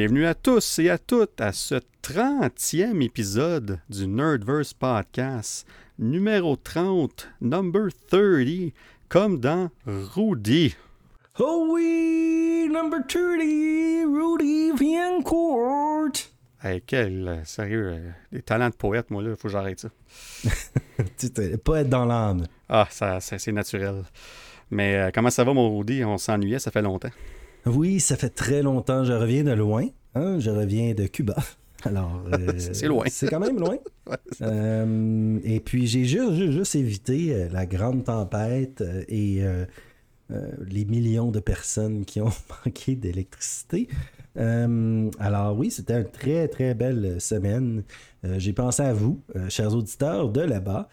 Bienvenue à tous et à toutes à ce 30e épisode du Nerdverse Podcast, numéro 30, number 30, comme dans Rudy. Oh oui, number 30, Rudy Viencourt. Hey, quel, euh, sérieux, euh, des talents de poète, moi, là, faut que j'arrête ça. poète dans l'âme. Ah, ça, ça- c'est naturel. Mais euh, comment ça va, mon Rudy? On s'ennuyait, ça fait longtemps. Oui, ça fait très longtemps. Je reviens de loin. hein, Je reviens de Cuba. Alors, euh, C'est loin. C'est quand même loin. Ouais, Euh, et puis, j'ai juste, juste, juste évité euh, la grande tempête et euh, les millions de personnes qui ont manqué d'électricité. Alors oui, c'était une très, très belle semaine. J'ai pensé à vous, chers auditeurs de là-bas,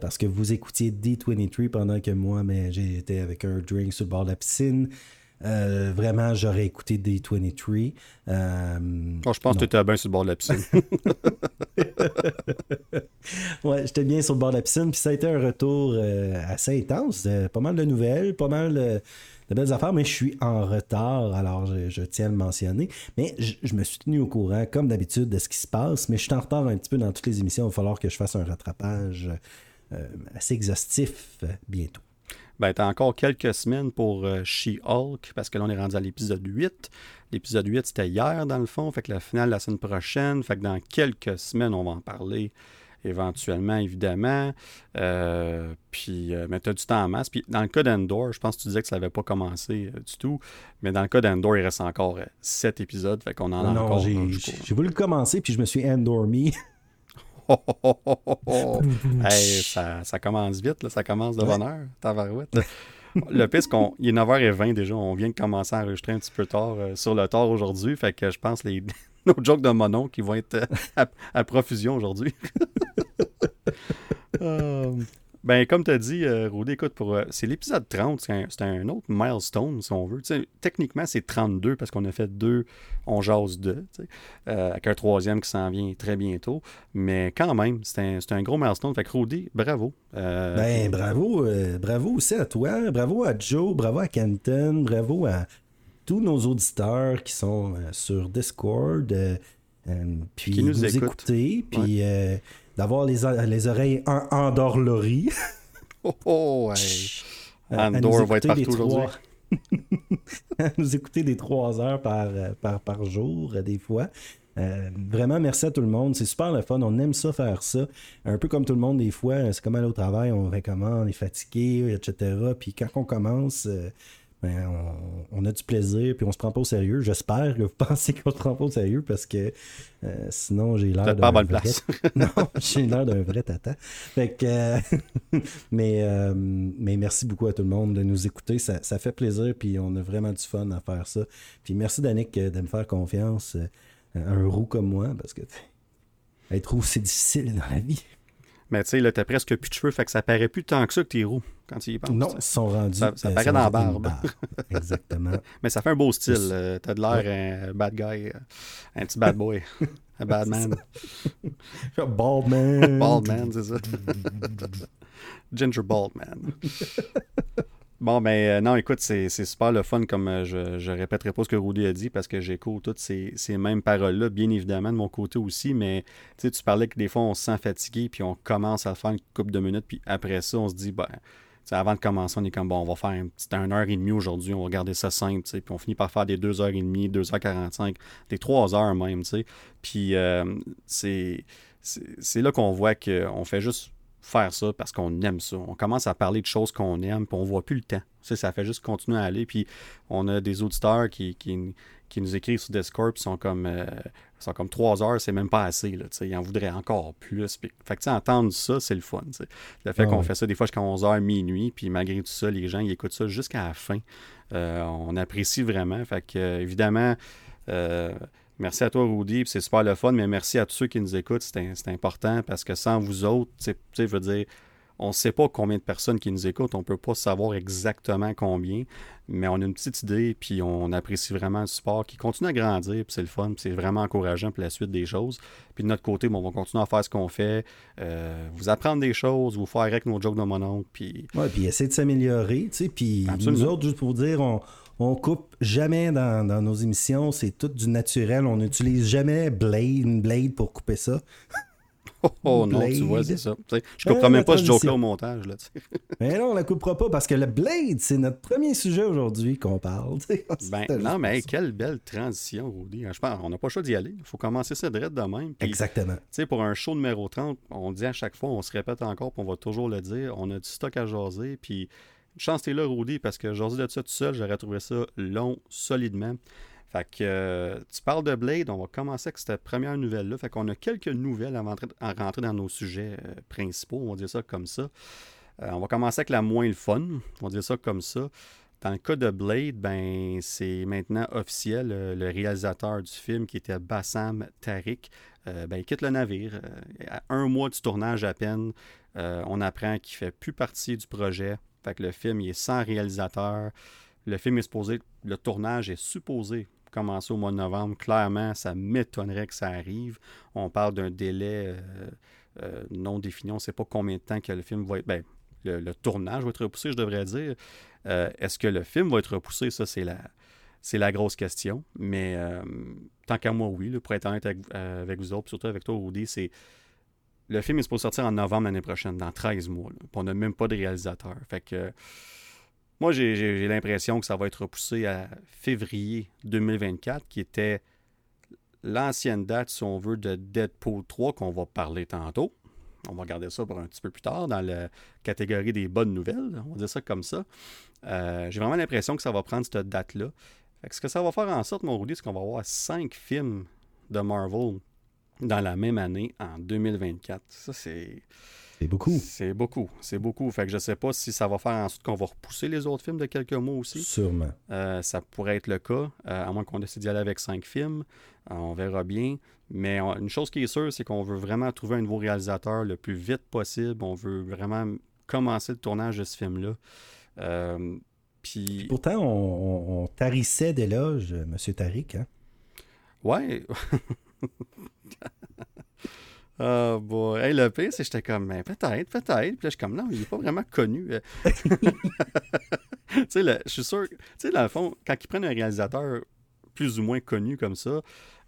parce que vous écoutiez D23 pendant que moi, mais j'étais avec un drink sur le bord de la piscine. Euh, vraiment, j'aurais écouté D23. Euh, Bon, je pense non. que tu étais bien sur le bord de la piscine. Ouais, j'étais bien sur le bord de la piscine, puis ça a été un retour euh, assez intense. Euh, pas mal de nouvelles, pas mal de, belles affaires, mais je suis en retard, alors je, je tiens à le mentionner. Mais je, je me suis tenu au courant, comme d'habitude, de ce qui se passe, mais je suis en retard un petit peu dans toutes les émissions. Il va falloir que je fasse un rattrapage euh, assez exhaustif euh, bientôt. Ben, t'as encore quelques semaines pour euh, She-Hulk, parce que là, on est rendu à l'épisode 8. L'épisode 8, c'était hier, dans le fond. Fait que la finale, la semaine prochaine. Fait que dans quelques semaines, on va en parler éventuellement, évidemment. Euh, puis, euh, mais t'as du temps en masse. Puis, dans le cas d'Endor, je pense que tu disais que ça n'avait pas commencé euh, du tout. Mais dans le cas d'Endor, il reste encore 7 épisodes. Fait qu'on en a encore. j'ai voulu commencer, puis je me suis endormi. Hey, ça, ça commence vite, là, ça commence de bonne heure, tabarouette. Le pire, qu'on il est 9h20 déjà, on vient de commencer à enregistrer un petit peu tard euh, sur le tard aujourd'hui, fait que je pense les nos jokes de monon qui vont être euh, à, à profusion aujourd'hui. Euh, ben, comme tu as dit, euh, Rudy, écoute, pour, euh, c'est l'épisode 30, c'est un, c'est un autre milestone, si on veut. Techniquement, c'est 32 parce qu'on a fait deux, on jase deux, euh, avec un troisième qui s'en vient très bientôt. Mais quand même, c'est un, c'est un gros milestone. Fait que Rudy, bravo. Euh, Ben, bravo, euh, bravo aussi à toi, bravo à Joe, bravo à Kenton, bravo à tous nos auditeurs qui sont sur Discord, puis Qui nous puis euh, d'avoir les, les oreilles en endorlories. Oh, oh, hey. nous Andor va être partout aujourd'hui. nous écouter des trois heures par, euh, par, par jour, euh, des fois. Euh, vraiment, merci à tout le monde. C'est super le fun. On aime ça, faire ça. Un peu comme tout le monde, des fois, euh, c'est comme aller au travail, on va comment, on est fatigué, etc. Puis quand on commence, euh, ben, on, on a du plaisir, puis on se prend pas au sérieux. J'espère que vous pensez qu'on se prend pas au sérieux parce que euh, sinon, j'ai l'air d'un bonne vrai- place. non, j'ai l'air d'un vrai tata. Fait que, euh, mais, euh, mais merci beaucoup à tout le monde de nous écouter. Ça, ça fait plaisir, puis on a vraiment du fun à faire ça. Puis merci, Danick, de me faire confiance. un roux comme moi, parce que être roux, c'est difficile dans la vie. Mais tu sais, là, t'as presque plus de cheveux, fait que ça paraît plus tant que ça que t'es roux quand tu y penses. Non, ils sont rendus. Ça- ça euh, paraît dans la barbe. Exactement. Mais ça fait un beau style. Euh, T'as de l'air un bad guy, euh, un petit bad boy, un bad man. Bald man. Bald man, c'est ça. Ginger bald man. Bon, ben euh, non, écoute, c'est super le fun, comme euh, je, je répéterai pas ce que Rudy a dit, parce que j'écoute toutes ces, ces mêmes paroles-là, bien évidemment, de mon côté aussi, mais tu parlais que des fois, on se sent fatigué, puis on commence à faire une couple de minutes, puis après ça, on se dit, ben, avant de commencer, on est comme, bon, on va faire un petit 1 heure et demie aujourd'hui, on va garder ça simple, puis on finit par faire des 2 heures et demie, 2h45, des 3 heures même, tu sais. Puis euh, c'est là qu'on voit qu'on fait juste faire ça parce qu'on aime ça. On commence à parler de choses qu'on aime, puis on voit plus le temps. Sais, ça fait juste continuer à aller. Puis on a des auditeurs qui, qui, qui nous écrivent sur Discord, puis sont comme, euh, sont comme 3 heures, c'est même pas assez. Là, ils en voudraient encore plus. Puis, fait que entendre ça, c'est le fun. tu sais. Le fait Ah qu'on ouais. fait ça des fois jusqu'à 11h, minuit, puis malgré tout ça, les gens ils écoutent ça jusqu'à la fin. Euh, on apprécie vraiment. Fait que, euh, évidemment, euh, Merci à toi, Rudy. C'est super le fun, mais merci à tous ceux qui nous écoutent. C'est important parce que sans vous autres, tu sais, je veux dire, on ne sait pas combien de personnes qui nous écoutent. On ne peut pas savoir exactement combien, mais on a une petite idée, puis on apprécie vraiment le support qui continue à grandir, puis c'est le fun, puis c'est vraiment encourageant pour la suite des choses. Puis de notre côté, bon, on va continuer à faire ce qu'on fait, euh, vous apprendre des choses, vous faire avec nos jokes de mon oncle, puis Ouais, puis essayer de s'améliorer, tu sais. Puis Absolument. nous autres, juste pour vous dire, on, On coupe jamais dans, nos émissions. C'est tout du naturel. On n'utilise jamais blade, une blade pour couper ça. Oh, non, tu vois, c'est ça. je ne comprends même pas ce joke-là au montage. Là, mais non, on la coupera pas parce que le Blade, c'est notre premier sujet aujourd'hui qu'on parle. Ben, non, mais quelle belle transition, Rudy. Je pense, on n'a pas le choix d'y aller. Il faut commencer ça direct de même. Exactement. Pour un show numéro 30, on dit à chaque fois, on se répète encore, puis on va toujours le dire, on a du stock à jaser. Puis, chance t'es là, Rudy, parce que jaser de ça tout seul, j'aurais trouvé ça long, solidement. Fait que euh, tu parles de Blade, on va commencer avec cette première nouvelle-là. Fait qu'on a quelques nouvelles avant de rentrer dans nos sujets euh, principaux, on va dire ça comme ça. Euh, on va commencer avec la moins le fun, on va dire ça comme ça. Dans le cas de Blade, ben c'est maintenant officiel. le réalisateur du film, qui était Bassam Tariq, ben, il quitte le navire. à un mois du tournage à peine, on apprend qu'il ne fait plus partie du projet. Fait que le film il est sans réalisateur. Le film est supposé, le tournage est supposé commencer au mois de novembre. Clairement, ça m'étonnerait que ça arrive. On parle d'un délai euh, euh, non défini. On ne sait pas combien de temps que le film va être. Ben, le, tournage va être repoussé, je devrais dire. Euh, est-ce que le film va être repoussé? Ça, c'est la, c'est la grosse question. Mais tant qu'à moi, oui, pour être honnête avec, vous autres, surtout avec toi, Rudy, c'est. Le film est supposé sortir en novembre l'année prochaine, dans 13 mois. on n'a même pas de réalisateur. Fait que moi, j'ai l'impression que ça va être repoussé à février 2024, qui était l'ancienne date, si on veut, de Deadpool 3 qu'on va parler tantôt. On va regarder ça pour un petit peu plus tard dans la catégorie des bonnes nouvelles. On va dire ça comme ça. Euh, j'ai vraiment l'impression que ça va prendre cette date-là. Ce que ça va faire en sorte, mon Rudy, c'est qu'on va avoir cinq films de Marvel dans la même année en 2024. Ça, c'est. C'est beaucoup. C'est beaucoup. C'est beaucoup. Fait que je sais pas si ça va faire ensuite qu'on va repousser les autres films de quelques mois aussi. Sûrement. Euh, ça pourrait être le cas, euh, à moins qu'on décide d'y aller avec cinq films. Euh, on verra bien. Mais une chose qui est sûre, c'est qu'on veut vraiment trouver un nouveau réalisateur le plus vite possible. On veut vraiment commencer le tournage de ce film-là. puis... Pourtant, on, tarissait d'éloges, M. Tariq. Hein? Ouais. Ah, bon. Hey, le pire, c'est j'étais comme, ben, peut-être, peut-être. Puis là, je suis comme, non, il n'est pas vraiment connu. tu sais, je suis sûr, tu sais, dans le fond, quand ils prennent un réalisateur plus ou moins connu comme ça,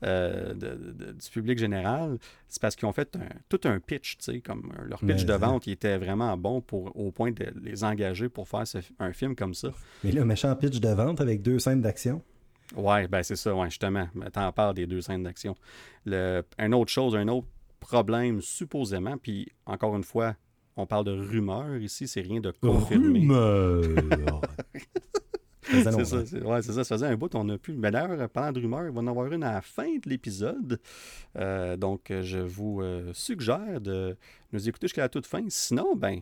euh, du public général, c'est parce qu'ils ont fait tout un pitch, tu sais, comme leur pitch de vente, il était vraiment bon pour, au point de les engager pour faire un film comme ça. Mais là, un méchant pitch de vente avec deux scènes d'action. Ouais, ben c'est ça, ouais, justement. T'en parles des deux scènes d'action. Une autre chose, un autre problème, supposément, puis encore une fois, on parle de rumeurs ici, c'est rien de confirmé. Rumeur! c'est ça, ouais, c'est ça, ça faisait un bout, on a plus. Mais d'ailleurs, parlant de rumeurs, il va en avoir une à la fin de l'épisode. Euh, donc, je vous euh, suggère de nous écouter jusqu'à la toute fin. Sinon, ben,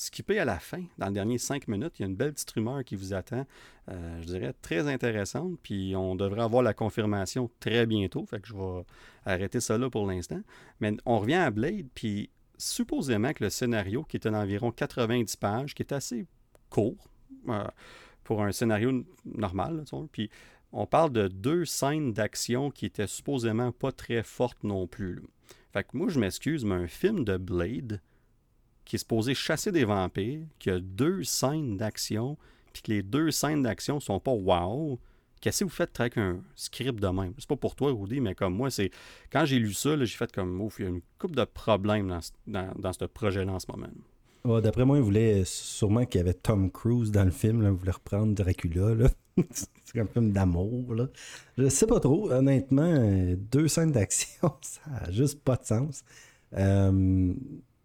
skipper à la fin, dans les derniers cinq minutes, il y a une belle petite rumeur qui vous attend, euh, je dirais très intéressante, puis on devrait avoir la confirmation très bientôt, fait que je vais arrêter ça là pour l'instant. Mais on revient à Blade, puis supposément que le scénario, qui était d'environ 90 pages, qui est assez court euh, pour un scénario normal, puis on parle de deux scènes d'action qui étaient supposément pas très fortes non plus. Fait que moi, je m'excuse, mais un film de Blade, qui est supposé chasser des vampires, qui a deux scènes d'action, puis que les deux scènes d'action sont pas wow, qu'est-ce que vous faites avec un script de même? C'est pas pour toi, Rudy, mais comme moi, c'est quand j'ai lu ça, j'ai fait comme ouf, il y a une couple de problèmes dans, dans, ce projet-là en ce moment. D'après moi, il voulait sûrement qu'il y avait Tom Cruise dans le film. Là, il voulait reprendre Dracula. c'est un film d'amour. Là. Je sais pas trop. Honnêtement, deux scènes d'action, ça n'a juste pas de sens. Euh,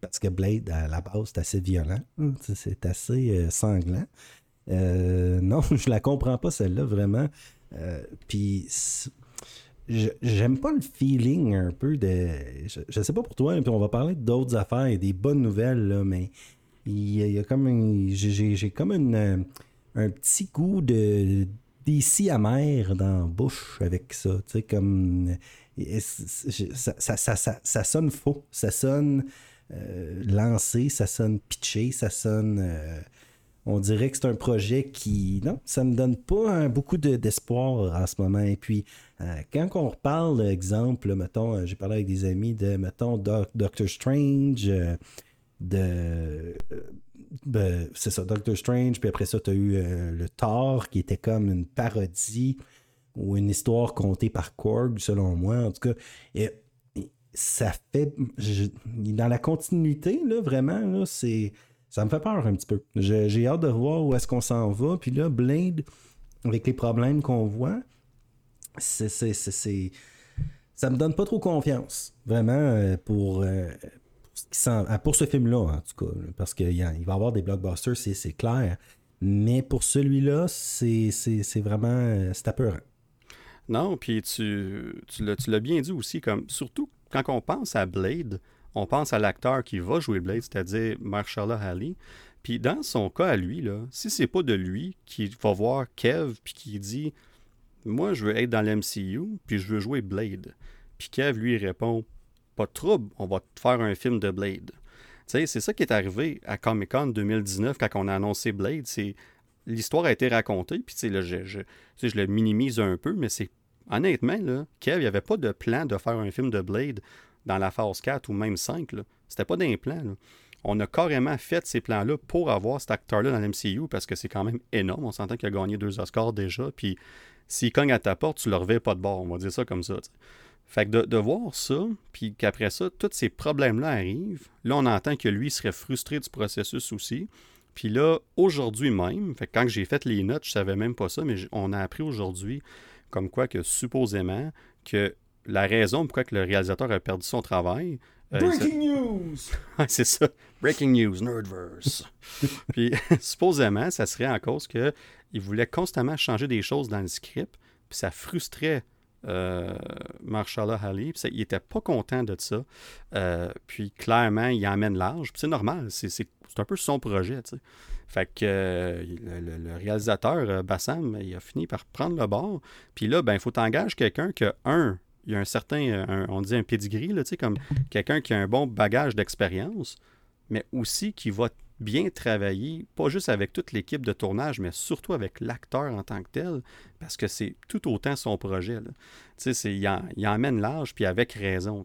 parce que Blade, à la base, c'est assez violent. C'est assez euh, sanglant. Euh, non, je la comprends pas, celle-là, vraiment. Euh, puis, j'aime pas le feeling un peu de. Je, sais pas pour toi, puis on va parler d'autres affaires et des bonnes nouvelles, là, mais il y a, comme. J'ai comme un petit goût de d'ici amer dans la bouche avec ça. Tu sais, comme. Ça, ça, ça, ça, sonne faux. Ça sonne euh, lancé, ça sonne pitché, ça sonne. Euh, on dirait que c'est un projet qui. Non, ça me donne pas beaucoup d'espoir en ce moment. Et puis, euh, quand on reparle, exemple, mettons, j'ai parlé avec des amis de, mettons, Doctor Strange. de. Ben, c'est ça, Doctor Strange, puis après ça, tu as eu le Thor, qui était comme une parodie ou une histoire contée par Korg, selon moi. En tout cas, et, ça fait. dans la continuité, là, vraiment, là, c'est. Ça me fait peur un petit peu. J'ai hâte de voir où est-ce qu'on s'en va. Puis là, Blade, avec les problèmes qu'on voit, c'est. Ça me donne pas trop confiance, vraiment, euh, pour, euh, pour ce film-là, en tout cas. Parce qu'il va y avoir des blockbusters, c'est clair. Mais pour celui-là, c'est vraiment. Euh, c'est apeurant. Non, puis tu, tu l'as bien dit aussi, comme surtout quand on pense à Blade, on pense à l'acteur qui va jouer Blade, c'est-à-dire Marshala Ali. Puis dans son cas à lui, là, si c'est pas de lui qui va voir Kev puis qui dit Moi, je veux être dans l'MCU, puis je veux jouer Blade. Puis Kev lui répond Pas de trouble, on va faire un film de Blade. c'est ça qui est arrivé à Comic Con 2019 quand on a annoncé Blade. C'est l'histoire a été racontée, puis je, je, je, le minimise un peu, mais c'est honnêtement, là, Kev, il n'y avait pas de plan de faire un film de Blade dans la phase 4 ou même 5. C'était pas d'un plan. On a carrément fait ces plans-là pour avoir cet acteur-là dans l'MCU parce que c'est quand même énorme. On s'entend qu'il a gagné deux Oscars déjà. Puis s'il cogne à ta porte, tu le revais pas de bord. On va dire ça comme ça. Fait que de, voir ça, puis qu'après ça, tous ces problèmes-là arrivent, là, on entend que lui serait frustré du processus aussi. Puis là, aujourd'hui même, quand j'ai fait les notes, je savais même pas ça, mais on a appris aujourd'hui comme quoi que supposément que la raison pourquoi que le réalisateur a perdu son travail. Euh, Breaking news! c'est ça. Breaking news, Nerdverse. puis supposément, ça serait en cause qu'il voulait constamment changer des choses dans le script, puis ça frustrait euh, Marshala Ali. Il n'était pas content de ça. Euh, puis clairement, il emmène large. Puis c'est normal, c'est un peu son projet. Fait que euh, le, réalisateur, Bassam, il a fini par prendre le bord. Puis là, ben, il faut t'engager quelqu'un que, un, il y a un certain, on dit un pedigree, comme quelqu'un qui a un bon bagage d'expérience, mais aussi qui va bien travailler, pas juste avec toute l'équipe de tournage, mais surtout avec l'acteur en tant que tel, parce que c'est tout autant son projet. Tu sais, il, il emmène l'âge, puis avec raison.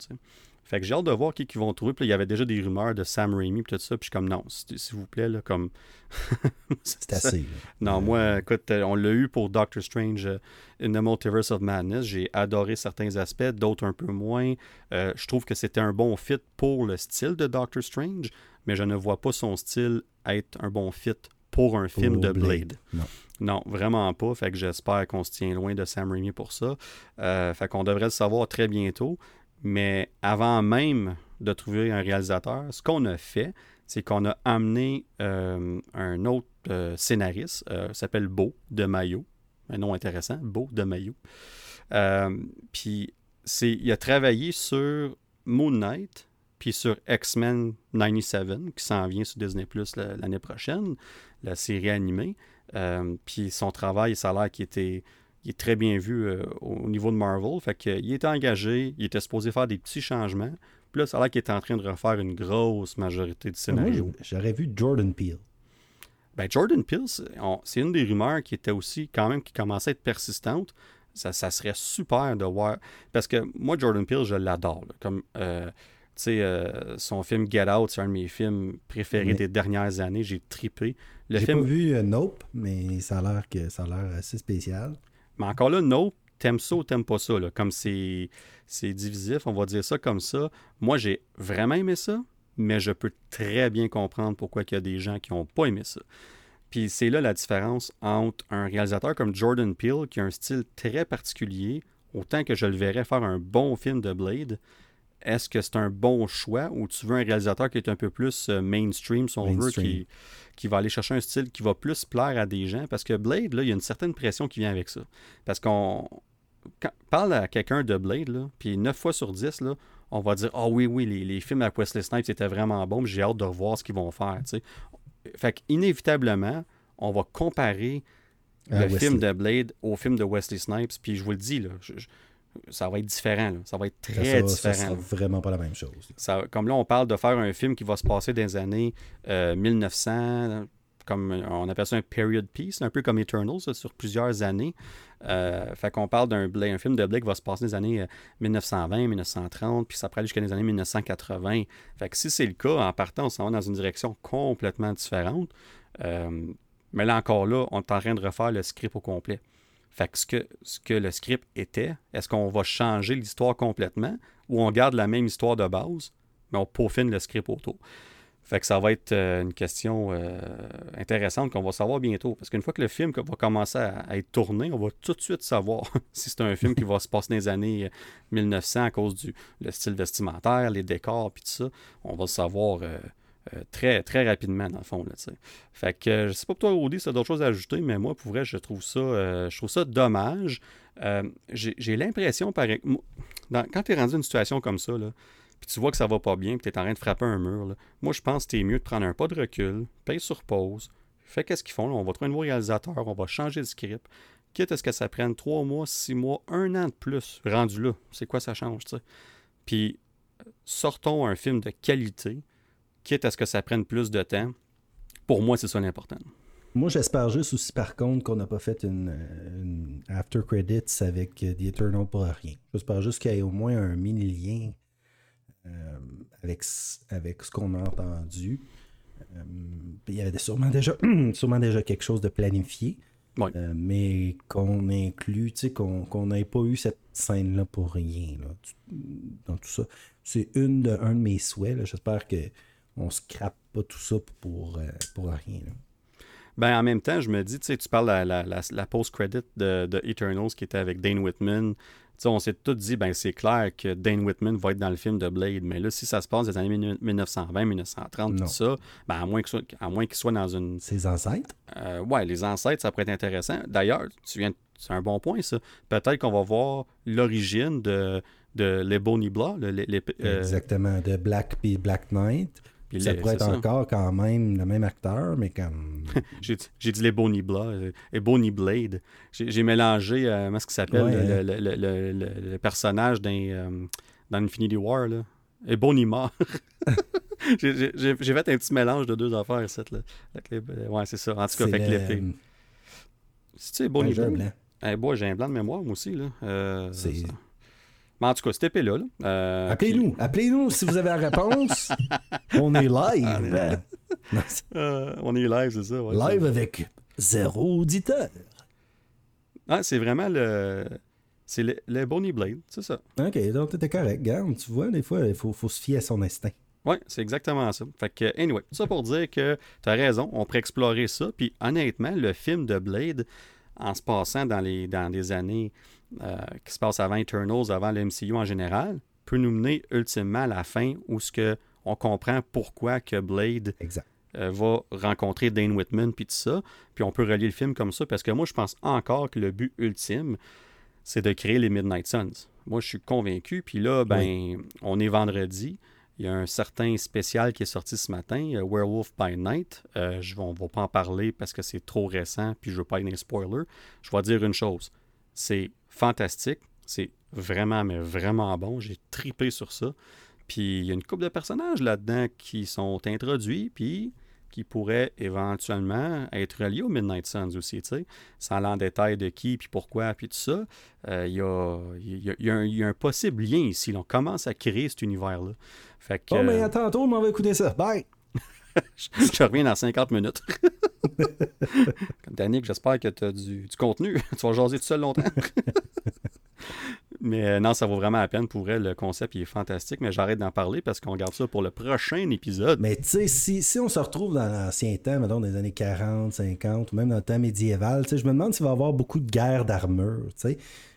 Fait que j'ai hâte de voir qui, vont trouver. Puis il y avait déjà des rumeurs de Sam Raimi, puis tout ça. Puis je suis comme, non, s'il vous plaît, là, comme. c'est assez. Non, moi, écoute, on l'a eu pour Doctor Strange euh, in the Multiverse of Madness. J'ai adoré certains aspects, d'autres un peu moins. Euh, je trouve que c'était un bon fit pour le style de Doctor Strange mais je ne vois pas son style être un bon fit pour un film de Blade. Non. non. vraiment pas. Fait que j'espère qu'on se tient loin de Sam Raimi pour ça. Euh, fait qu'on devrait le savoir très bientôt. Mais avant même de trouver un réalisateur, ce qu'on a fait, c'est qu'on a amené euh, un autre euh, scénariste, s'appelle Beau de Mayo. Un nom intéressant, Beau de Mayo. Puis il a travaillé sur Moon Knight, puis sur X-Men 97, qui s'en vient sur Disney Plus l'année prochaine, la série animée. Euh, puis son travail, ça a l'air qu'il était est très bien vu euh, au niveau de Marvel. Fait qu'il était engagé, il était supposé faire des petits changements. Puis là, ça a l'air qu'il était en train de refaire une grosse majorité du scénario. J'aurais vu Jordan Peele. Ben, Jordan Peele, c'est une des rumeurs qui était aussi, quand même, qui commençait à être persistante. Ça, ça serait super de voir. Parce que moi, Jordan Peele, je l'adore. Comme. Euh, euh, son film Get Out, c'est un de mes films préférés des dernières années. J'ai tripé. J'ai film... pas vu euh, Nope, mais ça a l'air que ça a l'air assez spécial. Mais encore là, Nope, t'aimes ça ou t'aimes pas ça. Là? Comme c'est, c'est divisif, on va dire ça comme ça. Moi, j'ai vraiment aimé ça, mais je peux très bien comprendre pourquoi il y a des gens qui n'ont pas aimé ça. Puis c'est là la différence entre un réalisateur comme Jordan Peele, qui a un style très particulier, autant que je le verrais faire un bon film de Blade, est-ce que c'est un bon choix ou tu veux un réalisateur qui est un peu plus euh, mainstream, si on veut, qui, qui, va aller chercher un style qui va plus plaire à des gens? Parce que Blade, là, il y a une certaine pression qui vient avec ça. Parce qu'on parle à quelqu'un de Blade, là, puis 9 fois sur 10, là, on va dire Ah oh, oui, oui, les, films à Wesley Snipes étaient vraiment bons, j'ai hâte de revoir ce qu'ils vont faire. sais. Fait qu'inévitablement, on va comparer le film de Blade au film de Wesley Snipes. Puis je vous le dis, là, ça va être différent. Ça va être très différent. Ça sera vraiment pas la même chose. Ça, comme là, on parle de faire un film qui va se passer dans les années 1900, euh, comme on appelle ça un period piece, un peu comme Eternals, sur plusieurs années. Euh, fait qu'on parle d'un un film de Blake qui va se passer dans les années 1920, 1930, puis ça pourrait aller jusqu'à les années 1980. Fait que si c'est le cas, en partant, on s'en va dans une direction complètement différente. mais là encore là, on est en train de refaire le script au complet. Fait que ce que, ce que le script était, est-ce qu'on va changer l'histoire complètement ou on garde la même histoire de base, mais on peaufine le script autour? Fait que ça va être euh, une question euh, intéressante qu'on va savoir bientôt. Parce qu'une fois que le film va commencer à, être tourné, on va tout de suite savoir si c'est un film qui va se passer dans les années 1900 euh, à cause du le style vestimentaire, les décors, puis tout ça. On va le savoir très, très rapidement, dans le fond. Là, fait que je sais pas pour toi, Rudy, si tu as d'autres choses à ajouter, mais moi, pour vrai, je trouve ça, je trouve ça dommage. J'ai l'impression, par quand tu es rendu dans une situation comme ça, là, puis tu vois que ça va pas bien, puis tu es en train de frapper un mur, moi je pense que c'est mieux de prendre un pas de recul, paye sur pause, fais qu'est-ce qu'ils font, on va trouver un nouveau réalisateur, on va changer le script, quitte à ce que ça prenne trois mois, six mois, un an de plus, rendu là, c'est quoi ça change, tu sais? Puis sortons un film de qualité, quitte à ce que ça prenne plus de temps. Pour moi, c'est ça l'important. Moi, j'espère juste aussi, par contre, qu'on n'a pas fait une, after credits avec The Eternal pour rien. J'espère juste qu'il y ait au moins un mini-lien euh, avec, avec ce qu'on a entendu. Euh, il y avait sûrement déjà, sûrement déjà quelque chose de planifié. Euh, mais qu'on inclut, tu sais, qu'on n'ait pas eu cette scène-là pour rien, dans tout ça. C'est une de, un de mes souhaits, J'espère qu'on ne scrape pas tout ça pour, pour rien, Ben, en même temps, je me dis, tu sais, tu parles de la, la, post-credit de, de, Eternals qui était avec Dane Whitman, on s'est tous dit, ben c'est clair que Dane Whitman va être dans le film de Blade, mais là, si ça se passe les années 1920, 1930, tout ça, ben à moins qu'il soit, dans une. Ses ancêtres? euh, Ouais, les ancêtres, ça pourrait être intéressant. D'ailleurs, tu viens. C'est un bon point, ça. Peut-être qu'on va voir l'origine de, de les Blood. Euh, Exactement, de Black et Black Knight ça pourrait être encore quand même le même acteur, mais comme. j'ai dit les Bonnie Blood et euh, Bonnie Blade. J'ai mélangé, euh, comment est-ce qu'il s'appelle, le, le, le, le, personnage dans, euh, dans Infinity War, là. Et Bonnie mort. j'ai fait un petit mélange de deux affaires, cette, là. Ouais, c'est ça. En tout cas, avec l'épée. C'est-tu Bonnie Blade? Eh, bon, j'ai un blanc de mémoire, moi aussi, là. c'est. Mais en tout cas, cette épée-là. Euh, appelez-nous. Appelez-nous si vous avez la réponse. on est live. Euh, on est live, c'est ça. live avec zéro auditeur. Ah, c'est vraiment le. C'est le, Bonnie Blade, c'est ça. OK, donc t'étais correct. Garde, tu vois, des fois, il faut, faut se fier à son instinct. Oui, c'est exactement ça. Fait que, anyway, ça pour dire que tu as raison, on pourrait explorer ça. Puis, honnêtement, le film de Blade, en se passant dans les, dans des années euh, qui se passe avant Eternals, avant le MCU en général, peut nous mener ultimement à la fin où ce que on comprend pourquoi que Blade euh, va rencontrer Dane Whitman puis tout ça. Puis on peut relier le film comme ça parce que moi je pense encore que le but ultime c'est de créer les Midnight Suns. Moi je suis convaincu. Puis là ben on est vendredi. Il y a un certain spécial qui est sorti ce matin, euh, Werewolf by Night. je, on ne va pas en parler parce que c'est trop récent, puis je ne veux pas être un spoiler. Je vais dire une chose. C'est fantastique. C'est vraiment, mais vraiment bon. J'ai tripé sur ça. Puis il y a une couple de personnages là-dedans qui sont introduits, puis qui pourraient éventuellement être reliés au Midnight Suns aussi, tu sais, sans aller en détail de qui, puis pourquoi, puis tout ça. Euh, il y, a, un, possible lien ici. on commence à créer cet univers-là. Fait que, oh, mais attends, on m'en va écouter ça. Bye! je reviens dans 50 minutes. Danick, j'espère que tu as du, contenu. tu vas jaser tout seul longtemps. mais euh, non, ça vaut vraiment la peine. Pour vrai, le concept il est fantastique, mais j'arrête d'en parler parce qu'on garde ça pour le prochain épisode. Mais tu sais, si, on se retrouve dans l'ancien temps, mettons, des années 40, 50, ou même dans le temps médiéval, je me demande s'il va y avoir beaucoup de guerres d'armure.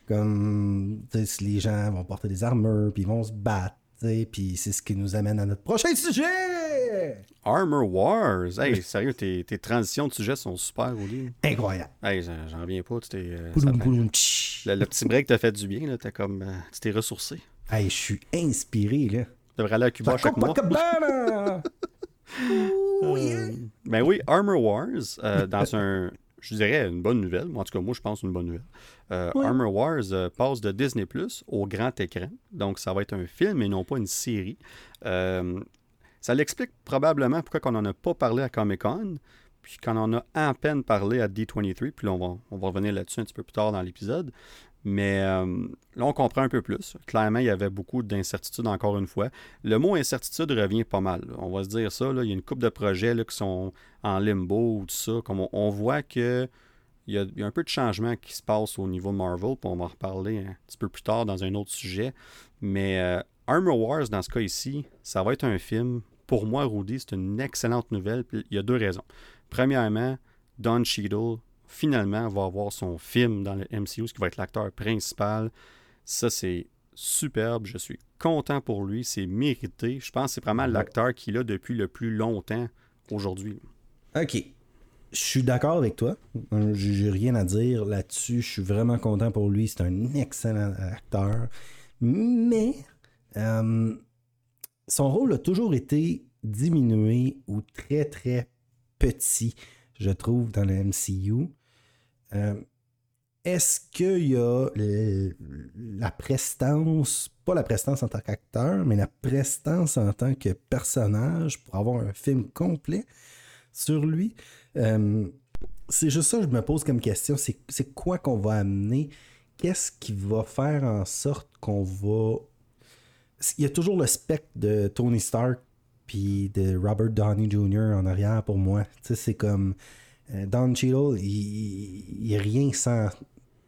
Comme si les gens vont porter des armures, puis ils vont se battre. Puis c'est ce qui nous amène à notre prochain sujet! Armor Wars! Hey, sérieux, tes, tes transitions de sujet sont super, Oli. Incroyable! Hey, j'en reviens pas. Tu t'es, euh, le, petit break t'a fait du bien, là. T'as comme, euh, tu t'es ressourcé. Hey, je suis inspiré, là. Tu devrais aller à Cuba chaque mois. euh, ben oui, Armor Wars, euh, dans un, je dirais une bonne nouvelle. En tout cas, moi, je pense une bonne nouvelle. Euh, Armor Wars euh, passe de Disney Plus au grand écran. Donc, ça va être un film et non pas une série. Euh, ça l'explique probablement pourquoi on n'en a pas parlé à Comic Con. puis quand on a à peine parlé à D23, puis là, on va, on va revenir là-dessus un petit peu plus tard dans l'épisode, mais euh, là, on comprend un peu plus. Clairement, il y avait beaucoup d'incertitudes encore une fois. Le mot incertitude revient pas mal. On va se dire ça. Il y a une couple de projets là, qui sont en limbo ou tout ça. Comme on, voit que il y, a, un peu de changement qui se passe au niveau Marvel, puis on va en reparler un petit peu plus tard dans un autre sujet. Mais euh, Armor Wars, dans ce cas ici, ça va être un film. Pour moi, Rudy, c'est une excellente nouvelle. il y a deux raisons. Premièrement, Don Cheadle finalement va avoir son film dans le MCU, ce qui va être l'acteur principal. Ça, c'est superbe. Je suis content pour lui. C'est mérité. Je pense que c'est vraiment l'acteur qu'il a depuis le plus longtemps aujourd'hui. OK. Je suis d'accord avec toi. Euh, j'ai rien à dire là-dessus. Je suis vraiment content pour lui. C'est un excellent acteur. Mais euh, son rôle a toujours été diminué ou très très petit, je trouve, dans le MCU. Euh, est-ce qu'il y a la prestance, pas la prestance en tant qu'acteur, mais la prestance en tant que personnage pour avoir un film complet sur lui? Euh, c'est juste ça que je me pose comme question. C'est quoi qu'on va amener? Qu'est-ce qui va faire en sorte qu'on va. Il y a toujours le spectre de Tony Stark puis de Robert Downey Jr. en arrière pour moi. c'est comme euh, Don Cheadle, il n'y a rien sans,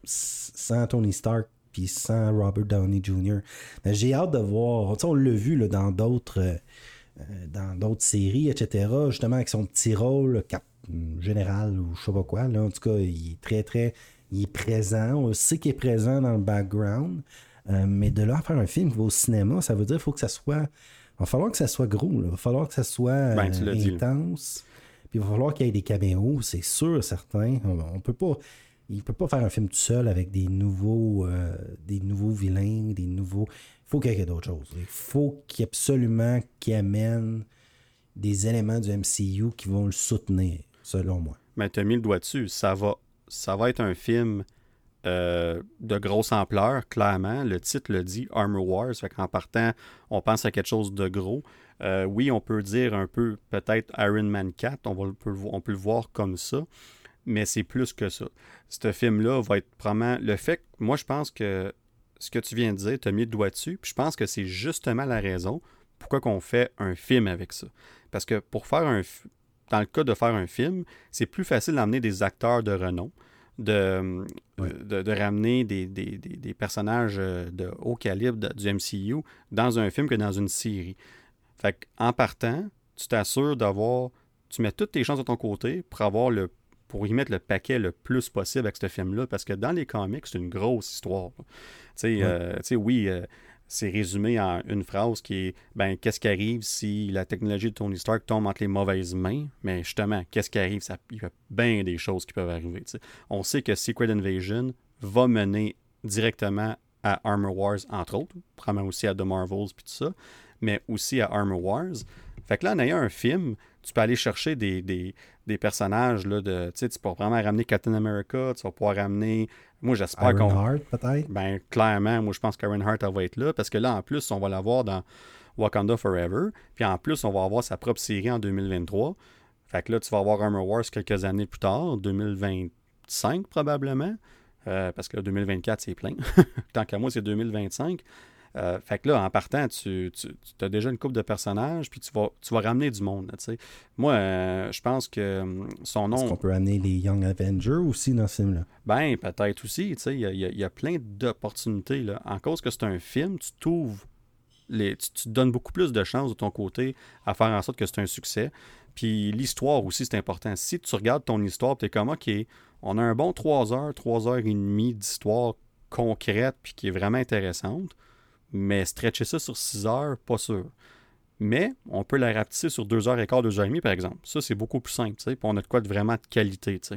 sans Tony Stark puis sans Robert Downey Jr. J'ai hâte de voir. on l'a vu là, dans d'autres euh, dans d'autres séries, etc. Justement, avec son petit rôle, cap général ou je sais pas quoi. Là, en tout cas, il est très, très. Il est présent. On sait qu'il est présent dans le background. Euh, mais de là à faire un film qui va au cinéma, ça veut dire qu'il faut que ça soit. Il va falloir que ça soit gros. Il va falloir que ça soit ben, intense il va falloir qu'il y ait des caméos, c'est sûr, certain. On, peut pas. Il peut pas faire un film tout seul avec des nouveaux, euh, des nouveaux vilains, des nouveaux. Il faut qu'il y ait d'autres choses. Il faut qu'il absolument qu'il amène des éléments du MCU qui vont le soutenir, selon moi. Mais tu as mis le doigt dessus. Ça va, ça va être un film euh, de grosse ampleur, clairement. Le titre le dit Armor Wars. Fait qu'en partant, on pense à quelque chose de gros. Euh, oui, on peut dire un peu peut-être Iron Man 4, on, peut, le voir comme ça, mais c'est plus que ça. Ce film-là va être probablement. Le fait que moi, je pense que ce que tu viens de dire, tu as mis le doigt dessus, puis je pense que c'est justement la raison pourquoi qu'on fait un film avec ça. Parce que pour faire un. Dans le cas de faire un film, c'est plus facile d'amener des acteurs de renom. De, de, ramener des, des, personnages de haut calibre du MCU dans un film que dans une série. Fait en partant, tu t'assures d'avoir. Tu mets toutes tes chances de ton côté pour avoir le pour y mettre le paquet le plus possible avec ce film-là, parce que dans les comics, c'est une grosse histoire. Tu sais, euh, oui, euh, c'est résumé en une phrase qui est ben qu'est-ce qui arrive si la technologie de Tony Stark tombe entre les mauvaises mains? Mais justement qu'est-ce qui arrive? Ça il y a bien des choses qui peuvent arriver on sait que Secret Invasion va mener directement à Armor Wars entre autres probablement aussi à The Marvels puis tout ça mais aussi à Armor Wars. Fait que là, en ayant un film, tu peux aller chercher des, des, personnages là, de. Tu peux vraiment ramener Captain America, tu vas pouvoir ramener. Moi, j'espère qu'on. Heart, peut-être? Ben, clairement, moi, je pense qu'Iron Heart, elle va être là, parce que là, en plus, on va l'avoir dans Wakanda Forever. Puis en plus, on va avoir sa propre série en 2023. Fait que là, tu vas avoir Armor Wars quelques années plus tard, 2025 probablement. Euh, parce que là, 2024, c'est plein. Tant qu'à moi, c'est 2025. Euh, fait que là, en partant, tu, as déjà une coupe de personnages, puis tu vas, tu vas ramener du monde. Moi, euh, je pense que hum, son nom. Est-ce qu'on peut amener les Young Avengers aussi dans ce film-là? Ben, peut-être aussi. Il y a, y a, plein d'opportunités. En cause que c'est un film, tu t'ouvres. Les, tu, te donnes beaucoup plus de chances de ton côté à faire en sorte que c'est un succès. Puis l'histoire aussi, c'est important. Si tu regardes ton histoire, tu es comme, OK, on a un bon 3 heures, 3 heures et demie d'histoire concrète, puis qui est vraiment intéressante mais stretcher ça sur 6 heures, pas sûr. Mais on peut la rapetisser sur 2 heures et quart, 2 heures et demie, par exemple. Ça, c'est beaucoup plus simple, Puis on a de quoi de vraiment de qualité, tu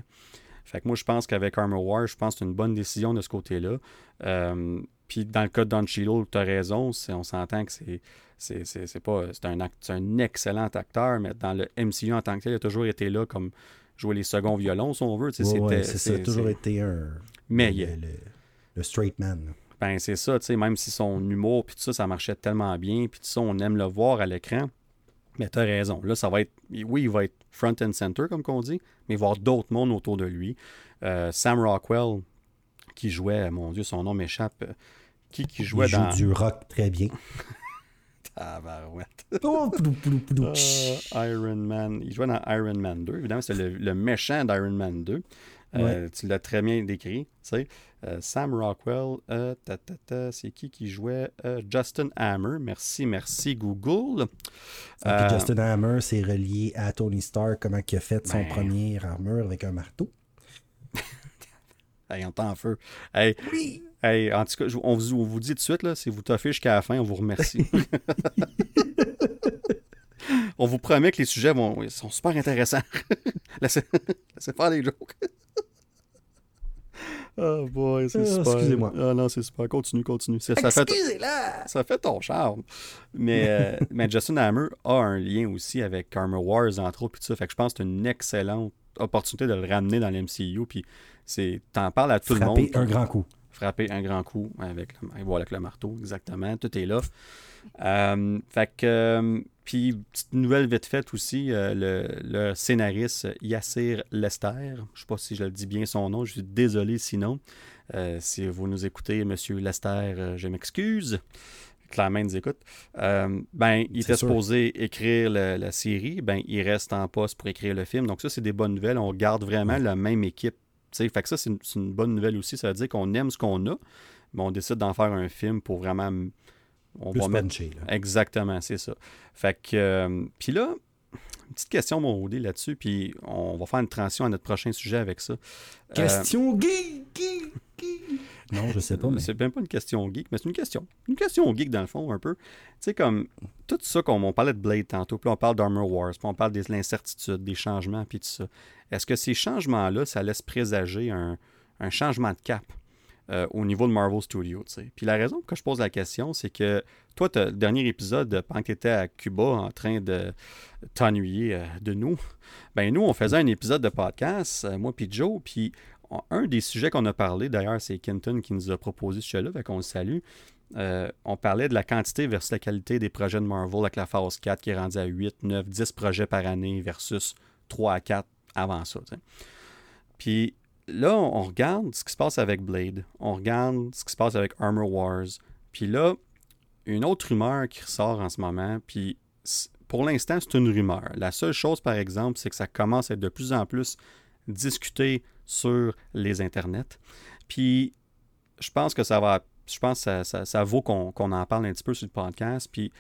Fait que moi, je pense qu'avec Armor War, je pense que c'est une bonne décision de ce côté-là. Euh, puis dans le cas de Don Cheadle, tu as raison, on s'entend que c'est c'est pas c'est un, un excellent acteur, mais dans le MCU en tant que tel, il a toujours été là comme jouer les seconds violons, si on veut. Ouais, ça a toujours été un. Mais le, le, straight man ben c'est ça, tu sais, même si son humour, puis tout ça, ça marchait tellement bien, puis tout ça, on aime le voir à l'écran. Mais tu as raison. Là, ça va être. Oui, il va être front and center, comme qu'on dit, mais il va y avoir d'autres mondes autour de lui. Euh, Sam Rockwell, qui jouait, mon Dieu, son nom m'échappe. Qui, qui jouait il joue dans. du rock très bien. Tabarouette. Euh, Iron Man. Il jouait dans Iron Man 2. Évidemment, c'est le, le méchant d'Iron Man 2. Euh, Tu l'as très bien décrit. tu sais. Euh, Sam Rockwell, euh, c'est qui qui jouait? Euh, Justin Hammer. Merci, merci Google. Puis Euh, Justin Hammer, c'est relié à Tony Stark, comment il a fait son Ben. premier armure avec un marteau. Hey, on t'en feu. Hey, hey, en tout cas, on vous, on vous dit tout de suite, là, si vous toffez jusqu'à la fin, on vous remercie. on vous promet que les sujets vont, sont super intéressants. laissez, laissez faire les jokes. Oh boy, c'est Ah, super. excusez-moi. Ah non, c'est super. Continue, continue. C'est- Ça fait, Excusez-la! ça fait ton charme. Mais, euh, mais Justin Hammer a un lien aussi avec Armor Wars, entre autres, puis tout ça. Fait que je pense que c'est une excellente opportunité de le ramener dans l'MCU. Puis c'est, t'en parles à tout le Frapper monde. un grand coup. Frapper un grand coup avec le, voilà, avec le marteau, exactement. Tout est là. Euh, fait que, euh, puis, petite nouvelle vite faite aussi, euh, le, le scénariste Yassir Lester, je sais pas si je le dis bien son nom, je suis désolé sinon. Euh, si vous nous écoutez, Monsieur Lester, euh, je m'excuse. Clairement, il nous écoute. Ben, il était sûr. supposé écrire le- la série. Ben, il reste en poste pour écrire le film. Donc, ça, c'est des bonnes nouvelles. On garde vraiment la même équipe. Tu sais, fait que ça, c'est une, c'est une bonne nouvelle aussi. Ça veut dire qu'on aime ce qu'on a, mais on décide d'en faire un film pour vraiment. On Plus va mettre punché, là. Exactement, c'est ça. Fait que, euh, puis là, une petite question, mon Rudy, là-dessus, puis on va faire une transition à notre prochain sujet avec ça. Euh, Question geek, geek, geek. Non, je sais pas, mais. c'est même pas une question geek, mais c'est une question. Une question geek, dans le fond, un peu. Tu sais, comme tout ça, comme on parlait de Blade tantôt, puis on parle d'Armor Wars, puis on parle de l'incertitude, des changements, puis tout ça. Est-ce que ces changements-là, ça laisse présager un, un changement de cap? Euh, au niveau de Marvel Studios? Puis la raison laquelle je pose la question, c'est que toi, le dernier épisode, pendant que tu étais à Cuba en train de t'ennuyer euh, de nous, ben nous, on faisait un épisode de podcast, euh, moi puis Joe, puis un des sujets qu'on a parlé, d'ailleurs, c'est Kenton qui nous a proposé ce sujet-là, qu'on le salue. On parlait de la quantité versus la qualité des projets de Marvel avec la phase 4 qui est rendue à 8, 9, 10 projets par année versus 3 à 4 avant ça. Puis là, on regarde ce qui se passe avec Blade, on regarde ce qui se passe avec Armor Wars, puis là, une autre rumeur qui ressort en ce moment, puis pour l'instant, c'est une rumeur. La seule chose, par exemple, c'est que ça commence à être de plus en plus discuté sur les internets. Puis je pense que ça va. Je pense que ça, ça- vaut qu'on qu'on en parle un petit peu sur le podcast. Puis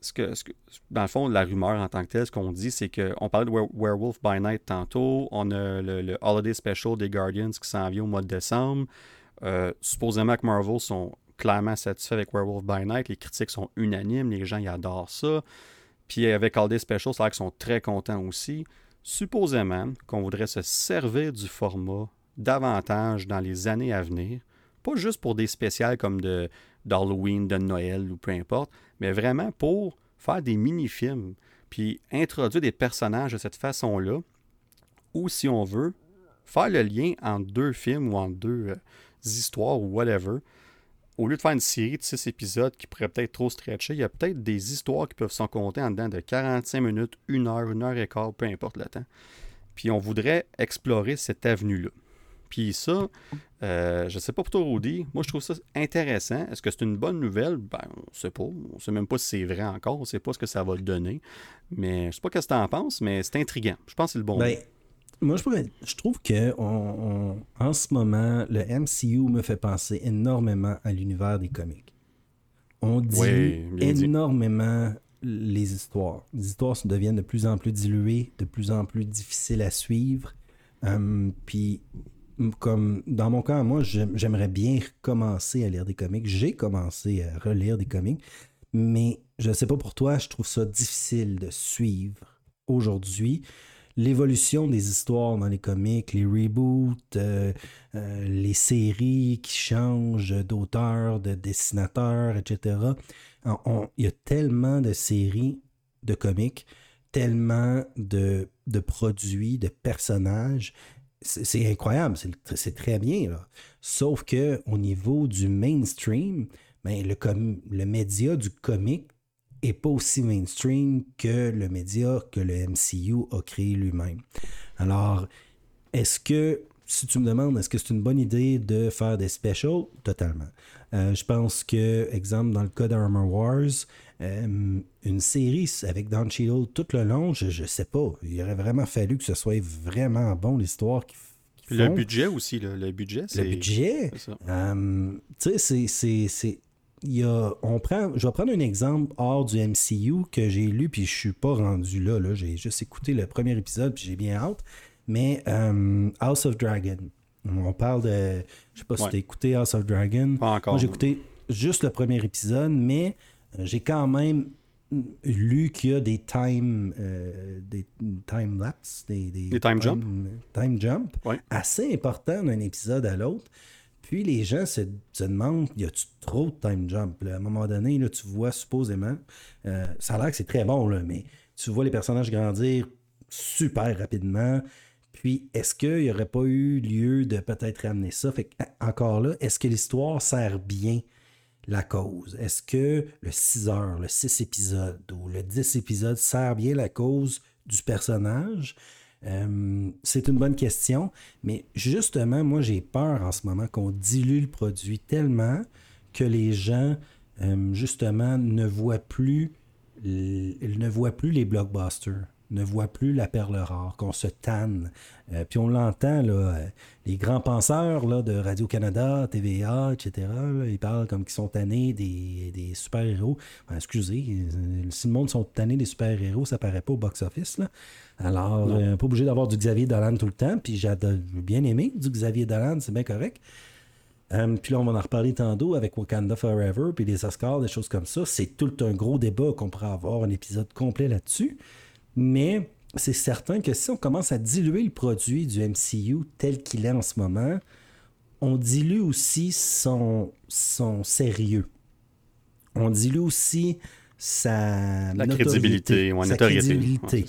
ce que, ce que- dans le fond, la rumeur en tant que telle, ce qu'on dit, c'est qu'on parlait de Were- Werewolf by Night tantôt. On a le, le Holiday Special des Guardians qui s'en vient au mois de décembre. Euh, supposément que Marvel sont clairement satisfaits avec Werewolf by Night. Les critiques sont unanimes. Les gens ils adorent ça. Puis avec Holiday Special, c'est vrai qu'ils sont très contents aussi. Supposément qu'on voudrait se servir du format davantage dans les années à venir. Pas juste pour des spéciales comme de d'Halloween, de Noël ou peu importe, mais vraiment pour faire des mini-films, puis introduire des personnages de cette façon-là, ou si on veut, faire le lien entre deux films ou entre deux euh, histoires ou whatever. Au lieu de faire une série de six épisodes qui pourrait peut-être trop stretcher, il y a peut-être des histoires qui peuvent s'en compter en dedans de 45 minutes, une heure, une heure et quart, peu importe le temps. Puis on voudrait explorer cette avenue-là. Puis ça, euh, je sais pas pour toi, Rudy, moi je trouve ça intéressant. Est-ce que c'est une bonne nouvelle? Ben, on sait pas. On sait même pas si c'est vrai encore. On sait pas ce que ça va donner. Mais je sais pas ce que tu en penses, mais c'est intriguant. Je pense que c'est le bon Ben, moi, je, pourrais- je trouve que on- on- en ce moment, le MCU me fait penser énormément à l'univers des comics. On Oui, dit. énormément les histoires. Les histoires se deviennent de plus en plus diluées, de plus en plus difficiles à suivre. Hum, Puis, comme dans mon cas, moi, j'aime- j'aimerais bien recommencer à lire des comics. J'ai commencé à relire des comics, mais je sais pas pour toi, je trouve ça difficile de suivre aujourd'hui l'évolution des histoires dans les comics, les reboots, euh, euh, les séries qui changent d'auteur, de dessinateur, etc. Il y a tellement de séries de comics, tellement de, de produits, de personnages. C'est incroyable, c'est très bien. Sauf que au niveau du mainstream, ben, le, com- le média du comic est pas aussi mainstream que le média que le MCU a créé lui-même. Alors, est-ce que, si tu me demandes, est-ce que c'est une bonne idée de faire des specials? Totalement. Euh, je pense que, exemple, dans le cas d'Armor Wars, euh, une série avec Don Cheadle tout le long, je, je sais pas. Il aurait vraiment fallu que ce soit vraiment bon l'histoire qui le budget aussi, le budget. Le budget? Euh, tu sais, c'est. Il y a, on prend, je vais prendre un exemple hors du MCU que j'ai lu, puis je suis pas rendu là. là. J'ai juste écouté le premier épisode, puis j'ai bien hâte. Mais euh, House of Dragon. On parle de. Je sais pas si tu as écouté House of Dragon. Pas encore. Moi, j'ai écouté juste le premier épisode, mais euh, j'ai quand même lu qu'il y a des time, euh, des time lapse, des, des, time, jump, time jump assez importants d'un épisode à l'autre. Puis les gens se, demandent, y a-tu trop de time jump? à un moment donné, là, tu vois supposément, euh, ça a l'air que c'est très bon, là, mais tu vois les personnages grandir super rapidement. Puis, est-ce qu'il n'y aurait pas eu lieu de peut-être ramener ça? Fait encore là, est-ce que l'histoire sert bien la cause? Est-ce que le 6 heures, le 6 épisodes ou le 10 épisodes sert bien la cause du personnage? Euh, c'est une bonne question, mais justement, moi j'ai peur en ce moment qu'on dilue le produit tellement que les gens, euh, justement, ne voient plus, ne voient plus les blockbusters ne voit plus la perle rare, qu'on se tanne. Euh, puis on l'entend, là, euh, les grands penseurs là, de Radio-Canada, TVA, etc., ils parlent comme qu'ils sont tannés des, super-héros. excusez, euh, si le monde sont tannés des super-héros, ça paraît pas au box-office. Alors, pas obligé d'avoir du Xavier Dolan tout le temps, puis j'ai bien aimé du Xavier Dolan, c'est bien correct. puis là, on va en reparler tantôt avec Wakanda Forever, puis les Oscars, des choses comme ça. C'est tout un gros débat qu'on pourrait avoir un épisode complet là-dessus. Mais c'est certain que si on commence à diluer le produit du MCU tel qu'il est en ce moment, on dilue aussi son, son sérieux. On dilue aussi sa la crédibilité, sa crédibilité.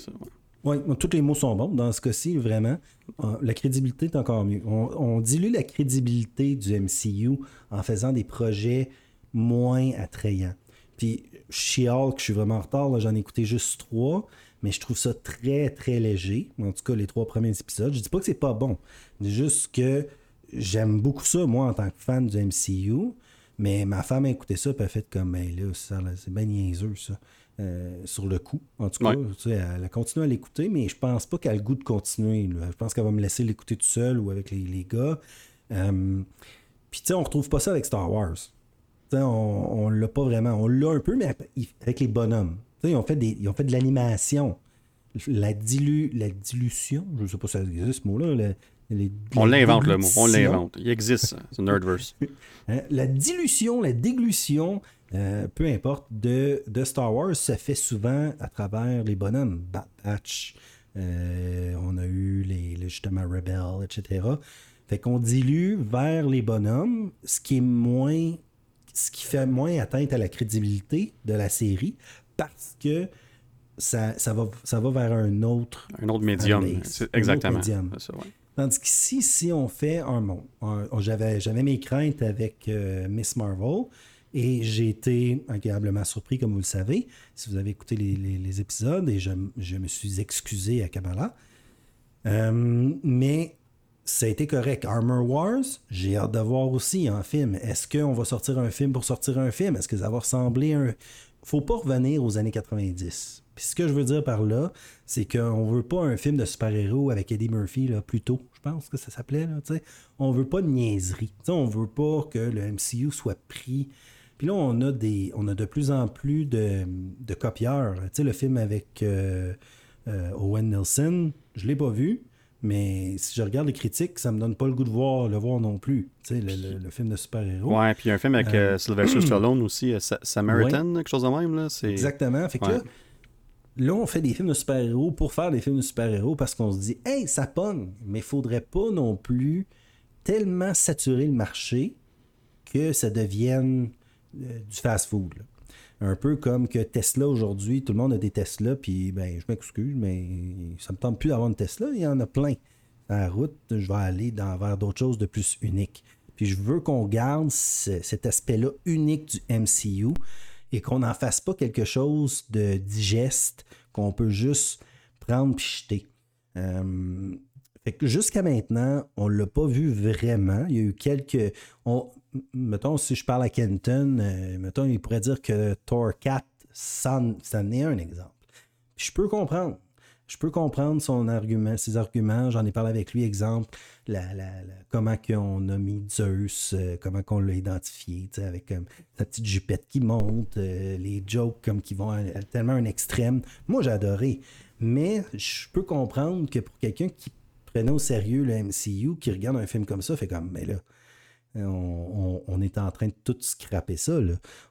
Oui, tous les mots sont bons dans ce cas-ci, vraiment. Euh, la crédibilité est encore mieux. On, dilue la crédibilité du MCU en faisant des projets moins attrayants. Puis, She-Hulk, je suis vraiment en retard, j'en ai écouté juste trois mais je trouve ça très, très léger. En tout cas, les trois premiers épisodes. Je dis pas que c'est pas bon. Juste que j'aime beaucoup ça, moi, en tant que fan du MCU. Mais ma femme a écouté ça, et elle a fait comme, ben là, c'est bien niaiseux, ça. Euh, sur le coup. En tout cas, elle a continué à l'écouter, mais je pense pas qu'elle a le goût de continuer. Je pense qu'elle va me laisser l'écouter tout seul ou avec les, gars. Euh, puis, tu sais, on retrouve pas ça avec Star Wars. on, on l'a pas vraiment. On l'a un peu, mais avec les bonhommes ils ont fait, des, ils ont fait de l'animation. La, dilu, la dilution, je ne sais pas si ça existe ce mot-là. on l'invente le mot, on l'invente. Il existe, c'est Nerdverse. Hein, la dilution, la déglution, euh, peu importe, de, de, Star Wars se fait souvent à travers les bonhommes. Bad Batch, euh, on a eu les, justement Rebel, etc. Fait qu'on dilue vers les bonhommes, ce qui est moins ce qui fait moins atteinte à la crédibilité de la série parce que ça, ça, va, ça va vers un autre... Un autre médium, exactement. Tandis qu'ici, si on fait un monde, j'avais, j'avais mes craintes avec euh, Miss Marvel et j'ai été agréablement surpris, comme vous le savez, si vous avez écouté les, épisodes, et je, je, me suis excusé à Kamala. Euh, mais ça a été correct. Armor Wars, j'ai hâte de voir aussi en film. Est-ce qu'on va sortir un film pour sortir un film? Est-ce que ça va ressembler à un, faut pas revenir aux années 90. Puis ce que je veux dire par là, c'est qu'on veut pas un film de super-héros avec Eddie Murphy là, plus tôt, je pense que ça s'appelait. Là, on veut pas de niaiserie. sais, on veut pas que le MCU soit pris. Puis là, on a des. On a de plus en plus de, de copieurs. sais, le film avec euh, euh, Owen Nelson, je l'ai pas vu. Mais si je regarde les critiques, ça me donne pas le goût de voir, le voir non plus. Tu sais, le, film de super-héros. Ouais, puis il y a un film avec euh, euh, Sylvester Stallone aussi, euh, Samaritan, quelque chose de même. Là. Exactement. Fait que là, là, on fait des films de super-héros pour faire des films de super-héros parce qu'on se dit, hey, ça pogne. Mais il faudrait pas non plus tellement saturer le marché que ça devienne du fast-food. Un peu comme que Tesla aujourd'hui, tout le monde a des Tesla, puis ben, je m'excuse, mais ça me tente plus d'avoir une Tesla, il y en a plein. À la route, je vais aller dans, vers d'autres choses de plus uniques. Puis je veux qu'on garde cet aspect-là unique du MCU et qu'on n'en fasse pas quelque chose de digeste qu'on peut juste prendre et jeter. Euh, que jusqu'à maintenant, on ne l'a pas vu vraiment. Il y a eu quelques. Mettons, si je parle à Kenton, euh, mettons, il pourrait dire que Thor 4, ça, ça est un exemple. je peux comprendre je peux comprendre son argument, ses arguments. J'en ai parlé avec lui, exemple, la, comment qu'on a mis Zeus, euh, comment qu'on l'a identifié, avec euh, sa petite jupette qui monte, les jokes comme qui vont tellement un extrême. Moi, j'ai adoré. Mais je peux comprendre que pour quelqu'un qui prenait au sérieux le MCU, qui regarde un film comme ça, fait comme, mais là, on, est en train de tout scraper ça.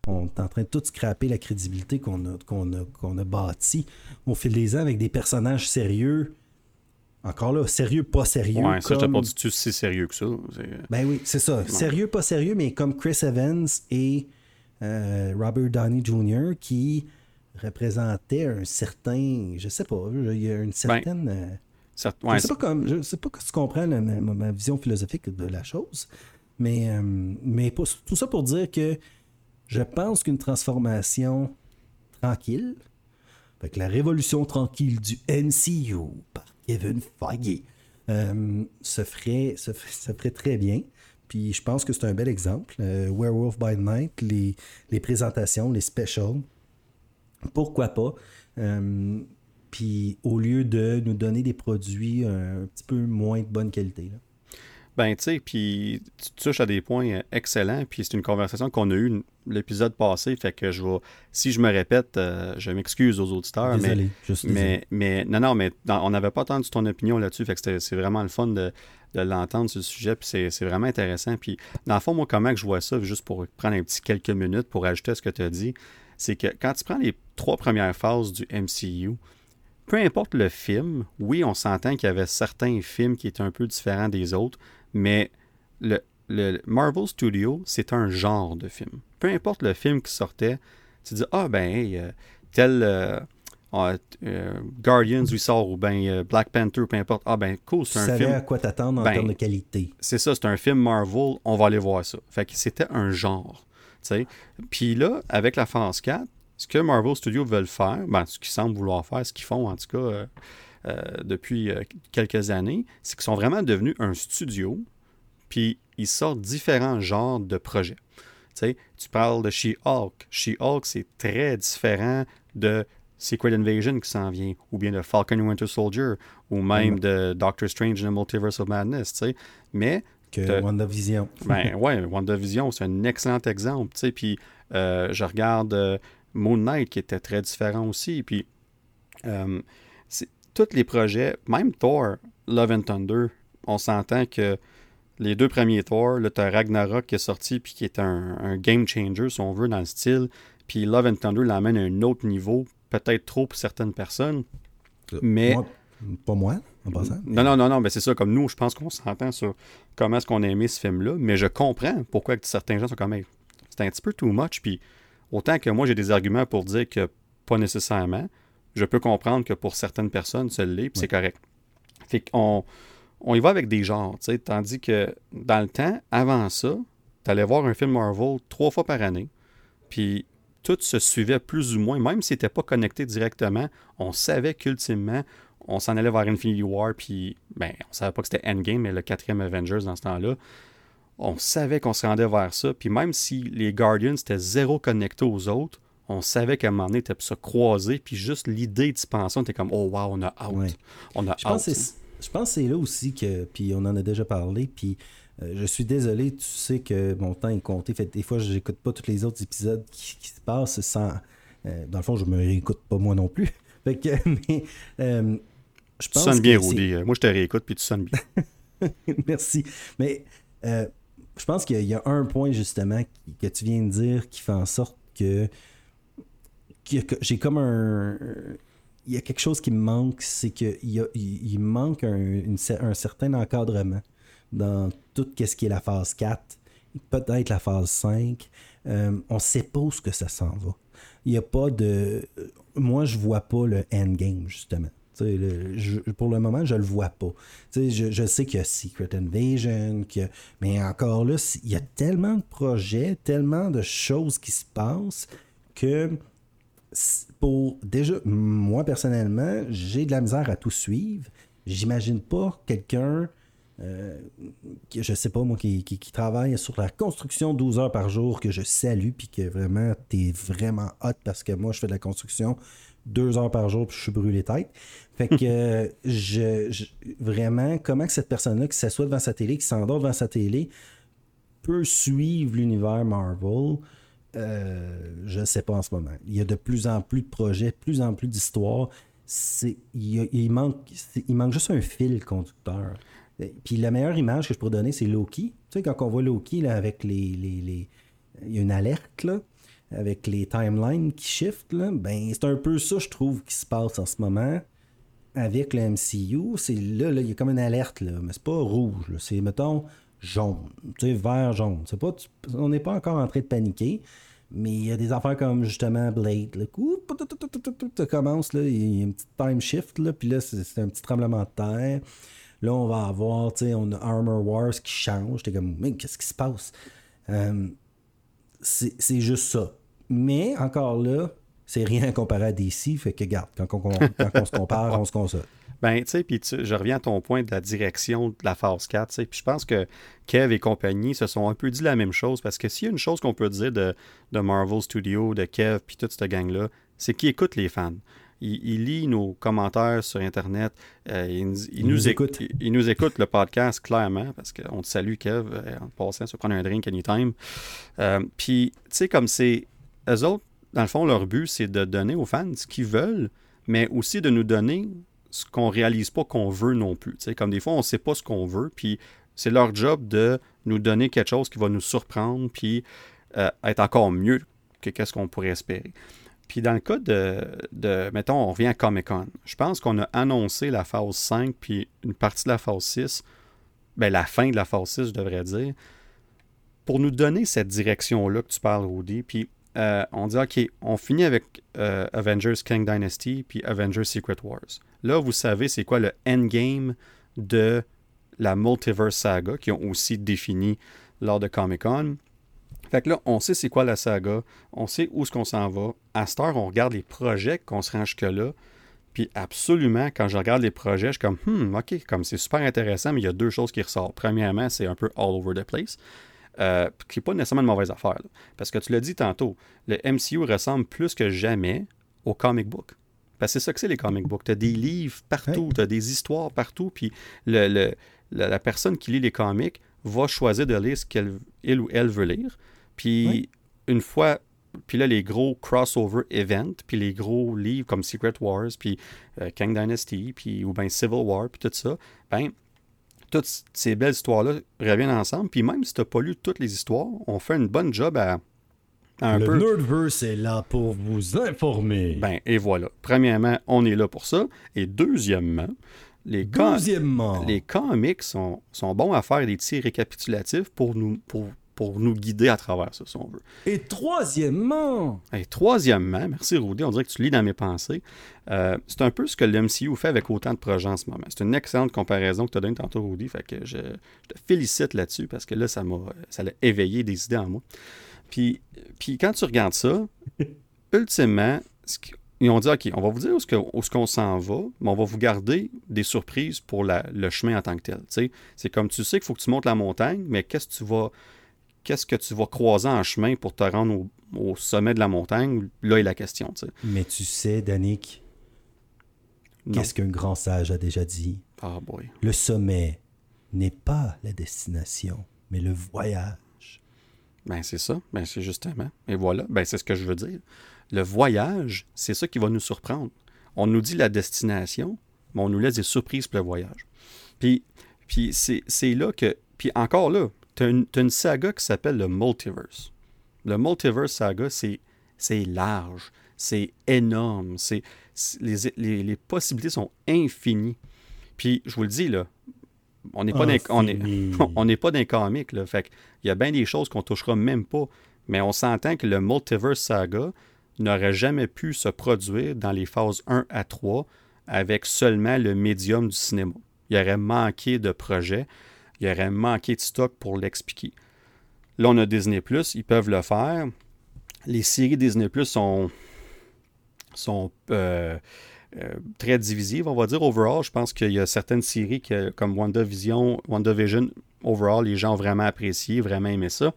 On est en train de tout scraper la crédibilité qu'on a, qu'on a, a bâtie au fil des ans avec des personnages sérieux. Encore là, sérieux, pas sérieux. Ouais, ça, je t'ai pas dit si sérieux que ça. Ben oui, c'est ça. Sérieux, pas sérieux, mais comme Chris Evans et euh, Robert Downey Jr. qui représentaient un certain. Je sais pas, il y a une ben, certaine. Euh, je sais pas comme. Je sais pas si tu comprends ma, vision philosophique de la chose. Mais, euh, mais tout ça pour dire que je pense qu'une transformation tranquille, avec la révolution tranquille du MCU par Kevin Feige, euh, se, ferait, très bien. Puis je pense que c'est un bel exemple. Euh, Werewolf by Night, les, les, présentations, les specials, pourquoi pas? puis au lieu de nous donner des produits un petit peu moins de bonne qualité. Là. Ben, tu sais, puis tu touches à des points euh, excellents, puis c'est une conversation qu'on a eue l'épisode passé, fait que je vais, si je me répète, euh, je m'excuse aux auditeurs, désolé, mais, mais, non, non, mais on n'avait pas entendu ton opinion là-dessus, fait que c'est vraiment le fun de, l'entendre sur le sujet, puis c'est vraiment intéressant, puis dans le fond, moi, comment que je vois ça, juste pour prendre un petit quelques minutes pour ajouter à ce que tu as dit, c'est que quand tu prends les trois premières phases du MCU, peu importe le film, oui, on s'entend qu'il y avait certains films qui étaient un peu différents des autres, mais le, Marvel Studio, c'est un genre de film. Peu importe le film qui sortait, tu dis Ah, ben, euh, tel euh, ah, euh, Guardians lui sort, ou ben Black Panther, peu importe. Ah, ben, cool, c'est un film. à quoi t'attendre en ben, termes de qualité. C'est ça, c'est un film Marvel, on va aller voir ça. Fait que c'était un genre. Puis là, avec la phase 4, ce que Marvel Studios veulent faire, ben, ce qu'ils semblent vouloir faire, ce qu'ils font en tout cas euh, depuis euh, quelques années, c'est qu'ils sont vraiment devenus un studio, puis ils sortent différents genres de projets. Tu, tu parles de She-Hulk. She-Hulk, c'est très différent de Secret Invasion qui s'en vient, ou bien de Falcon Winter Soldier, ou même mm. de Doctor Strange and the Multiverse of Madness, tu sais. Mais... Que WandaVision. ben ouais, WandaVision, c'est un excellent exemple, tu sais. Puis euh, je regarde Moon Knight qui était très différent aussi, puis tous les projets, même Thor, Love and Thunder, on s'entend que les deux premiers Thor, là, t'as Ragnarok qui est sorti puis qui est un, game changer, si on veut, dans le style. Puis Love and Thunder l'amène à un autre niveau, peut-être trop pour certaines personnes. Mais. pas moi, en passant. Non, non, non, non, mais c'est ça, comme nous, je pense qu'on s'entend sur comment est-ce qu'on a aimé ce film-là, mais je comprends pourquoi certains gens sont comme, c'est un petit peu too much, puis autant que moi, j'ai des arguments pour dire que pas nécessairement, je peux comprendre que pour certaines personnes, ça l'est, puis c'est correct. Fait qu'on on y va avec des genres, tandis que dans le temps, avant ça, tu allais voir un film Marvel trois fois par année, puis tout se suivait plus ou moins, même si n'était pas connecté directement, on savait qu'ultimement, on s'en allait vers Infinity War, puis ben, on savait pas que c'était Endgame, mais le quatrième Avengers dans ce temps-là. On savait qu'on se rendait vers ça, puis même si les Guardians étaient zéro connectés aux autres, on savait qu'à un moment donné, tu se croisé, puis juste l'idée de se penser, on était comme, oh wow, on a out. On a je Pense je pense que c'est là aussi que, puis on en a déjà parlé, puis euh, je suis désolé, tu sais que mon temps est compté. Fait des fois, je n'écoute pas tous les autres épisodes qui, se passent sans. Euh, dans le fond, je me réécoute pas moi non plus. Fait que, mais, euh, je pense tu sonnes bien, Rudy. Moi, je te réécoute, puis tu sonnes bien. Merci. Mais je pense qu'il y a un point, justement, que tu viens de dire qui fait en sorte que j'ai comme un. Il y a quelque chose qui me manque, c'est qu'il il, manque un, un, certain encadrement dans tout ce qui est la phase 4, peut-être la phase 5. Euh, on sait pas où ce que ça s'en va. Il n'y a pas de. Moi, je vois pas le endgame, justement. pour le moment, je le vois pas. Je, je, sais qu'il y a Secret Invasion, mais encore là, il y a tellement de projets, tellement de choses qui se passent que pour déjà, moi personnellement, j'ai de la misère à tout suivre. J'imagine pas quelqu'un, euh, je sais pas moi, qui, travaille sur la construction 12 heures par jour, que je salue, puis que vraiment, t'es vraiment hot parce que moi, je fais de la construction deux heures par jour, puis je suis brûlé tête. Fait que, je, vraiment, comment que cette personne-là qui s'assoit devant sa télé, qui s'endort devant sa télé, peut suivre l'univers Marvel, euh, je ne sais pas en ce moment. Il y a de plus en plus de projets, plus en plus d'histoires. Il, manque, il manque juste un fil conducteur. Puis la meilleure image que je pourrais donner, c'est Loki. Tu sais, quand on voit Loki là, avec les, les, Il y a une alerte là, avec les timelines qui shiftent, là, ben c'est un peu ça, je trouve, qui se passe en ce moment avec le MCU. Là, là, il y a comme une alerte, là, mais c'est pas rouge. C'est, mettons, jaune. Tu sais, vert, jaune. C'est pas, on n'est pas encore en train de paniquer. Mais il y a des affaires comme justement Blade. Là, ça commence, là, il y a un petit time shift, là, puis là, c'est un petit tremblement de terre. Là, on va avoir, tu sais, on a Armor Wars qui change. T'es comme, mais qu'est-ce qui se passe? Euh, c'est juste ça. Mais encore là, c'est rien comparé à DC. Fait que, garde, quand on, quand on se compare, on se console. Ben, tu sais, puis je reviens à ton point de la direction de la phase 4, puis je pense que Kev et compagnie se sont un peu dit la même chose, parce que s'il y a une chose qu'on peut dire de, de Marvel Studios, de Kev, puis toute cette gang-là, c'est qu'ils écoutent les fans. Il, lit nos commentaires sur Internet. Euh, il, nous, écoute. Il, nous écoute le podcast clairement parce qu'on te salue, Kev, euh, en passant, se prendre un drink anytime. Euh, puis, tu sais, comme c'est. Eux autres, dans le fond, leur but, c'est de donner aux fans ce qu'ils veulent, mais aussi de nous donner ce qu'on réalise pas qu'on veut non plus. comme des fois, on ne sait pas ce qu'on veut, puis c'est leur job de nous donner quelque chose qui va nous surprendre, puis euh, être encore mieux que qu'est-ce qu'on pourrait espérer. Puis dans le cas de, de, mettons, on revient à Comic-Con. Je pense qu'on a annoncé la phase 5, puis une partie de la phase 6, ben la fin de la phase 6, je devrais dire, pour nous donner cette direction-là que tu parles, Rudy. Puis euh, on dit, OK, on finit avec euh, Avengers King Dynasty, puis Avengers Secret Wars. Là, vous savez c'est quoi le endgame de la Multiverse Saga, qui ont aussi défini lors de Comic-Con. Fait que là, on sait c'est quoi la saga, on sait où est-ce qu'on s'en va. À cette heure, on regarde les projets qu'on se range que là. Puis absolument, quand je regarde les projets, je suis comme, hmm, ok, comme c'est super intéressant, mais il y a deux choses qui ressortent. Premièrement, c'est un peu all over the place. Euh, qui n'est pas nécessairement une mauvaise affaire. Parce que tu l'as dit tantôt, le MCU ressemble plus que jamais au comic book. Parce que c'est ça que c'est les comic books. Tu as des livres partout, tu as des histoires partout, puis le, la personne qui lit les comics va choisir de lire ce qu'elle ou elle veut lire. Puis une fois, puis là, les gros crossover events, puis les gros livres comme Secret Wars, puis euh, King Dynasty, puis ou bien Civil War, puis tout ça, ben toutes ces belles histoires-là reviennent ensemble. Puis même si tu n'as pas lu toutes les histoires, on fait une bonne job à, un le Nerdverse est là pour vous informer. Ben, et voilà. Premièrement, on est là pour ça. Et deuxièmement, les, deuxièmement. les comics sont, sont, bons à faire des petits récapitulatifs pour nous, pour pour nous guider à travers ça, si on veut. Et troisièmement... Et troisièmement, merci Rudy, on dirait que tu lis dans mes pensées, euh, c'est un peu ce que l'MCU fait avec autant de projets en ce moment. C'est une excellente comparaison que tu as donnée tantôt, Rudy, fait que je, te félicite là-dessus parce que là, ça m'a ça a éveillé des idées en moi. Puis, puis quand tu regardes ça, ultimement, ils ont dit, OK, on va vous dire où est-ce qu'on s'en va, mais on va vous garder des surprises pour le chemin en tant que tel. C'est comme tu sais qu'il faut que tu montes la montagne, mais qu'est-ce que tu vas qu'est-ce que tu vas croiser en chemin pour te rendre au, sommet de la montagne? Là est la question. Mais tu sais, Danick, qu'est-ce qu'un grand sage a déjà dit? Ah boy. Le sommet n'est pas la destination, mais le voyage. Ben c'est ça, ben c'est justement. Et voilà, ben c'est ce que je veux dire. Le voyage, c'est ça qui va nous surprendre. On nous dit la destination, mais on nous laisse des surprises pour le voyage. Puis, puis c'est là que. Puis encore là, tu as, une saga qui s'appelle le Multiverse. Le Multiverse saga, c'est large, c'est énorme, c'est les, les, les, possibilités sont infinies. Puis, je vous le dis, là, on n'est pas, dans, on est, on pas d'un comique. Là, fait il y a bien des choses qu'on touchera même pas. Mais on s'entend que le Multiverse Saga n'aurait jamais pu se produire dans les phases 1 à 3 avec seulement le médium du cinéma. Il y aurait manqué de projets il aurait manqué de stock pour l'expliquer. Là, on a Disney Plus, ils peuvent le faire. les séries Disney Plus sont, sont euh, euh, très divisives, on va dire, overall. Je pense qu'il y a certaines séries comme WandaVision, WandaVision, overall, les gens ont vraiment apprécié, vraiment aimé ça.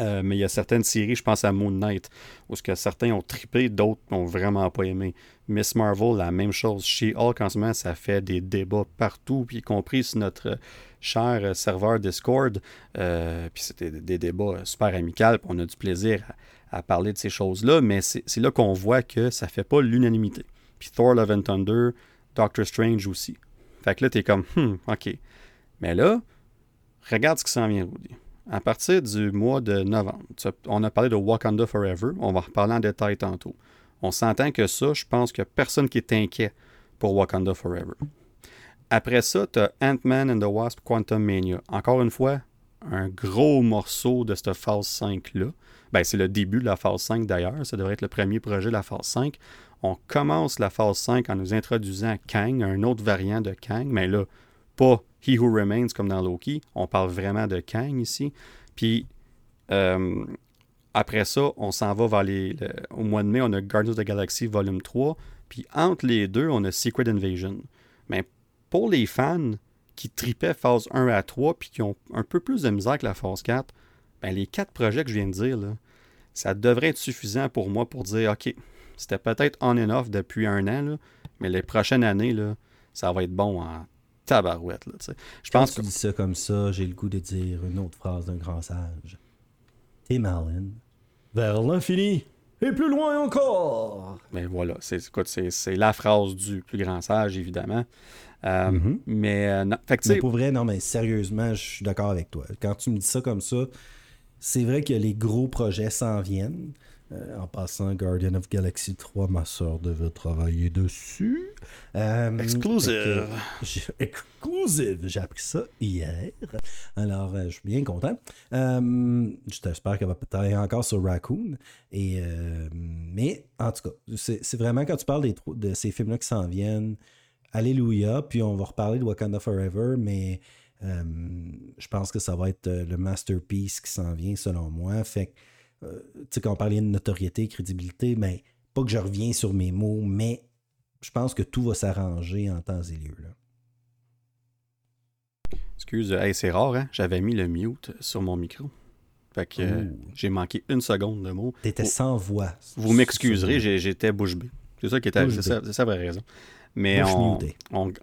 Euh, mais il y a certaines séries, je pense à Moon Knight, où ce que certains ont trippé, d'autres n'ont vraiment pas aimé. Miss Marvel, la même chose. Chez Hulk, en ce moment, ça fait des débats partout, puis y compris sur notre cher serveur Discord. Euh, c'était des débats super amicaux, on a du plaisir à, parler de ces choses-là, mais c'est là qu'on voit que ça fait pas l'unanimité. Puis Thor Love and Thunder, Doctor Strange aussi. Fait que là, t'es comme, hmm, ok. Mais là, regarde ce qui s'en vient, à partir du mois de novembre, on a parlé de Wakanda Forever, on va reparler en détail tantôt. On s'entend que ça, je pense qu'il n'y a personne qui est inquiet pour Wakanda Forever. Après ça, tu as Ant-Man and the Wasp Quantum Mania. Encore une fois, un gros morceau de cette phase 5-là. Ben, c'est le début de la phase 5 d'ailleurs. Ça devrait être le premier projet de la phase 5. On commence la phase 5 en nous introduisant Kang, un autre variant de Kang, mais là, pas He Who Remains comme dans Loki. On parle vraiment de Kang ici. Puis euh, après ça, on s'en va vers les. au mois de mai, on a Guardians of the Galaxy Volume 3. Puis entre les deux, on a Secret Invasion. Mais pour les fans qui tripaient phase 1 à 3 puis qui ont un peu plus de misère que la phase 4, ben les quatre projets que je viens de dire, là, ça devrait être suffisant pour moi pour dire OK, c'était peut-être on and off depuis un an, mais les prochaines années, là, ça va être bon en tabarouette. Là, je pense que tu dis ça comme ça, j'ai le goût de dire une autre phrase d'un grand sage. T'es malin. Vers l'infini et plus loin encore. Mais voilà, c'est, c'est, la phrase du plus grand sage, évidemment. Euh, mm-hmm. Mais, euh, non, mais pour vrai, non, mais sérieusement, je suis d'accord avec toi. Quand tu me dis ça comme ça, c'est vrai que les gros projets s'en viennent. Euh, en passant, Guardian of Galaxy 3, ma soeur devait travailler dessus. Euh, exclusive. exclusive. J'ai appris ça hier. Alors, euh, je suis bien content. J'espère qu'elle va peut-être encore sur Raccoon. Et, mais, en tout cas, c'est vraiment quand tu parles des, de ces films-là qui s'en viennent. Alléluia. Puis on va reparler de Wakanda Forever, mais je pense que ça va être le masterpiece qui s'en vient, selon moi. Fait que euh, tu sais, quand on parlait de notoriété, crédibilité, mais ben, pas que je reviens sur mes mots, mais je pense que tout va s'arranger en temps et lieu. Là. Excuse, c'est rare, hein? J'avais mis le mute sur mon micro. Fait que euh, j'ai manqué une seconde de mots. T'étais sans voix. Vous m'excuserez, j'étais bouche bée. C'est ça qui était. C'est ça, ça, vraie raison. Mais on,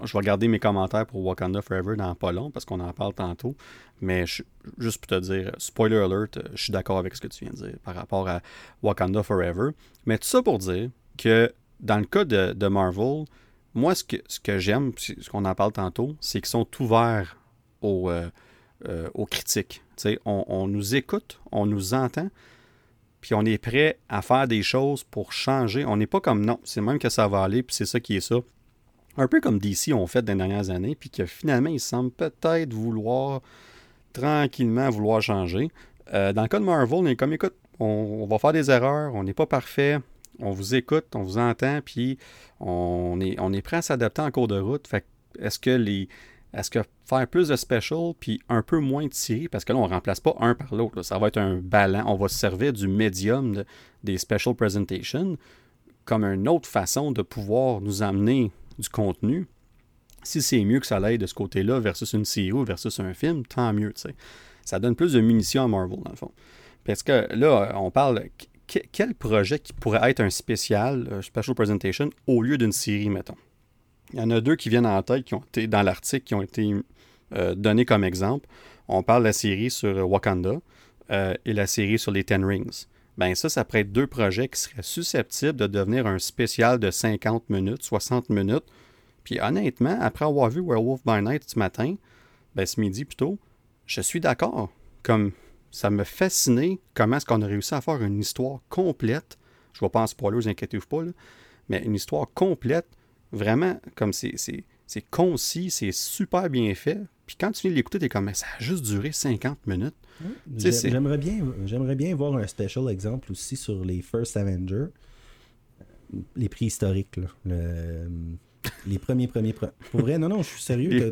je vais regarder mes commentaires pour Wakanda Forever dans pas long parce qu'on en parle tantôt. Mais juste pour te dire, spoiler alert, je suis d'accord avec ce que tu viens de dire par rapport à Wakanda Forever. Mais tout ça pour dire que dans le cas de, Marvel, moi, ce que, ce que j'aime, ce qu'on en parle tantôt, c'est qu'ils sont ouverts aux, euh, euh, aux critiques. On, on, nous écoute, on nous entend, puis on est prêt à faire des choses pour changer. On n'est pas comme non, c'est même que ça va aller, puis c'est ça qui est ça un peu comme DC ont fait dans les dernières années, puis que finalement, ils semblent peut-être vouloir tranquillement vouloir changer. Euh, dans le cas de Marvel, on est comme, écoute, on, va faire des erreurs, on n'est pas parfait, on vous écoute, on vous entend, puis on est, on est prêt à s'adapter en cours de route. Fait est-ce que les. Est-ce que faire plus de special puis un peu moins de séries, parce que là, on ne remplace pas un par l'autre. Ça va être un ballon. On va se servir du médium des special presentations comme une autre façon de pouvoir nous amener du contenu, si c'est mieux que ça l'aide de ce côté-là versus une série ou versus un film, tant mieux. Ça donne plus de munitions à Marvel, dans le fond. Parce que là, on parle. Quel projet qui pourrait être un spécial, un special presentation, au lieu d'une série, mettons? Il y en a deux qui viennent en tête, qui ont été dans l'article, qui ont été euh, donnés comme exemple. On parle de la série sur Wakanda euh, et la série sur les Ten Rings ben ça, ça pourrait deux projets qui seraient susceptibles de devenir un spécial de 50 minutes, 60 minutes. Puis honnêtement, après avoir vu Werewolf by Night ce matin, ben ce midi plutôt, je suis d'accord. Comme ça me fascinait comment est-ce qu'on a réussi à faire une histoire complète. Je ne vais pas en spoiler, vous inquiétez-vous pas, mais une histoire complète, vraiment, comme c'est concis, c'est super bien fait. Puis quand tu viens l'écouter, t'es comme, ça a juste duré 50 minutes. J'aimerais bien, j'aimerais bien voir un special exemple aussi sur les First Avengers. Les prix historiques, là. les premiers, premiers. Pour vrai, non, non, je suis sérieux.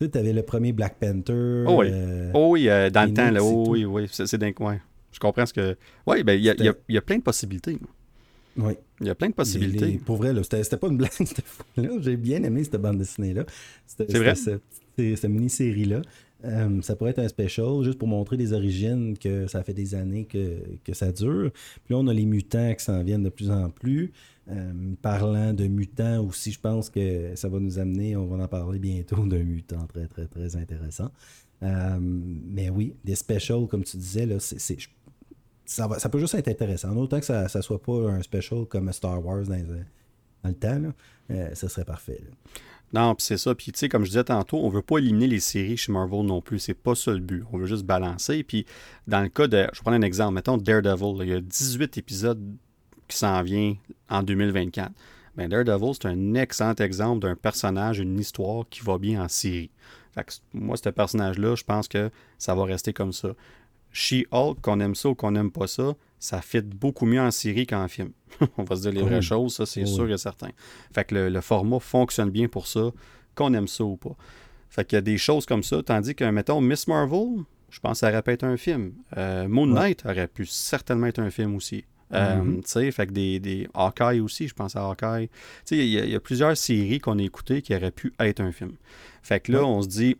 Tu sais, t'avais le premier Black Panther. Oh oui, euh, oh oui euh, dans le temps, là, oh oui, oui, c'est dingue, ouais. Je comprends ce que. Oui, ben, il y a, y a, plein de possibilités. Oui. Il y a plein de possibilités. pour vrai, c'était pas une blague cette fois-là. J'ai bien aimé cette bande dessinée-là. C'est vrai? Cette, cette mini-série-là. Euh, ça pourrait être un special juste pour montrer les origines que ça fait des années que, que ça dure. Puis là, on a les mutants qui s'en viennent de plus en plus. Euh, parlant de mutants aussi, je pense que ça va nous amener, on va en parler bientôt d'un mutant très, très, très intéressant. Euh, mais oui, des specials, comme tu disais, là, ça, va, ça peut juste être intéressant. Autant que ça ne soit pas un special comme Star Wars dans, le temps, ça serait parfait. Non, puis c'est ça. Puis, tu sais, comme je disais tantôt, on veut pas éliminer les séries chez Marvel non plus. C'est pas ça le but. On veut juste balancer. Puis, dans le cas de. Je prendre un exemple. Mettons Daredevil. il y a 18 épisodes qui s'en vient en 2024. Ben, Daredevil, c'est un excellent exemple d'un personnage, une histoire qui va bien en série. Moi, ce personnage-là, je pense que ça va rester comme ça. She-Hulk, qu'on aime ça ou qu'on n'aime pas ça, ça fit beaucoup mieux en série qu'en film. On va se dire les vraies choses, ça c'est sûr et certain. Fait que le, format fonctionne bien pour ça, qu'on aime ça ou pas. Fait qu'il y a des choses comme ça, tandis que, mettons, Miss Marvel, je pense que ça aurait pu être un film. Euh, Moon Knight aurait pu certainement être un film aussi. Euh, mm-hmm. Tu sais, fait que des, des Hawkeye aussi, je pense à Hawkeye. Tu sais, il y, a plusieurs séries qu'on a écoutées qui auraient pu être un film. Fait que là, on se dit,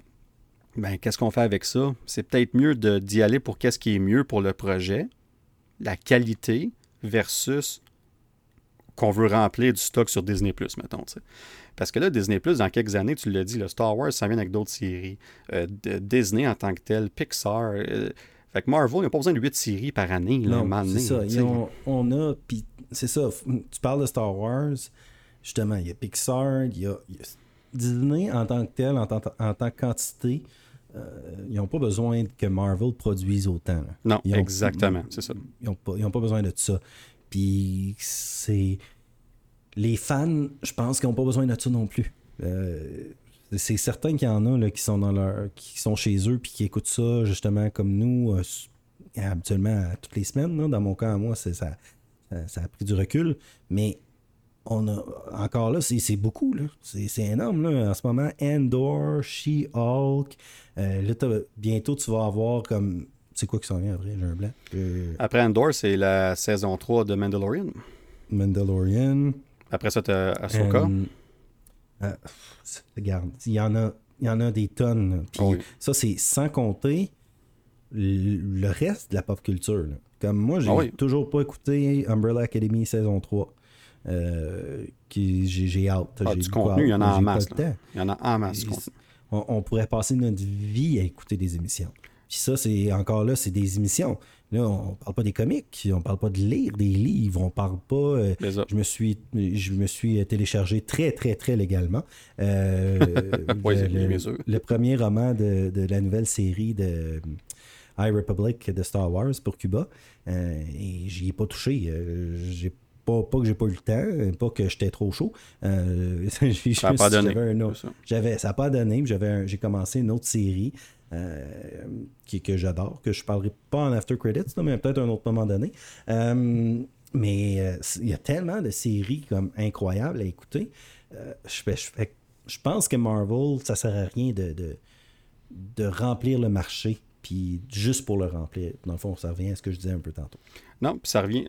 ben, qu'est-ce qu'on fait avec ça? C'est peut-être mieux d'y aller pour qu'est-ce qui est mieux pour le projet, la qualité versus qu'on veut remplir du stock sur Disney+, mettons. Parce que là, Disney+, dans quelques années, tu l'as dit, le Star Wars, ça vient avec d'autres séries. Euh, Disney en tant que tel, Pixar... Euh, fait que Marvel, il n'y a pas besoin de 8 séries par année. non, c'est ça. on a... Puis c'est ça, tu parles de Star Wars, justement, il y a Pixar, il y a, Disney en tant que tel, en, tant, en tant que quantité, euh, ils n'ont pas besoin que Marvel produise autant. Non, exactement, c'est ça. Ils n'ont pas, pas, besoin de ça. Puis c'est. Les fans, je pense qu'ils n'ont pas besoin de ça non plus. Euh, c'est certain qu'il y en a là, qui sont dans leur. qui sont chez eux puis qui écoutent ça justement comme nous, euh, habituellement toutes les semaines. Dans mon cas, moi, ça, ça, ça a pris du recul. Mais on a encore là, c'est beaucoup, là. C'est énorme, là. En ce moment, Endor, She-Hulk. Euh, bientôt, tu vas avoir comme. C'est quoi qui s'en vient après? J'ai un blanc. Euh, après Endor, c'est la saison 3 de Mandalorian. Mandalorian. Après ça, tu as Ahsoka. Euh, regarde, il y en a, il y en a des tonnes. ça, c'est sans compter le reste de la pop culture. Comme moi, j'ai ah toujours pas écouté Umbrella Academy saison 3. Euh, j'ai hâte. Ah, du contenu, il y en a en masse. Il y en a en masse. On, pourrait passer notre vie à écouter des émissions. Puis ça, c'est encore là, c'est des émissions. Là, on parle pas des comics, on parle pas de lire des livres, on parle pas. Euh, je me suis, je me suis téléchargé très très très légalement euh, le, premier roman de, de, la nouvelle série de High Republic de Star Wars pour Cuba. et j'y ai pas touché. j'ai pas, que j'ai pas eu le temps, pas que j'étais trop chaud. Euh, ça n'a pas donné. J'avais, ça n'a pas donné. J'avais j'ai commencé une autre série euh, qui, que j'adore, que je ne parlerai pas en after credits, mais peut-être un autre moment donné. Euh, mais il y a tellement de séries comme incroyables à écouter. je, je, pense que Marvel, ça ne sert à rien de, de, de remplir le marché puis juste pour le remplir. Dans le fond, ça revient à ce que je disais un peu tantôt. Non, puis ça revient,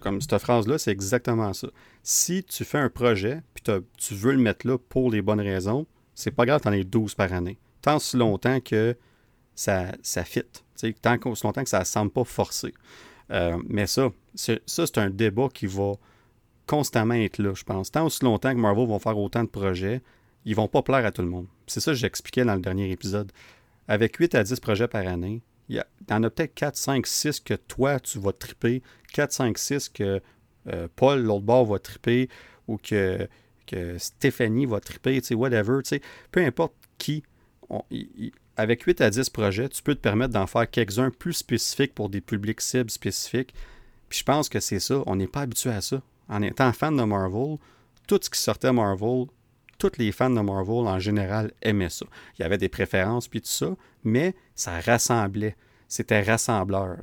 comme cette phrase-là, c'est exactement ça. Si tu fais un projet, puis tu veux le mettre là pour les bonnes raisons, c'est pas grave, t'en as 12 par année. Tant si longtemps que ça, ça fit. Tant aussi longtemps que ça ne semble pas forcé. Euh, mais ça, ça, c'est un débat qui va constamment être là, je pense. Tant aussi longtemps que Marvel vont faire autant de projets, ils vont pas plaire à tout le monde. C'est ça que j'expliquais dans le dernier épisode. Avec 8 à 10 projets par année, il y en a peut-être 4, 5, 6 que toi, tu vas triper, 4, 5, 6 que euh, Paul, l'autre bord, va triper, ou que, que Stéphanie va triper, tu sais, whatever, tu sais, peu importe qui. avec 8 à 10 projets, tu peux te permettre d'en faire quelques-uns plus spécifiques pour des publics cibles spécifiques. Puis je pense que c'est ça, on n'est pas habitué à ça. En étant fan de Marvel, tout ce qui sortait Marvel, tous les fans de Marvel en général aimaient ça. Il y avait des préférences puis tout ça, mais ça rassemblait. C'était rassembleur.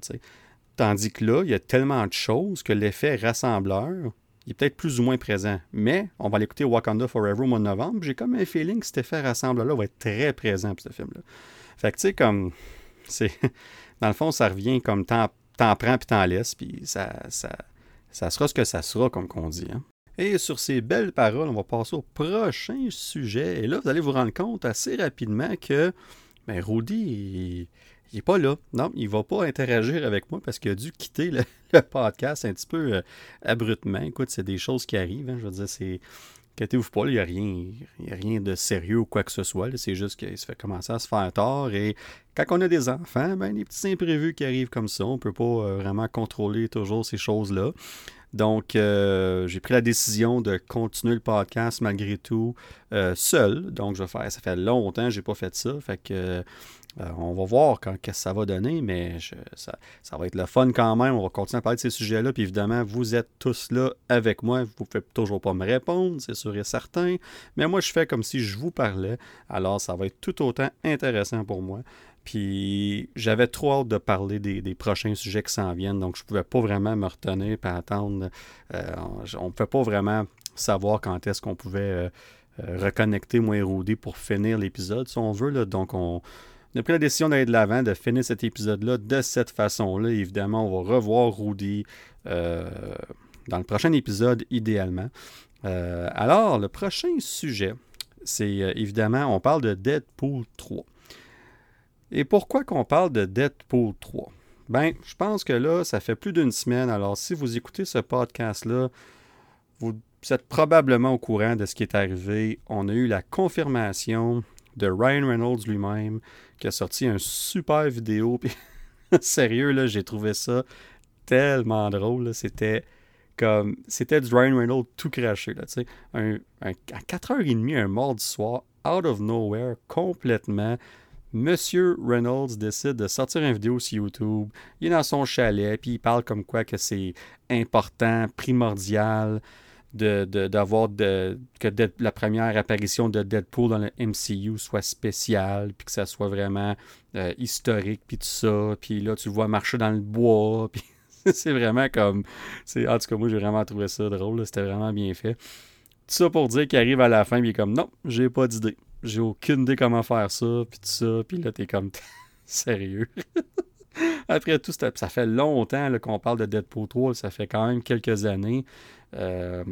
Tandis que là, il y a tellement de choses que l'effet rassembleur, il est peut-être plus ou moins présent. Mais on va l'écouter Wakanda Forever au mois de novembre. J'ai comme un feeling que cet effet rassembleur-là va être très présent pour ce film-là. Fait que tu sais, comme. Dans le fond, ça revient comme tant, t'en prends puis t'en laisses, puis ça, ça, ça sera ce que ça sera, comme qu'on dit. Hein. Et sur ces belles paroles, on va passer au prochain sujet. Et là, vous allez vous rendre compte assez rapidement que ben, Rudy, il, n'est pas là. Non, il va pas interagir avec moi parce qu'il a dû quitter le, podcast un petit peu euh, abruptement. Écoute, c'est des choses qui arrivent. Hein. je veux dire, c'est. Inquiétez-vous pas, il n'y a, rien, a rien de sérieux ou quoi que ce soit. C'est juste qu'il se fait commencer à se faire tort. Et quand on a des enfants, ben, des petits imprévus qui arrivent comme ça, on ne peut pas euh, vraiment contrôler toujours ces choses-là. Donc, euh, j'ai pris la décision de continuer le podcast malgré tout euh, seul. Donc, je vais faire. Ça fait longtemps que je n'ai pas fait ça. Fait que euh, on va voir quand, qu'est-ce que ça va donner, mais ça, va être le fun quand même. On va continuer à parler de ces sujets-là. Puis évidemment, vous êtes tous là avec moi. Vous ne pouvez toujours pas me répondre, c'est sûr et certain. Mais moi, je fais comme si je vous parlais. Alors, ça va être tout autant intéressant pour moi. Puis j'avais trop hâte de parler des, prochains sujets qui s'en viennent, donc je ne pouvais pas vraiment me retenir et attendre. Euh, on ne pouvait pas vraiment savoir quand est-ce qu'on pouvait euh, euh, reconnecter moi et Rudy pour finir l'épisode, si on veut. Là. Donc on, a pris la décision d'aller de l'avant, de finir cet épisode-là de cette façon-là. Évidemment, on va revoir Rudy dans le prochain épisode, idéalement. alors, le prochain sujet, c'est évidemment, on parle de Deadpool 3. Et pourquoi qu'on parle de Deadpool 3? Ben, je pense que là, ça fait plus d'une semaine. Alors, si vous écoutez ce podcast-là, vous êtes probablement au courant de ce qui est arrivé. On a eu la confirmation de Ryan Reynolds lui-même qui a sorti un super vidéo. Puis, sérieux, là, j'ai trouvé ça tellement drôle. C'était comme. C'était du Ryan Reynolds tout craché. Là, un, à 4h30, un mardi soir, out of nowhere, complètement. Monsieur Reynolds décide de sortir une vidéo sur YouTube. Il est dans son chalet, puis il parle comme quoi que c'est important, primordial d'avoir de, que la première apparition de Deadpool dans le MCU soit spéciale, puis que ça soit vraiment euh, historique, puis tout ça. Puis là, tu le vois marcher dans le bois, puis c'est vraiment comme... En tout cas, moi, j'ai vraiment trouvé ça drôle. C'était vraiment bien fait. Tout ça pour dire qu'il arrive à la fin, puis il est comme « Non, j'ai pas d'idée. » j'ai aucune idée comment faire ça, puis tout ça, puis là, t'es comme sérieux? Après tout, ça fait longtemps qu'on parle de Deadpool 3, ça fait quand même quelques années. Euh,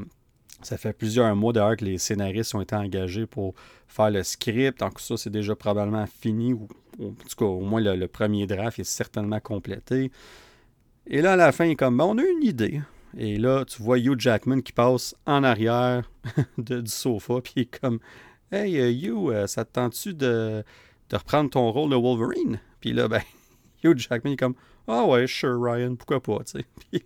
ça fait plusieurs mois d'ailleurs que les scénaristes ont été engagés pour faire le script. Donc ça, c'est déjà probablement fini, ou, en tout cas, au moins le, premier draft est certainement complété. Et là, à la fin, il est comme, ben, on a une idée. Et là, tu vois Hugh Jackman qui passe en arrière du sofa, puis il est comme, Hey, euh, Hugh, euh, ça te tente-tu de, reprendre ton rôle de Wolverine? Puis là, ben, Hugh Jackman est comme Ah ouais, sure, Ryan, pourquoi pas, tu sais?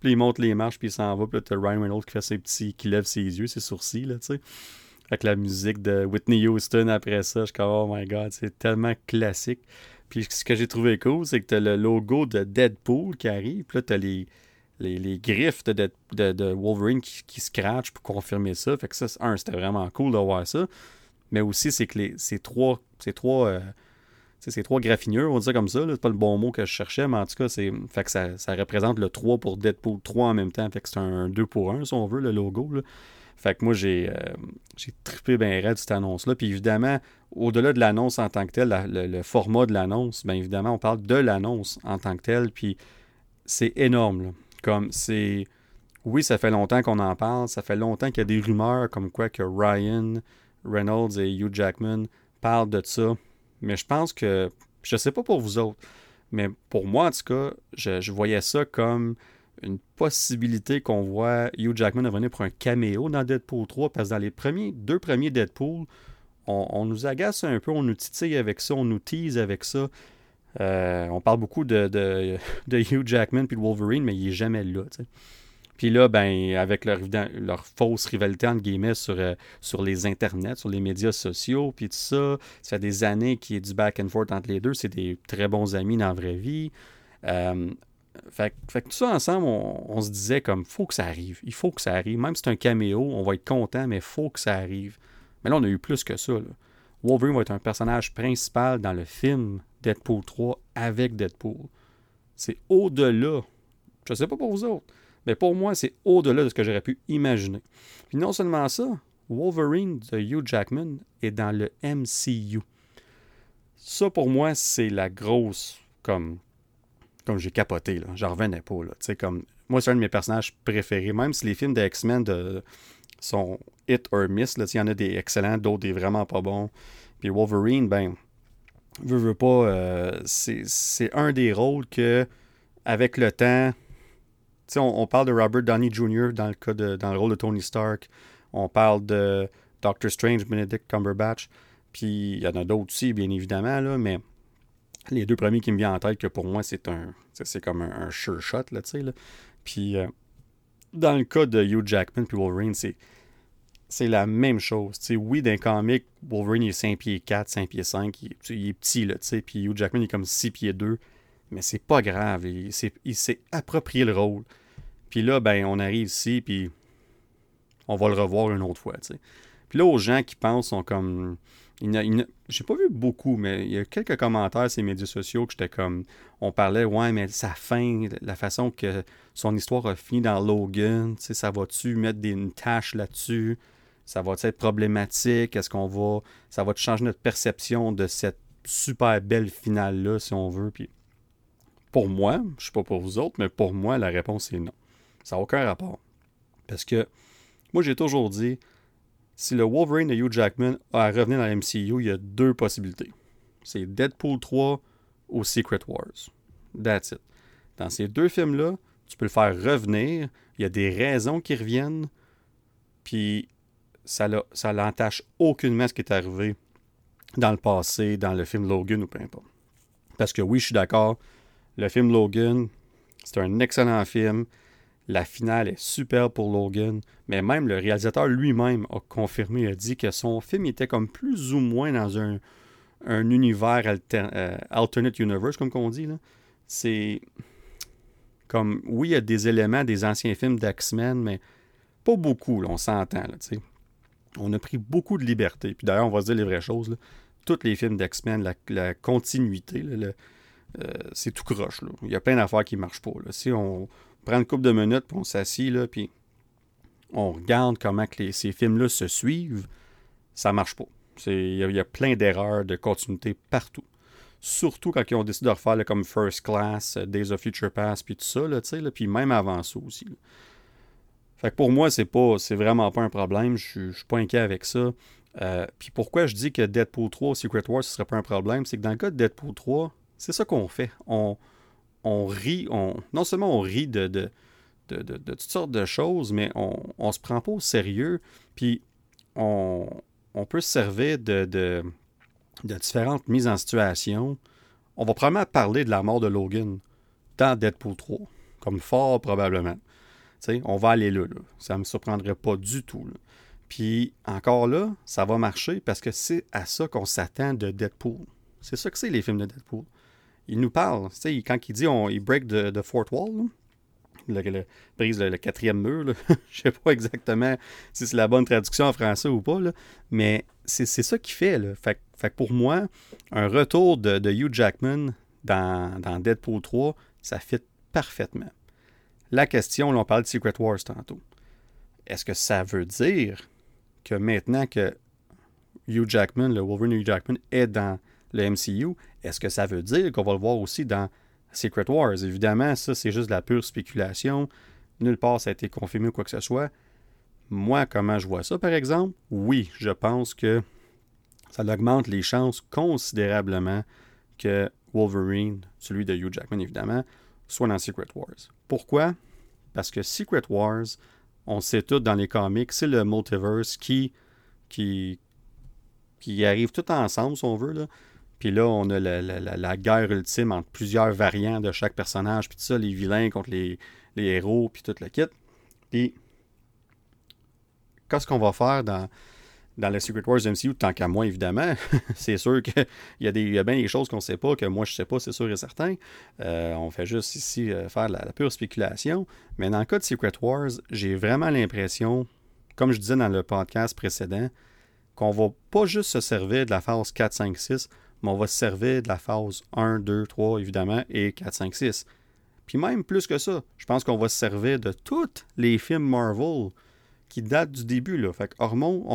puis, il monte les marches, puis il s'en va, puis là, t'as Ryan Reynolds qui fait ses petits, qui lève ses yeux, ses sourcils, là, tu sais. Avec la musique de Whitney Houston après ça, je suis comme Oh my god, c'est tellement classique. Puis ce que j'ai trouvé cool, c'est que t'as le logo de Deadpool qui arrive, puis là, t'as les les, griffes de, de, Wolverine qui, qui scratch pour confirmer ça. Fait que ça, un, c'était vraiment cool de voir ça. Mais aussi, c'est que les, ces trois, ces trois, euh, trois graffineux, on va dire comme ça, c'est pas le bon mot que je cherchais, mais en tout cas, c'est, fait que ça, ça, représente le 3 pour Deadpool 3 en même temps. Fait que c'est un 2 pour 1, si on veut, le logo. Fait que moi, j'ai, euh, j'ai trippé bien raide cette annonce-là. Puis évidemment, au-delà de l'annonce en tant que telle, le, format de l'annonce, bien évidemment, on parle de l'annonce en tant que telle. Puis c'est énorme. Là. Comme c'est. Oui, ça fait longtemps qu'on en parle. Ça fait longtemps qu'il y a des rumeurs comme quoi que Ryan Reynolds et Hugh Jackman parlent de ça. Mais je pense que. Je sais pas pour vous autres. Mais pour moi, en tout cas, je, voyais ça comme une possibilité qu'on voit Hugh Jackman venir pour un caméo dans Deadpool 3. Parce que dans les deux premiers Deadpool, on, nous agace un peu, on nous titille avec ça, on nous tease avec ça. Euh, on parle beaucoup de, Hugh Jackman puis de Wolverine, mais il n'est jamais là. Puis là, ben, avec leur, fausse rivalité entre guillemets sur, euh, sur les internets, sur les médias sociaux, puis tout ça, ça fait des années qu'il y a du back and forth entre les deux. C'est des très bons amis dans la vraie vie. Euh, fait, que tout ça ensemble, on, se disait comme faut que ça arrive. Il faut que ça arrive. Même si c'est un caméo, on va être content, mais faut que ça arrive. Mais là, on a eu plus que ça. Wolverine va être un personnage principal dans le film Deadpool 3 avec Deadpool. C'est au-delà. Je ne sais pas pour vous autres, mais pour moi, c'est au-delà de ce que j'aurais pu imaginer. Puis non seulement ça, Wolverine de Hugh Jackman est dans le MCU. Ça, pour moi, c'est la grosse, comme, comme j'ai capoté, là. J'en revenais pas, comme, moi, c'est un de mes personnages préférés, même si les films de X-Men sont hit or miss. Il y en a des excellents, d'autres des vraiment pas bons. Puis Wolverine, ben, veux, veux pas, euh, c'est un des rôles que, avec le temps, tu sais, on, parle de Robert Downey Jr. dans le, cas de, dans le rôle de Tony Stark. On parle de Doctor Strange, Benedict Cumberbatch. Puis il y en a d'autres aussi, bien évidemment, là, mais les deux premiers qui me viennent en tête, que pour moi, c'est un c'est comme un, sure shot, là, tu sais. Là. Puis euh, dans le cas de Hugh Jackman puis Wolverine, c'est c'est la même chose. oui, d'un comic, Wolverine il est 5 pieds 4, 5 pieds 5, il, est petit, là, puis Hugh Jackman il est comme 6 pieds 2, mais c'est pas grave, il, s'est approprié le rôle. Puis là, ben, on arrive ici, puis on va le revoir une autre fois, sais. Puis là, aux gens qui pensent, sont comme... J'ai pas vu beaucoup, mais il y a quelques commentaires sur les médias sociaux que j'étais comme... On parlait, ouais, mais sa fin, la façon que son histoire a fini dans Logan, ça va-tu mettre des, une tâche là-dessus? Ça va être problématique? Est-ce qu'on va. Ça va changer notre perception de cette super belle finale-là, si on veut? Puis pour moi, je ne sais pas pour vous autres, mais pour moi, la réponse est non. Ça n'a aucun rapport. Parce que moi, j'ai toujours dit, si le Wolverine de Hugh Jackman a à revenir dans MCU, il y a deux possibilités. C'est Deadpool 3 ou Secret Wars. That's it. Dans ces deux films-là, tu peux le faire revenir. Il y a des raisons qui reviennent. Puis ça l'entache aucunement ce qui est arrivé dans le passé, dans le film Logan ou peu importe. Parce que oui, je suis d'accord, le film Logan, c'est un excellent film. La finale est super pour Logan, mais même le réalisateur lui-même a confirmé, a dit que son film était comme plus ou moins dans un, univers euh, alternate universe, comme on dit. C'est comme, oui, il y a des éléments des anciens films d'X-Men, mais pas beaucoup, on s'entend. On a pris beaucoup de liberté. Puis d'ailleurs, on va se dire les vraies choses. Tous les films d'X-Men, la, continuité, euh, c'est tout croche. Il y a plein d'affaires qui ne marchent pas. Si on prend une couple de minutes, puis on s'assit, puis on regarde comment que ces films-là se suivent, ça ne marche pas. Il y, a plein d'erreurs de continuité partout. Surtout quand ils ont décidé de refaire comme First Class, euh, Days of Future Past, puis tout ça, puis même avant ça aussi. Fait que pour moi, c'est pas c'est vraiment pas un problème. Je suis pas inquiet avec ça. Euh, puis pourquoi je dis que Deadpool 3 Secret Wars, ce serait pas un problème, c'est que dans le cas de Deadpool 3, c'est ça qu'on fait. On, on rit, on, non seulement on rit de, de, de, de, toutes sortes de choses, mais on, on se prend pas au sérieux. Puis on, on peut se servir de, de, de différentes mises en situation. On va probablement parler de la mort de Logan dans Deadpool 3, comme fort probablement on va aller là, Ça ne me surprendrait pas du tout. Puis encore là, ça va marcher parce que c'est à ça qu'on s'attend de Deadpool. C'est ça que c'est les films de Deadpool. Il nous parle. Quand il dit on, break the, fourth wall, le, brise le, quatrième mur. Je ne sais pas exactement si c'est la bonne traduction en français ou pas, mais c'est ça qu'il fait. Là. Fait, fait pour moi, un retour de, Hugh Jackman dans, dans Deadpool 3, ça fit parfaitement. La question, là, on parle de Secret Wars tantôt. Est-ce que ça veut dire que maintenant que Hugh Jackman, le Wolverine Hugh Jackman, est dans le MCU, est-ce que ça veut dire qu'on va le voir aussi dans Secret Wars? Évidemment, ça, c'est juste de la pure spéculation. Nulle part ça a été confirmé ou quoi que ce soit. Moi, comment je vois ça, par exemple? Oui, je pense que ça augmente les chances considérablement que Wolverine, celui de Hugh Jackman évidemment, soit dans Secret Wars. Pourquoi? Parce que Secret Wars, on sait tout dans les comics, c'est le multiverse qui, qui, arrive tout ensemble, si on veut. Là. Puis là, on a la, guerre ultime entre plusieurs variants de chaque personnage, puis tout ça, les vilains contre les, les héros, puis tout le kit. Puis, qu'est-ce qu'on va faire dans, dans le Secret Wars MCU, tant qu'à moi, évidemment. c'est sûr qu'il y, a y a bien des choses qu'on ne sait pas, que moi, je ne sais pas, c'est sûr et certain. Euh, on fait juste ici euh, faire la, pure spéculation. Mais dans le cas de Secret Wars, j'ai vraiment l'impression, comme je disais dans le podcast précédent, qu'on va pas juste se servir de la phase 4, 5, 6, mais on va se servir de la phase 1, 2, 3, évidemment, et 4, 5, 6. Puis même plus que ça, je pense qu'on va se servir de tous les films Marvel qui date du début. Là. Fait on,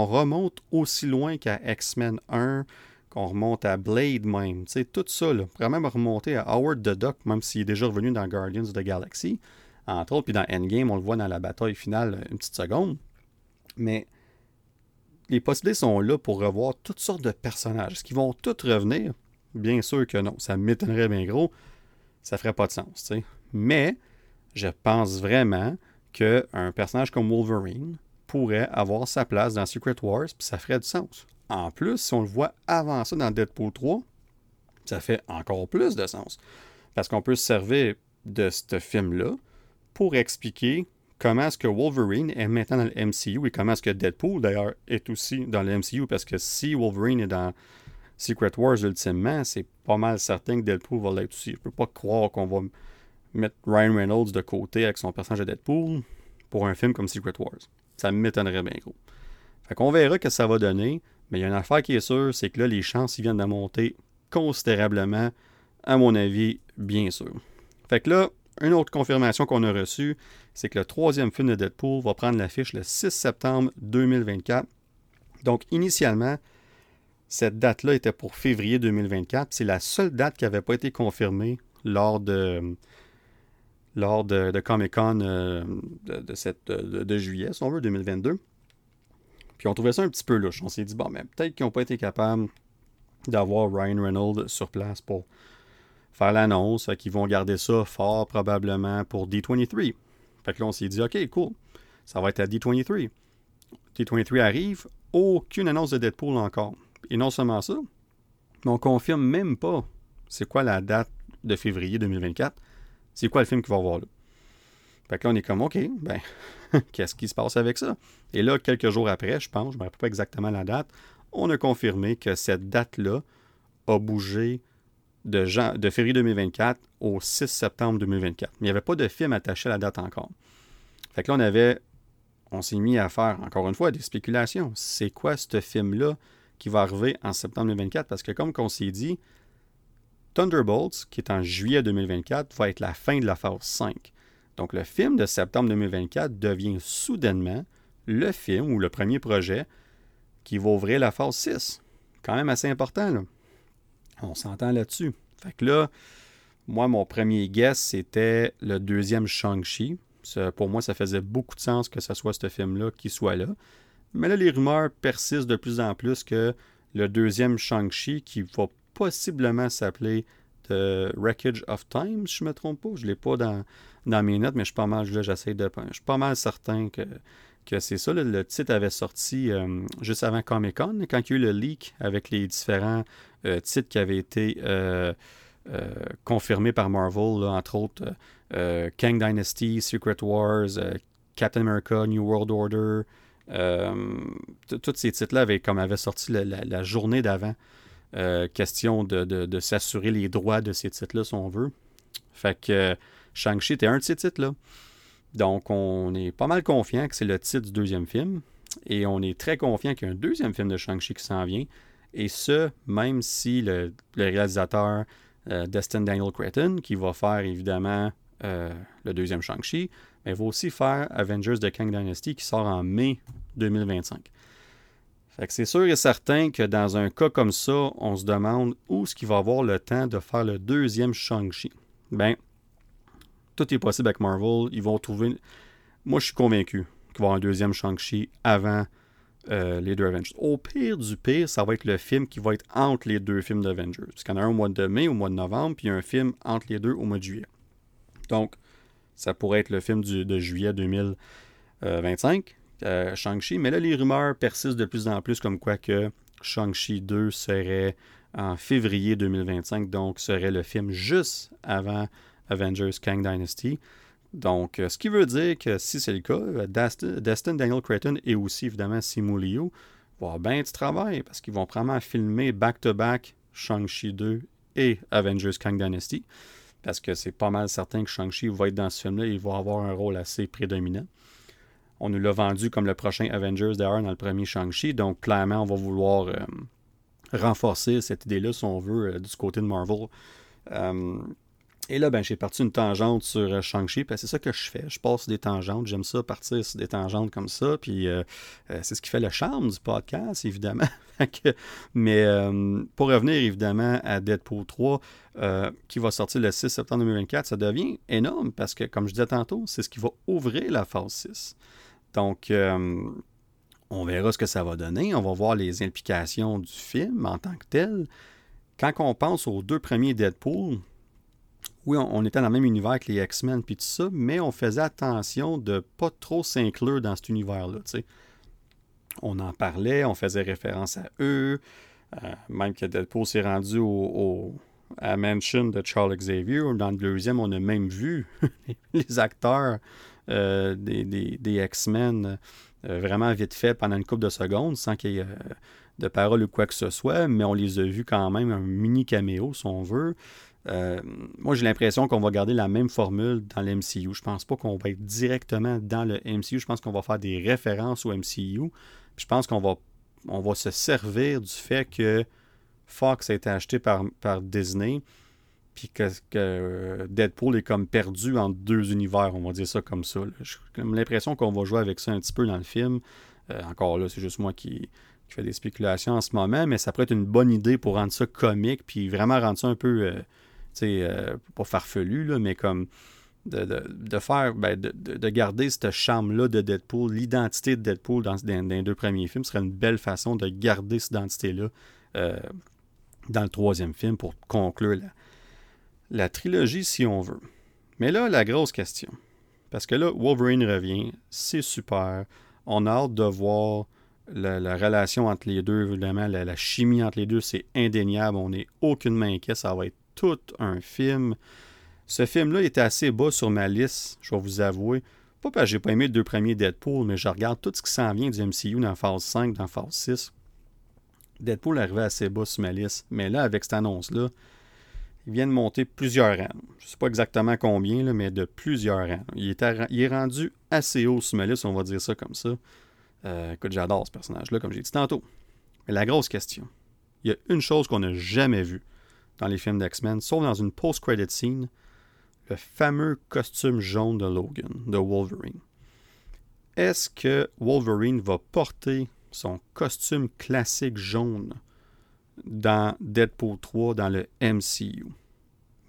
remonte, aussi loin qu'à X-Men 1, qu'on remonte à Blade même, tu sais, tout ça, là. On pourrait même remonter à Howard the Duck, même s'il est déjà revenu dans Guardians of the Galaxy, entre autres, puis dans Endgame, on le voit dans la bataille finale une petite seconde. Mais les possibilités sont là pour revoir toutes sortes de personnages. Est-ce qu'ils vont tous revenir? Bien sûr que non. Ça m'étonnerait bien gros. Ça ferait pas de sens, tu sais. Mais je pense vraiment qu'un personnage comme Wolverine pourrait avoir sa place dans Secret Wars, puis ça ferait du sens. En plus, si on le voit avant ça dans Deadpool 3, ça fait encore plus de sens. Parce qu'on peut se servir de ce film-là pour expliquer comment est-ce que Wolverine est maintenant dans le MCU et comment est-ce que Deadpool, d'ailleurs, est aussi dans le MCU. Parce que si Wolverine est dans Secret Wars, ultimement, c'est pas mal certain que Deadpool va l'être aussi. Je peux pas croire qu'on va mettre Ryan Reynolds de côté avec son personnage de Deadpool pour un film comme Secret Wars. Ça m'étonnerait bien gros. Fait qu'on verra que ça va donner, mais il y a une affaire qui est sûre, c'est que là, les chances ils viennent de monter considérablement, à mon avis, bien sûr. Fait que là, une autre confirmation qu'on a reçue, c'est que le troisième film de Deadpool va prendre l'affiche le 6 septembre 2024. Donc, initialement, cette date-là était pour février 2024. C'est la seule date qui n'avait pas été confirmée lors de, lors de, Comic-Con euh, de, de, juillet, si on veut, 2022. Puis on trouvait ça un petit peu louche. On s'est dit, bon, mais peut-être qu'ils n'ont pas été capables d'avoir Ryan Reynolds sur place pour faire l'annonce, qu'ils vont garder ça fort probablement pour D23. Fait que là, on s'est dit, OK, cool, ça va être à D23. D23 arrive, aucune annonce de Deadpool encore. Et non seulement ça, mais on confirme même pas c'est quoi la date de février 2024 c'est quoi le film qu'il va avoir là? Fait que là, on est comme, OK, ben, qu'est-ce qui se passe avec ça? Et là, quelques jours après, je pense, je ne me rappelle pas exactement la date, on a confirmé que cette date-là a bougé de, février 2024 au 6 septembre 2024. Mais il n'y avait pas de film attaché à la date encore. Fait que là, on avait, on s'est mis à faire, encore une fois, des spéculations. C'est quoi ce film-là qui va arriver en septembre 2024? Parce que comme on s'est dit, Thunderbolts, qui est en juillet 2024, va être la fin de la phase 5. Donc le film de septembre 2024 devient soudainement le film ou le premier projet qui va ouvrir la phase 6. Quand même assez important, là. On s'entend là-dessus. Fait que là, moi, mon premier guess, c'était le deuxième Shang-Chi. Pour moi, ça faisait beaucoup de sens que ce soit ce film-là qui soit là. Mais là, les rumeurs persistent de plus en plus que le deuxième Shang-Chi, qui va possiblement s'appeler The Wreckage of Time, si je ne me trompe pas. Je ne l'ai pas dans, dans mes notes, mais je suis pas mal, de. Je suis pas mal certain que, que c'est ça. Le, titre avait sorti euh, juste avant Comic Con, quand il y a eu le leak avec les différents euh, titres qui avaient été euh, confirmés par Marvel, entre autres Kang Dynasty, Secret Wars, Captain America, New World Order. tous ces titres-là avaient, comme avaient sorti la journée d'avant. Euh, question de, s'assurer les droits de ces titres-là, si on veut. Fait que Shang-Chi était un de ces titres-là. Donc, on est pas mal confiant que c'est le titre du deuxième film. Et on est très confiant qu'il y a un deuxième film de Shang-Chi qui s'en vient. Et ce, même si le, réalisateur euh, Destin Daniel Cretton, qui va faire évidemment euh, le deuxième Shang-Chi, va aussi faire Avengers de Kang Dynasty qui sort en mai 2025 c'est sûr et certain que dans un cas comme ça, on se demande où est-ce qu'il va avoir le temps de faire le deuxième Shang-Chi. Ben, tout est possible avec Marvel. Ils vont trouver. Moi, je suis convaincu qu'il va y avoir un deuxième Shang-Chi avant euh, les deux Avengers. Au pire du pire, ça va être le film qui va être entre les deux films d'Avengers. Parce qu'il y en a un au mois de mai, au mois de novembre, puis un film entre les deux au mois de juillet. Donc, ça pourrait être le film de juillet 2025. Euh, Shang-Chi. Mais là, les rumeurs persistent de plus en plus comme quoi que Shang-Chi 2 serait en février 2025, donc serait le film juste avant Avengers Kang Dynasty. Donc, euh, ce qui veut dire que si c'est le cas, euh, Destin, Daniel Creighton et aussi évidemment Simu Liu vont avoir bien du travail parce qu'ils vont probablement filmer back-to-back Shang-Chi 2 et Avengers Kang Dynasty. Parce que c'est pas mal certain que Shang-Chi va être dans ce film-là et il va avoir un rôle assez prédominant. On nous l'a vendu comme le prochain Avengers d'ailleurs dans le premier Shang-Chi. Donc clairement, on va vouloir euh, renforcer cette idée-là, si on veut, euh, du côté de Marvel. Euh, Et là, ben, j'ai parti une tangente sur Shang-Chi, c'est ça que je fais. Je passe des tangentes, j'aime ça, partir sur des tangentes comme ça, puis c'est ce qui fait le charme du podcast, évidemment. mais pour revenir évidemment à Deadpool 3, qui va sortir le 6 septembre 2024, ça devient énorme parce que, comme je disais tantôt, c'est ce qui va ouvrir la phase 6. Donc, on verra ce que ça va donner, on va voir les implications du film en tant que tel. Quand on pense aux deux premiers Deadpool, oui, on, était dans le même univers que les X-Men puis tout ça, mais on faisait attention de pas trop s'inclure dans cet univers-là. On en parlait, on faisait référence à eux, euh, même que Deadpool s'est rendu au, à Mansion de Charles Xavier. Dans le deuxième, on a même vu les acteurs euh, des, X-Men euh, vraiment vite fait pendant une couple de secondes, sans qu'il y ait de parole ou quoi que ce soit, mais on les a vus quand même, un mini caméo si on veut. Euh, moi, j'ai l'impression qu'on va garder la même formule dans le MCU. Je pense pas qu'on va être directement dans le MCU. Je pense qu'on va faire des références au MCU. je pense qu'on va, on va se servir du fait que Fox a été acheté par, par Disney, puis que, Deadpool est comme perdu entre deux univers, on va dire ça comme ça. J'ai l'impression qu'on va jouer avec ça un petit peu dans le film. Euh, encore là, c'est juste moi qui, fais des spéculations en ce moment, mais ça pourrait être une bonne idée pour rendre ça comique, puis vraiment rendre ça un peu. Euh, sais, euh, pas farfelu, là, mais comme de, faire, ben, de, garder cette charme-là de Deadpool, l'identité de Deadpool dans, les deux premiers films serait une belle façon de garder cette identité-là euh, dans le troisième film pour conclure la, la trilogie, si on veut. Mais là, la grosse question. Parce que là, Wolverine revient, c'est super. On a hâte de voir la, relation entre les deux, évidemment, la, chimie entre les deux, c'est indéniable. On n'est aucunement inquiet, ça va être tout un film. Ce film-là était assez bas sur ma liste, je vais vous avouer. Pas parce que j'ai pas aimé les deux premiers Deadpool, mais je regarde tout ce qui s'en vient du MCU dans phase 5, dans phase 6. Deadpool arrivait assez bas sur ma liste. Mais là, avec cette annonce-là, il vient de monter plusieurs rangs. Je ne sais pas exactement combien, mais de plusieurs rangs. Il, est rendu assez haut sur ma on va dire ça comme ça. Euh, écoute, j'adore ce personnage-là, comme j'ai dit tantôt. Mais la grosse question, il y a une chose qu'on n'a jamais vue dans les films d'X-Men, sauf dans une post-credit scene, le fameux costume jaune de Logan, de Wolverine. Est-ce que Wolverine va porter son costume classique jaune dans Deadpool 3 dans le MCU?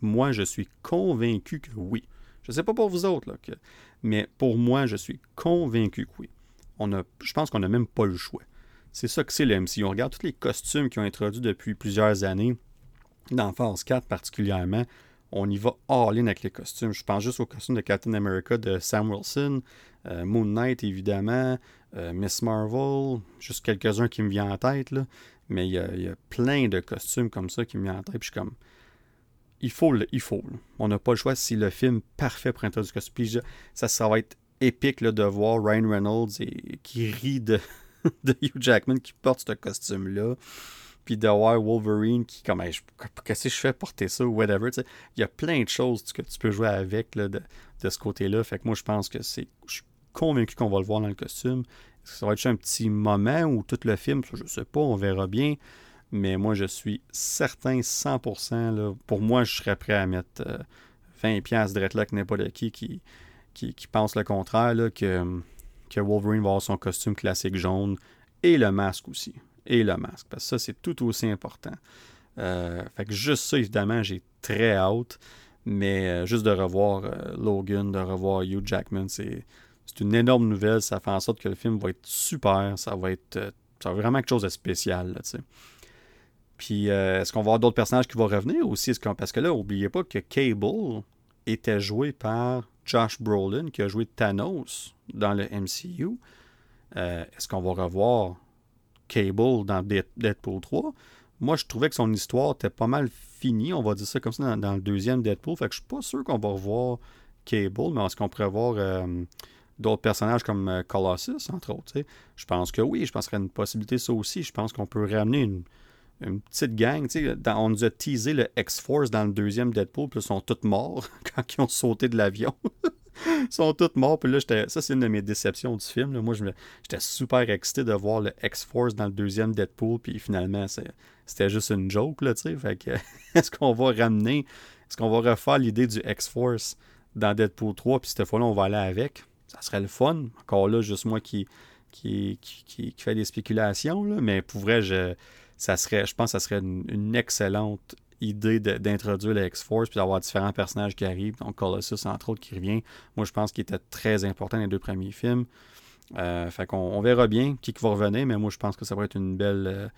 Moi, je suis convaincu que oui. Je ne sais pas pour vous autres, mais pour moi, je suis convaincu que oui. Je pense qu'on n'a même pas le choix. C'est ça que c'est le MCU. On regarde tous les costumes qui ont introduits depuis plusieurs années dans Phase 4 particulièrement, on y va all-in avec les costumes. Je pense juste aux costumes de Captain America de Sam Wilson, euh, Moon Knight évidemment, euh, Miss Marvel, juste quelques-uns qui me viennent en tête, mais il y, a, plein de costumes comme ça qui me viennent en tête. Puis je suis comme, il faut, il faut. On n'a pas le choix si le film parfait pour introduire du costume. Ça, ça va être épique là, de voir Ryan Reynolds qui rit de, de Hugh Jackman qui porte ce costume-là puis de voir Wolverine qui, comme, qu'est-ce que je fais porter ça ou whatever. Il y a plein de choses que tu peux jouer avec là, de, ce côté-là. Fait que moi, je pense que c'est. Je suis convaincu qu'on va le voir dans le costume. ça va être juste un petit moment ou tout le film Je sais pas, on verra bien. Mais moi, je suis certain, 100%. Là, pour moi, je serais prêt à mettre 20$ de là que n'importe qui qui, qui qui, pense le contraire, là, que, que Wolverine va avoir son costume classique jaune et le masque aussi et le masque. Parce que ça, c'est tout aussi important. Euh, fait que juste ça, évidemment, j'ai très hâte. Mais euh, juste de revoir euh, Logan, de revoir Hugh Jackman, c'est, une énorme nouvelle. Ça fait en sorte que le film va être super. Ça va être, ça vraiment quelque chose de spécial. Là, Puis est-ce qu'on va avoir d'autres personnages qui vont revenir aussi? Parce que là, n'oubliez pas que Cable était joué par Josh Brolin, qui a joué Thanos dans le MCU. est-ce qu'on va revoir Cable dans Deadpool 3, moi, je trouvais que son histoire était pas mal finie, on va dire ça comme ça, dans, le deuxième Deadpool. Fait que je suis pas sûr qu'on va revoir Cable, mais est-ce qu'on pourrait voir euh, d'autres personnages comme euh, Colossus, entre autres? Je pense que oui, je pense qu'il y a une possibilité, ça aussi. Je pense qu'on peut ramener une, petite gang. Dans, on nous a teasé le X-Force dans le deuxième Deadpool, puis ils sont tous morts quand ils ont sauté de l'avion. Ils sont tous morts. Puis là, ça, c'est une de mes déceptions du film. Moi, j'étais super excité de voir le X-Force dans le deuxième Deadpool. Puis finalement, c'était juste une joke, là, tu sais. Fait que, est-ce qu'on va ramener est-ce qu'on va refaire l'idée du X-Force dans Deadpool 3, puis cette fois-là, on va aller avec? Ça serait le fun. Encore là, juste moi qui, qui, qui, fait des spéculations, là, mais pour vrai, je, je pense que ça serait une, excellente idée d'introduire le X-Force puis d'avoir différents personnages qui arrivent. Donc Colossus, entre autres, qui revient. Moi, je pense qu'il était très important dans les deux premiers films. Euh, fait qu'on on verra bien qui va revenir, mais moi, je pense que ça va être une belle euh,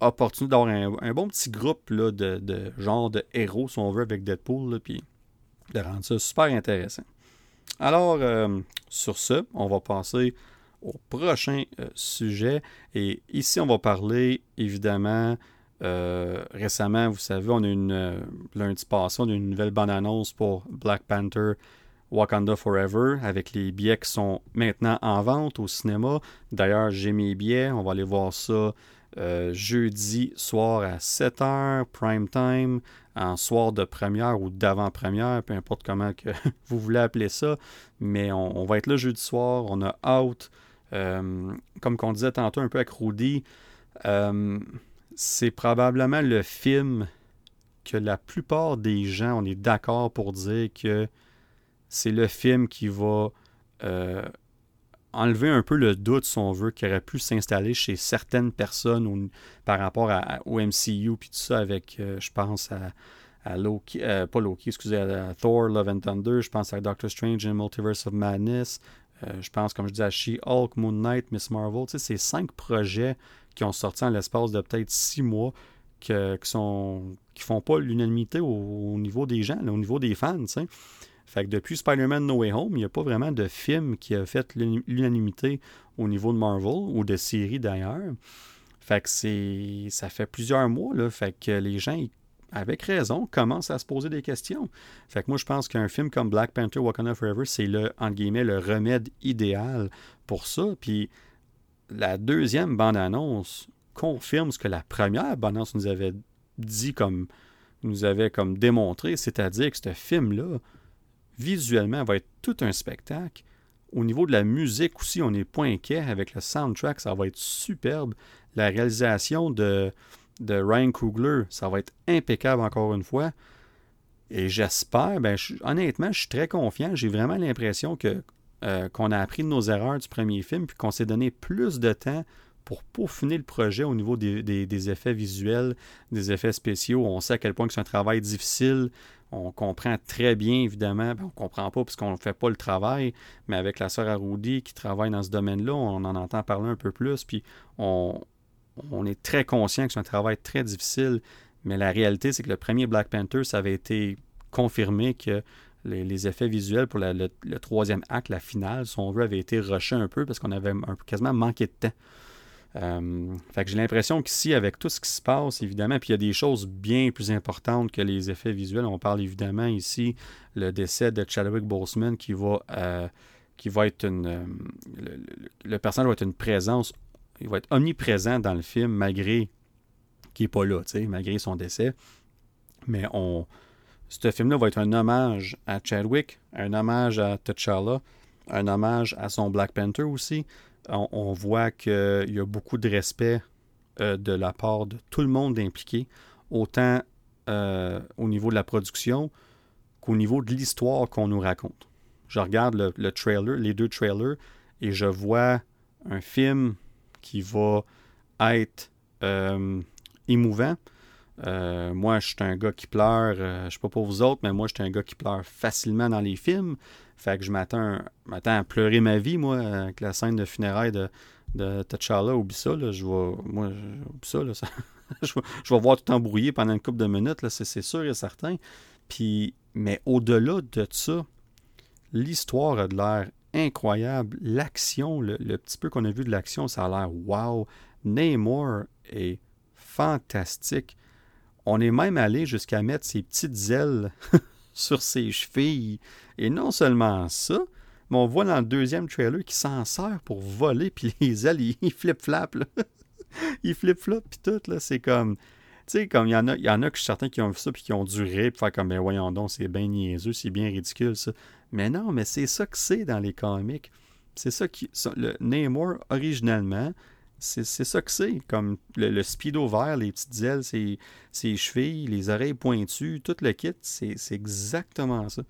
opportunité d'avoir un, bon petit groupe de, de, de héros, si on veut, avec Deadpool, puis de rendre ça super intéressant. Alors, euh, sur ce, on va passer au prochain euh, sujet. Et ici, on va parler évidemment. Euh, récemment, vous savez, on a une lundi passé, on a une nouvelle bande-annonce pour Black Panther Wakanda Forever avec les billets qui sont maintenant en vente au cinéma. D'ailleurs, j'ai mes billets. On va aller voir ça jeudi soir à 7h, prime time, en soir de première ou d'avant-première, peu importe comment que vous voulez appeler ça. Mais on, va être là jeudi soir. On a Out. Euh, comme qu'on disait tantôt un peu avec Rudy, euh, c'est probablement le film que la plupart des gens, on est d'accord pour dire que c'est le film qui va euh, enlever un peu le doute, si on veut, qui aurait pu s'installer chez certaines personnes par rapport à, au MCU, puis tout ça, avec, je pense, à, Loki, pas Loki, excusez, à, Thor, Love and Thunder, je pense à Doctor Strange and Multiverse of Madness, je pense, comme je dis, à She-Hulk, Moon Knight, Miss Marvel. Tu sais, c'est cinq projets qui ont sorti en l'espace de peut-être six mois qui sont qui font pas l'unanimité au, niveau des gens, au niveau des fans. Fait que depuis Spider-Man No Way Home, il n'y a pas vraiment de film qui a fait l'unanimité au niveau de Marvel ou de séries d'ailleurs. Fait que c'est. ça fait plusieurs mois, là. Fait que les gens, avec raison, commence à se poser des questions. Fait que moi, je pense qu'un film comme Black Panther Wakanda Forever, c'est le, entre guillemets, le remède idéal pour ça. Puis la deuxième bande-annonce confirme ce que la première bande-annonce nous avait dit comme nous avait comme démontré, c'est-à-dire que ce film-là, visuellement, va être tout un spectacle. Au niveau de la musique aussi, on n'est pas inquiet avec le soundtrack, ça va être superbe. La réalisation de, de Ryan Coogler, ça va être impeccable encore une fois. Et j'espère, ben, honnêtement, je suis très confiant. J'ai vraiment l'impression que euh, qu'on a appris de nos erreurs du premier film, puis qu'on s'est donné plus de temps pour peaufiner le projet au niveau des, effets visuels, des effets spéciaux. On sait à quel point c'est un travail difficile. On comprend très bien, évidemment. Ben, on ne comprend pas parce qu'on ne fait pas le travail, mais avec la sœur Arudi qui travaille dans ce domaine-là, on en entend parler un peu plus. Puis on, on est très conscient que c'est un travail très difficile, mais la réalité, c'est que le premier Black Panther, ça avait été confirmé que les, effets visuels pour le, troisième acte, la finale, si on veut, avaient été rushés un peu parce qu'on avait quasiment manqué de temps. Euh, fait que j'ai l'impression qu'ici, avec tout ce qui se passe, évidemment, puis il y a des choses bien plus importantes que les effets visuels. On parle évidemment ici le décès de Chadwick Boseman qui va, euh, être une. Euh, le, personnage va être une présence il va être omniprésent dans le film malgré qu'il n'est pas là, malgré son décès. Mais on, ce film-là va être un hommage à Chadwick, un hommage à T'Challa, un hommage à son Black Panther aussi. On, voit qu'il y a beaucoup de respect euh, de la part de tout le monde impliqué, autant euh, au niveau de la production qu'au niveau de l'histoire qu'on nous raconte. Je regarde le trailer, les deux trailers, et je vois un film qui va être euh, émouvant. Euh, moi, je suis un gars qui pleure, euh, je sais pas pour vous autres, mais moi, je suis un gars qui pleure facilement dans les films. Fait que je m'attends, à pleurer ma vie, moi, avec la scène de funérailles de, de T'Challa. Oublie ça, là, je vais, moi, ça, là, je, vais, voir tout embrouillé pendant une couple de minutes, là, c'est, sûr et certain. Puis, mais au-delà de ça, l'histoire a de l'air incroyable. L'action, le, petit peu qu'on a vu de l'action, ça a l'air wow. Namor est fantastique. On est même allé jusqu'à mettre ses petites ailes sur ses chevilles. Et non seulement ça, mais on voit dans le deuxième trailer qu'il s'en sert pour voler, puis les ailes, ils flip-flap. ils flip-flop, puis tout. Là, c'est comme. Tu sais, comme il y en a, il y en a que qui ont vu ça, puis qui ont rire, puis faire comme, ben voyons donc, c'est bien niaiseux, c'est bien ridicule, ça. Mais non, mais c'est ça que c'est dans les comics. C'est ça qui. le Namor, originalement, C'est ça que c'est. Comme le, speedo vert, les petites ailes, ses, chevilles, les oreilles pointues, tout le kit, c'est exactement ça.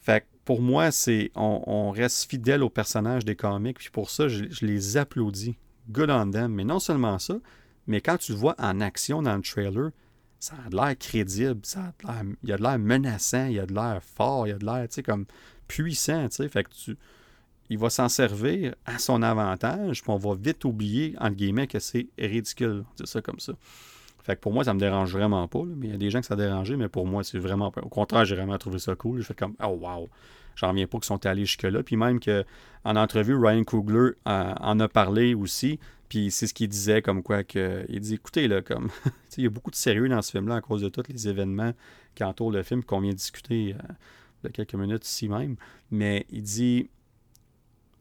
Fait pour moi, c'est on, reste fidèle aux personnages des comics, puis pour ça, je, les applaudis. Good on them. Mais non seulement ça, mais quand tu le vois en action dans le trailer, ça a de l'air crédible, ça a il a de l'air menaçant, il a de l'air fort, il a de l'air, tu sais, comme puissant, tu sais. Fait que tu, il va s'en servir à son avantage, puis on va vite oublier, entre guillemets, que c'est ridicule. C'est ça comme ça. Fait que pour moi, ça me dérange vraiment pas. mais il y a des gens que ça a dérangé, mais pour moi, c'est vraiment pas. Au contraire, j'ai vraiment trouvé ça cool. Je fais comme Oh wow! J'en reviens pas qu'ils sont allés jusque-là. Puis même qu'en entrevue, Ryan Coogler en a parlé aussi. Puis c'est ce qu'il disait comme quoi que. Il dit écoutez, là, comme. il y a beaucoup de sérieux dans ce film-là à cause de tous les événements qui entourent le film qu'on vient de discuter euh, y a quelques minutes ici même. Mais il dit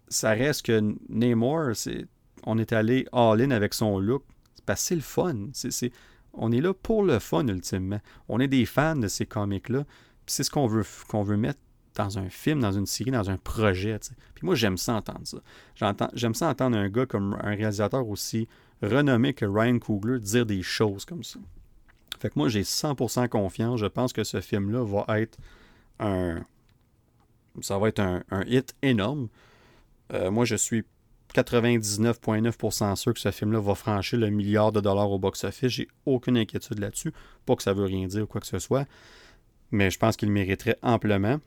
ça reste que Namor, c'est, on est allé all-in avec son look. Parce que c'est le fun. C'est, on est là pour le fun, ultimement. On est des fans de ces comics-là. Puis c'est ce qu'on veut, qu'on veut mettre dans un film, dans une série, dans un projet. Puis moi, j'aime ça entendre ça. j'aime ça entendre un gars comme un réalisateur aussi renommé que Ryan Coogler dire des choses comme ça. Fait que moi, j'ai 100% confiance. Je pense que ce film-là va être un. Ça va être un hit énorme. Euh, moi, je suis 99,9% sûr que ce film-là va franchir le milliard de dollars au box-office. J'ai aucune inquiétude là-dessus. Pas que ça veut rien dire ou quoi que ce soit, mais je pense qu'il mériterait amplement.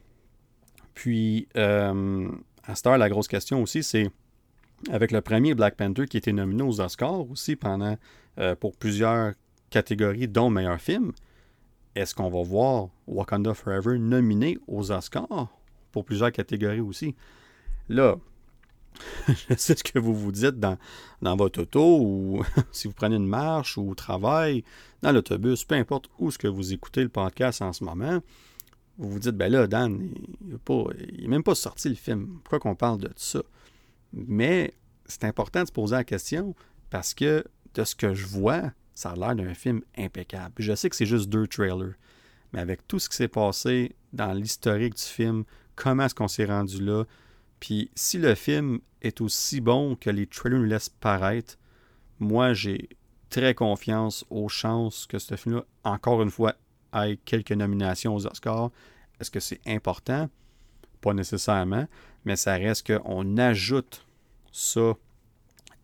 Puis, euh, à cette heure, la grosse question aussi, c'est avec le premier Black Panther qui était nominé aux Oscars aussi pendant euh, pour plusieurs catégories, dont meilleur film. Est-ce qu'on va voir Wakanda Forever nominé aux Oscars pour plusieurs catégories aussi? Là, je sais ce que vous vous dites dans, votre auto ou si vous prenez une marche ou au travail, dans l'autobus, peu importe où ce que vous écoutez le podcast en ce moment, vous vous dites, ben là, Dan, il n'est même pas sorti le film. Pourquoi qu'on parle de ça? Mais c'est important de se poser la question parce que de ce que je vois, ça a l'air d'un film impeccable. Je sais que c'est juste deux trailers, mais avec tout ce qui s'est passé dans l'historique du film, comment est-ce qu'on s'est rendu là, puis si le film est aussi bon que les trailers nous laissent paraître, moi j'ai très confiance aux chances que ce film-là, encore une fois, ait quelques nominations aux Oscars. Est-ce que c'est important? Pas nécessairement, mais ça reste qu'on ajoute ça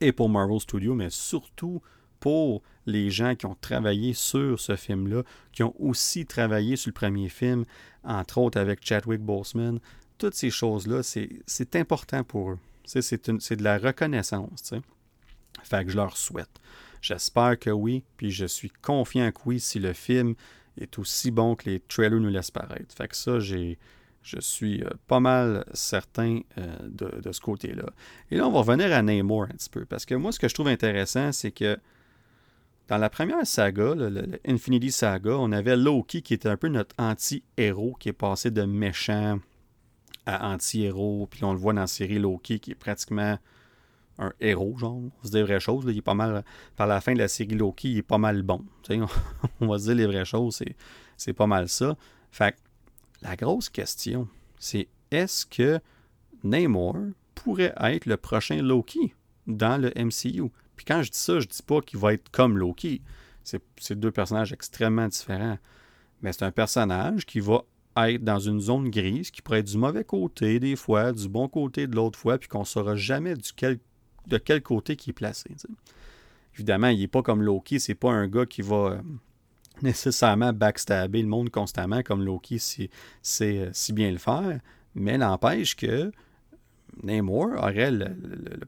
et pour Marvel Studios, mais surtout pour les gens qui ont travaillé sur ce film-là, qui ont aussi travaillé sur le premier film, entre autres avec Chadwick Boseman, toutes ces choses-là, c'est important pour eux. C'est de la reconnaissance. T'sais. Fait que je leur souhaite. J'espère que oui, puis je suis confiant que oui si le film est aussi bon que les trailers nous laissent paraître. Fait que ça, je suis euh, pas mal certain euh, de, ce côté-là. Et là, on va revenir à Namor un petit peu, parce que moi, ce que je trouve intéressant, c'est que dans la première saga, le, Infinity Saga, on avait Loki qui était un peu notre anti-héros, qui est passé de méchant à anti-héros. Puis on le voit dans la série Loki qui est pratiquement un héros, genre. On se dit les vraies choses. Il est pas mal. Par la fin de la série Loki, il est pas mal bon. on va se dire les vraies choses, c'est pas mal ça. Fait la grosse question, c'est est-ce que Namor pourrait être le prochain Loki dans le MCU? Puis quand je dis ça, je dis pas qu'il va être comme Loki. C'est deux personnages extrêmement différents. Mais c'est un personnage qui va être dans une zone grise qui pourrait être du mauvais côté des fois, du bon côté de l'autre fois, puis qu'on ne saura jamais du de quel côté qui est placé. Évidemment, il n'est pas comme Loki, c'est pas un gars qui va euh, nécessairement backstabber le monde constamment comme Loki sait euh, si bien le faire, mais n'empêche que Namor aurait le,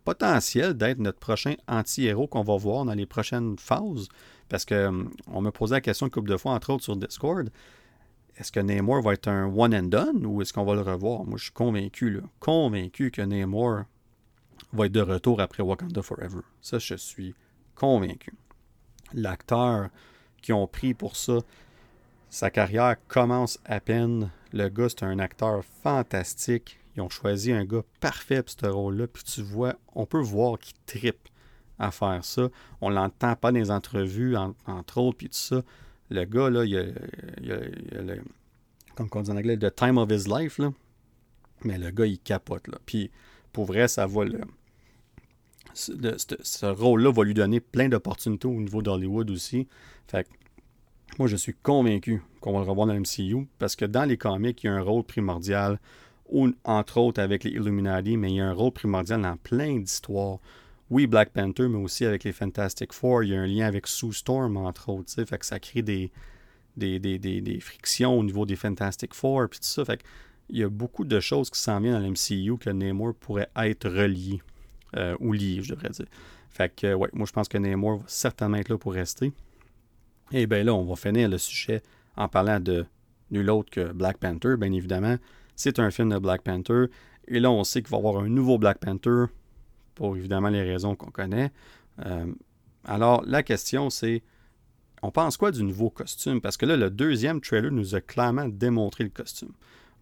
potentiel d'être notre prochain anti-héros qu'on va voir dans les prochaines phases. Parce que hum, on me posait la question une couple de fois, entre autres sur Discord est-ce que Namor va être un one and done ou est-ce qu'on va le revoir? Moi, je suis convaincu, convaincu que Namor va être de retour après Wakanda Forever. Ça, je suis convaincu. L'acteur qui ont pris pour ça, sa carrière commence à peine. Le gars, c'est un acteur fantastique. Ils ont choisi un gars parfait pour ce rôle-là. Puis tu vois, on peut voir qu'il tripe à faire ça. On l'entend pas dans les entrevues, entre autres, puis tout ça le gars, là, il a, le, comme on dit en anglais, the time of his life, là. Mais le gars, il capote, là. Puis, pour vrai, ça va le, ce, rôle-là va lui donner plein d'opportunités au niveau d'Hollywood aussi. Fait moi, je suis convaincu qu'on va le revoir dans l'MCU parce que dans les comics, il y a un rôle primordial, entre autres avec les Illuminati, mais il y a un rôle primordial dans plein d'histoires. Oui, Black Panther, mais aussi avec les Fantastic Four. Il y a un lien avec Sue Storm, entre autres. Fait que ça crée des, des, des, frictions au niveau des Fantastic Four, puis tout ça. Fait il y a beaucoup de choses qui s'en viennent dans l'MCU que Namor pourrait être relié. Euh, ou lié, je devrais dire. Fait que, ouais, moi, je pense que Namor va certainement être là pour rester. Et bien là, on va finir le sujet en parlant de nul autre que Black Panther, bien évidemment. C'est un film de Black Panther. Et là, on sait qu'il va y avoir un nouveau Black Panther, pour évidemment les raisons qu'on connaît. Euh, alors, la question, c'est on pense quoi du nouveau costume? Parce que là, le deuxième trailer nous a clairement démontré le costume.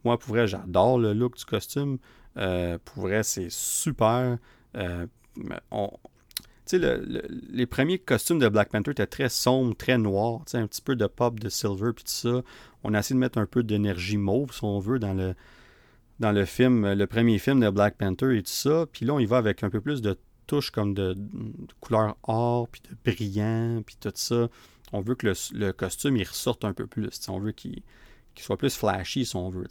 Moi, pour vrai, j'adore le look du costume. Euh, pour vrai, c'est super. Euh, on, le, les premiers costumes de Black Panther étaient très sombres, très noirs, un petit peu de pop, de silver, puis tout ça. On a essayé de mettre un peu d'énergie mauve, si on veut, dans le, dans le film, le premier film de Black Panther et tout ça. Puis là, on y va avec un peu plus de touches comme de, couleur or, puis de brillant, puis tout ça. On veut que le, costume, il ressorte un peu plus. On veut qu'il soit plus flashy, si on veut,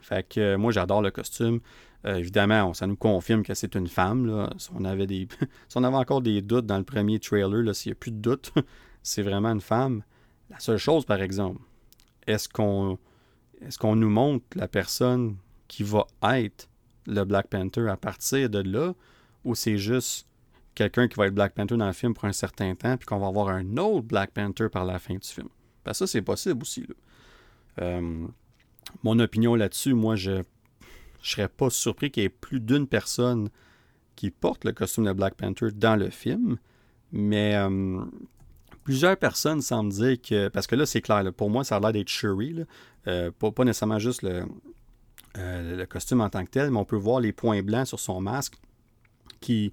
Fait que euh, moi, j'adore le costume. Euh, évidemment, ça nous confirme que c'est une femme. Là. Si, on avait des... on avait encore des doutes dans le premier trailer, s'il n'y a plus de doutes, c'est vraiment une femme. La seule chose, par exemple, est-ce qu'on est qu'on nous montre la personne qui va être le Black Panther à partir de là, ou c'est juste quelqu'un qui va être Black Panther dans le film pour un certain temps, puis qu'on va avoir un autre Black Panther par la fin du film? Parce que ça, c'est possible aussi. Euh, mon opinion là-dessus, moi, je je serais pas surpris qu'il y ait plus d'une personne qui porte le costume de Black Panther dans le film. Mais euh, plusieurs personnes semblent dire que. Parce que là, c'est clair, pour moi, ça a l'air d'être Shuri. Euh, pas, nécessairement juste le, costume en tant que tel, mais on peut voir les points blancs sur son masque qui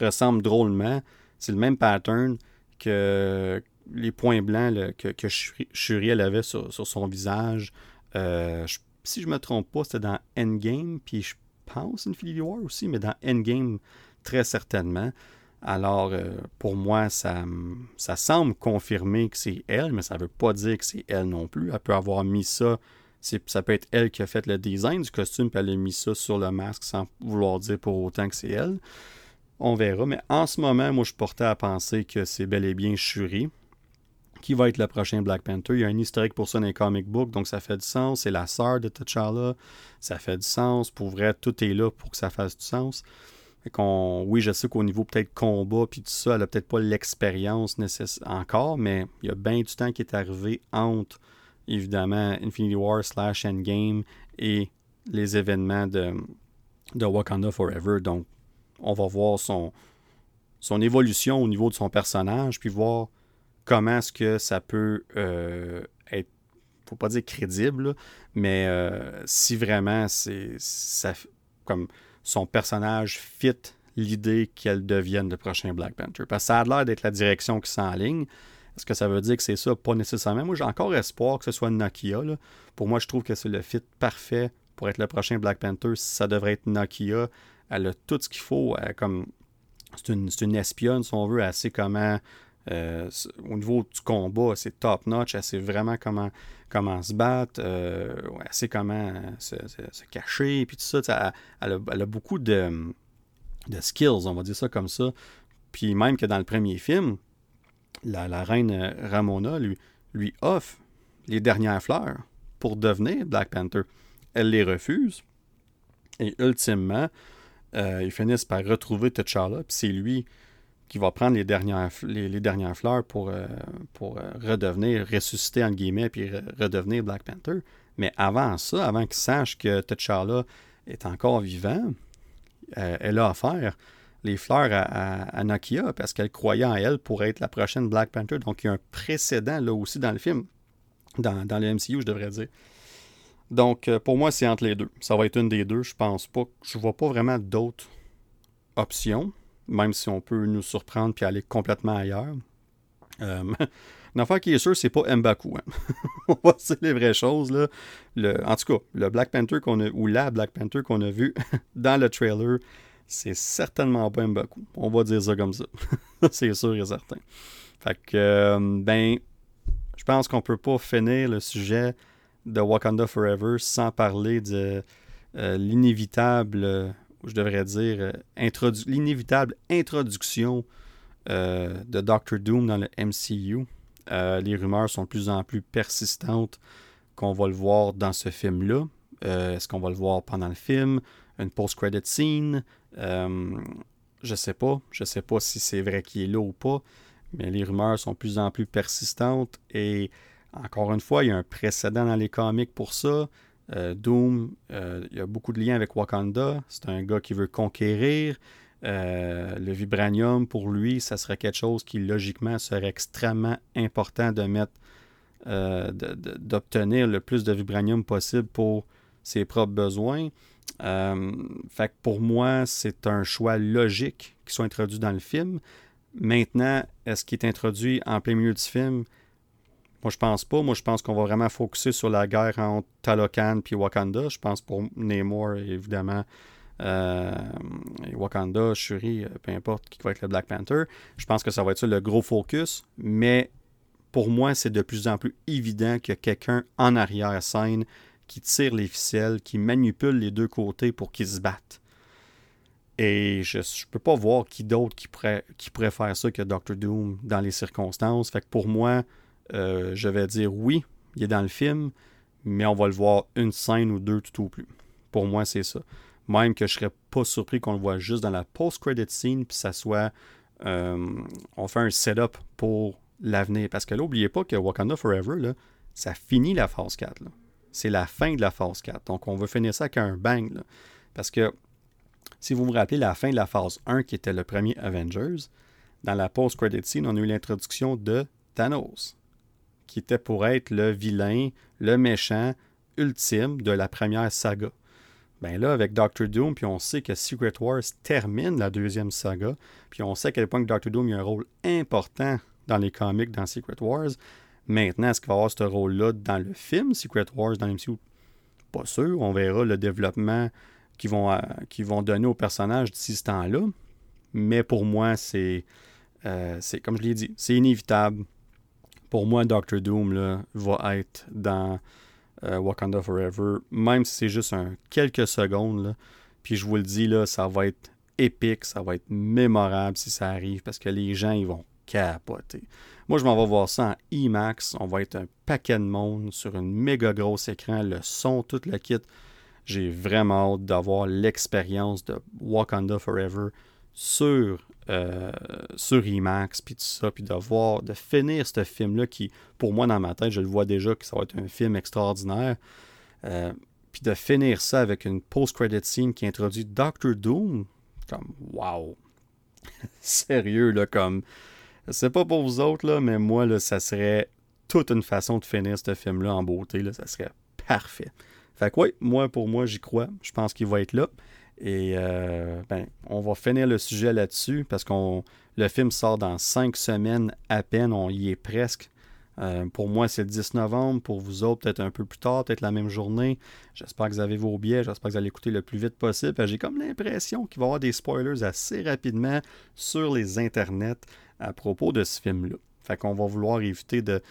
ressemblent drôlement. C'est le même pattern que les points blancs que, que avait sur, son visage. je si je me trompe pas, c'était dans Endgame, puis je pense Infinity War aussi, mais dans Endgame, très certainement. Alors, euh, pour moi, ça, ça semble confirmer que c'est elle, mais ça ne veut pas dire que c'est elle non plus. Elle peut avoir mis ça, ça peut être elle qui a fait le design du costume, puis elle a mis ça sur le masque sans vouloir dire pour autant que c'est elle. On verra, mais en ce moment, moi, je portais à penser que c'est bel et bien Shuri qui va être le prochain Black Panther. Il y a un historique pour ça dans les comic books, donc ça fait du sens. C'est la sœur de T'Challa. Ça fait du sens. Pour vrai, tout est là pour que ça fasse du sens. oui, je sais qu'au niveau peut-être combat puis tout ça, elle n'a peut-être pas l'expérience nécessaire encore, mais il y a bien du temps qui est arrivé entre, évidemment, Infinity War slash Endgame et les événements de, de Wakanda Forever. Donc, on va voir son, son évolution au niveau de son personnage, puis voir comment est-ce que ça peut euh, être, faut pas dire crédible, mais euh, si vraiment c'est comme son personnage fit l'idée qu'elle devienne le prochain Black Panther. Parce que ça a l'air d'être la direction qui s'enligne. Est-ce que ça veut dire que c'est ça? Pas nécessairement. Moi, j'ai encore espoir que ce soit Nokia. Pour moi, je trouve que c'est le fit parfait pour être le prochain Black Panther. Ça devrait être Nokia. Elle a tout ce qu'il faut. comme c'est une, une, espionne, si on veut, assez comment euh, au niveau du combat, c'est top notch. Elle sait vraiment comment, comment se battre. Euh, elle sait comment se, cacher. Puis tout ça. Elle, a, beaucoup de, de, skills, on va dire ça comme ça. Puis même que dans le premier film, la, reine Ramona lui, lui offre les dernières fleurs pour devenir Black Panther. Elle les refuse. Et ultimement, euh, ils finissent par retrouver T'Challa. Puis c'est lui qui va prendre les dernières, les, dernières fleurs pour, euh, pour euh, redevenir, ressusciter entre guillemets, puis redevenir Black Panther. Mais avant ça, avant qu'il sache que T'Challa est encore vivant, euh, elle a offert les fleurs à, Nokia parce qu'elle croyait en elle pour être la prochaine Black Panther. Donc il y a un précédent là aussi dans le film, dans, dans le MCU, je devrais dire. Donc pour moi, c'est entre les deux. Ça va être une des deux. Je pense pas. Je vois pas vraiment d'autres options même si on peut nous surprendre puis aller complètement ailleurs. Euh, une affaire qui est sûre, c'est pas Mbaku. Hein. on va dire les vraies choses. Là. En tout cas, le Black Panther qu'on a, ou la Black Panther qu'on a vu dans le trailer, c'est certainement pas Mbaku. On va dire ça comme ça. c'est sûr et certain. Fait que, euh, ben, je pense qu'on peut pas finir le sujet de Wakanda Forever sans parler de euh, l'inévitable, je devrais dire, l'inévitable introduction de Doctor Doom dans le MCU. les rumeurs sont de plus en plus persistantes qu'on va le voir dans ce film-là. Est-ce qu'on va le voir pendant le film? Une post-credit scene? Euh, je sais pas. Je sais pas si c'est vrai qu'il est là ou pas. Mais les rumeurs sont de plus en plus persistantes. Et encore une fois, il y a un précédent dans les comics pour ça. Euh, Doom, euh, il y a beaucoup de liens avec Wakanda. C'est un gars qui veut conquérir. le vibranium, pour lui, ça serait quelque chose qui, logiquement, serait extrêmement important de mettre, d'obtenir le plus de vibranium possible pour ses propres besoins. Euh, fait pour moi, c'est un choix logique qui soit introduit dans le film. Maintenant, est-ce qu'il est introduit en plein milieu du film? Moi, je pense pas. Moi, je pense qu'on va vraiment focuser sur la guerre entre Talocan et Wakanda. Je pense pour Namor, évidemment, euh, Wakanda, Shuri, euh, peu importe qui va être le Black Panther. Je pense que ça va être ça le gros focus. Mais pour moi, c'est de plus en plus évident qu'il y a quelqu'un en arrière-scène qui tire les ficelles, qui manipule les deux côtés pour qu'ils se battent. Et je ne peux pas voir qui d'autre qui pourrait, qui pourrait faire ça que Doctor Doom dans les circonstances. Fait que pour moi, euh, je vais dire oui, il est dans le film, mais on va le voir une scène ou deux tout au plus. Pour moi, c'est ça. Même que je serais pas surpris qu'on le voit juste dans la post-credit scene, puis ça soit. Euh, on fait un setup pour l'avenir. Parce que là, n'oubliez pas que Wakanda Forever, là, ça finit la phase 4. Là c'est la fin de la phase 4. Donc, on veut finir ça avec un bang. Parce que, si vous vous rappelez la fin de la phase 1, qui était le premier Avengers, dans la post-credit scene, on a eu l'introduction de Thanos, qui était pour être le vilain, le méchant ultime de la première saga. Ben là, avec Doctor Doom, puis on sait que Secret Wars termine la deuxième saga, puis on sait à quel point Doctor Doom a un rôle important dans les comics dans Secret Wars. Maintenant, est-ce qu'il va avoir ce rôle-là dans le film Secret Wars dans l'MCU? Pas sûr. On verra le développement qu'ils vont, euh, vont donner au personnage d'ici ce temps-là. Mais pour moi, c'est, euh, c'est comme je l'ai dit, c'est inévitable. Pour moi, Doctor Doom là, va être dans euh, Wakanda Forever, même si c'est juste un quelques secondes. Puis je vous le dis, ça va être épique, ça va être mémorable si ça arrive, parce que les gens, ils vont capoter. Moi, je m'en vais voir ça en IMAX. On va être un paquet de monde sur un méga gros écran, le son, tout le kit. J'ai vraiment hâte d'avoir l'expérience de Wakanda Forever sur, euh, sur IMAX, puis tout ça, puis de voir, de finir ce film-là qui, pour moi, dans ma tête, je le vois déjà que ça va être un film extraordinaire. Euh, puis de finir ça avec une post-credit scene qui introduit Doctor Doom, comme wow! Sérieux, là, comme c'est pas pour vous autres, là, mais moi, là, ça serait toute une façon de finir ce film-là en beauté. Là, ça serait parfait. Fait que oui, moi, pour moi, j'y crois. Je pense qu'il va être là. Et euh, ben, on va finir le sujet là-dessus parce qu'on le film sort dans cinq semaines à peine. On y est presque. Euh, pour moi, c'est le 10 novembre. Pour vous autres, peut-être un peu plus tard, peut-être la même journée. J'espère que vous avez vos billets. J'espère que vous allez écouter le plus vite possible. J'ai comme l'impression qu'il va y avoir des spoilers assez rapidement sur les internets à propos de ce film-là. Fait qu'on va vouloir éviter de,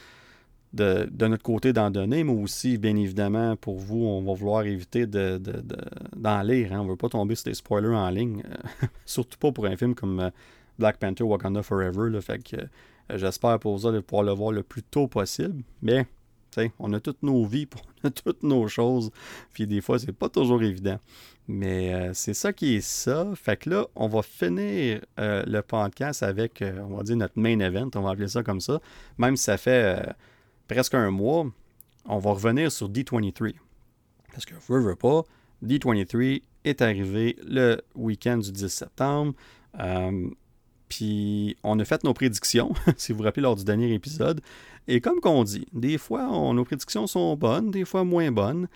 de, notre côté d'en donner, mais aussi, bien évidemment, pour vous, on va vouloir éviter d'en de, de, lire. Hein. On ne veut pas tomber sur des spoilers en ligne, surtout pas pour un film comme euh, Black Panther Wakanda Forever. Là. Fait que euh, j'espère pour vous de pouvoir le voir le plus tôt possible. Mais on a toutes nos vies, on a toutes nos choses. Puis des fois, c'est pas toujours évident. Mais euh, c'est ça qui est ça. Fait que là, on va finir euh, le podcast avec, euh, on va dire, notre main event. On va appeler ça comme ça. Même si ça fait presque un mois, on va revenir sur D23. Parce que, veux, veux pas, D23 est arrivé le week-end du 10 septembre. Puis on a fait nos prédictions, si vous vous rappelez lors du dernier épisode. Et comme qu'on dit, des fois nos prédictions sont bonnes, des fois moins bonnes.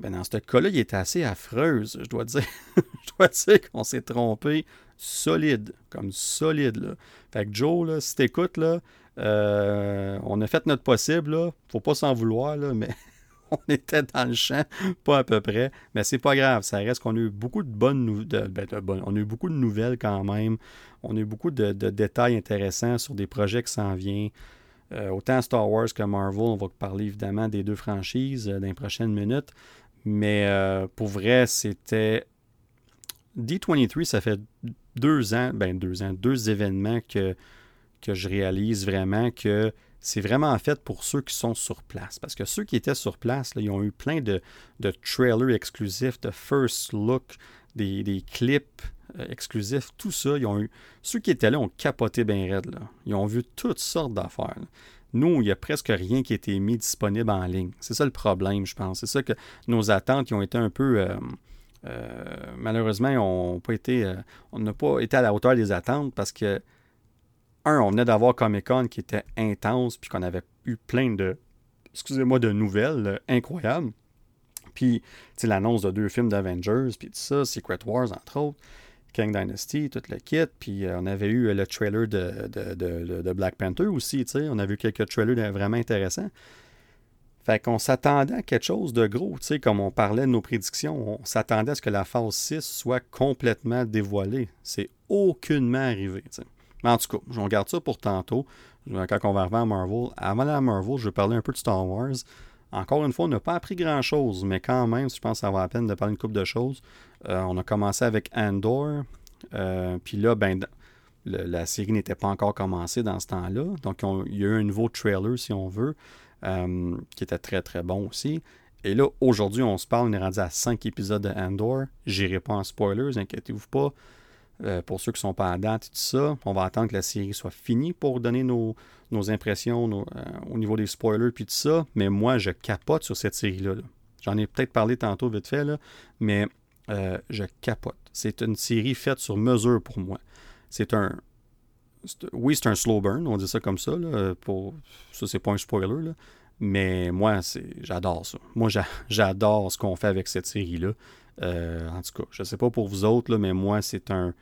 Ben dans ce cas-là, il est assez affreuse, je dois dire. je dois dire qu'on s'est trompé solide, comme solide. Là. Fait que Joe, si t'écoutes, là, euh, on a fait notre possible. Là. Faut pas s'en vouloir, mais on était dans le champ, pas à peu près. Mais c'est pas grave, ça reste qu'on a eu beaucoup de bonnes nouvelles. Ben, on a eu beaucoup de nouvelles quand même. On a eu beaucoup de, détails intéressants sur des projets qui s'en viennent. Euh, autant Star Wars que Marvel, on va parler évidemment des deux franchises euh, dans les prochaines minutes. Mais pour vrai, c'était. D23, ça fait deux ans, ben deux ans, deux événements que, que je réalise vraiment que c'est vraiment fait pour ceux qui sont sur place. Parce que ceux qui étaient sur place, ils ont eu plein de, de trailers exclusifs, de first look, des, clips euh, exclusifs, tout ça. Ils ont eu, ceux qui étaient là ont capoté bien raide. Là. Ils ont vu toutes sortes d'affaires. Nous, il n'y a presque rien qui a été mis disponible en ligne. C'est ça le problème, je pense. C'est ça que nos attentes qui ont été un peu. Euh, euh, malheureusement, été, on n'a pas été à la hauteur des attentes parce que un, on venait d'avoir Comic Con qui était intense, puis qu'on avait eu plein de, excusez-moi, de nouvelles euh, incroyables. Puis, l'annonce de deux films d'Avengers, puis tout ça, Secret Wars, entre autres, King Dynasty, tout le kit. Puis, euh, on avait eu euh, le trailer de, de, Black Panther aussi. On avait vu quelques trailers vraiment intéressants. Fait qu'on s'attendait à quelque chose de gros, comme on parlait de nos prédictions, on s'attendait à ce que la phase 6 soit complètement dévoilée. C'est aucunement arrivé, tu. Mais en tout cas, on garde ça pour tantôt, quand on va arriver à Marvel. Avant la Marvel, je vais parler un peu de Star Wars. Encore une fois, on n'a pas appris grand-chose, mais quand même, je pense que ça vaut la peine de parler une couple de choses. Euh, on a commencé avec Andor, euh, puis là, ben, la série n'était pas encore commencée dans ce temps-là. Donc, il y a eu un nouveau trailer, si on veut, euh, qui était très, très bon aussi. Et là, aujourd'hui, on se parle, on est rendu à 5 épisodes de Andor. J'irai pas en spoilers, inquiétez-vous pas. Euh, pour ceux qui ne sont pas à date et tout ça, on va attendre que la série soit finie pour donner nos, impressions euh, au niveau des spoilers puis tout ça. Mais moi, je capote sur cette série-là. J'en ai peut-être parlé tantôt vite fait, mais euh, je capote. C'est une série faite sur mesure pour moi. C'est un. Oui, c'est un slow burn, on dit ça comme ça. Là, pour, ça, c'est pas un spoiler. Mais moi, j'adore ça. Moi, j'adore ce qu'on fait avec cette série-là. En tout cas, je sais pas pour vous autres, mais moi, c'est un,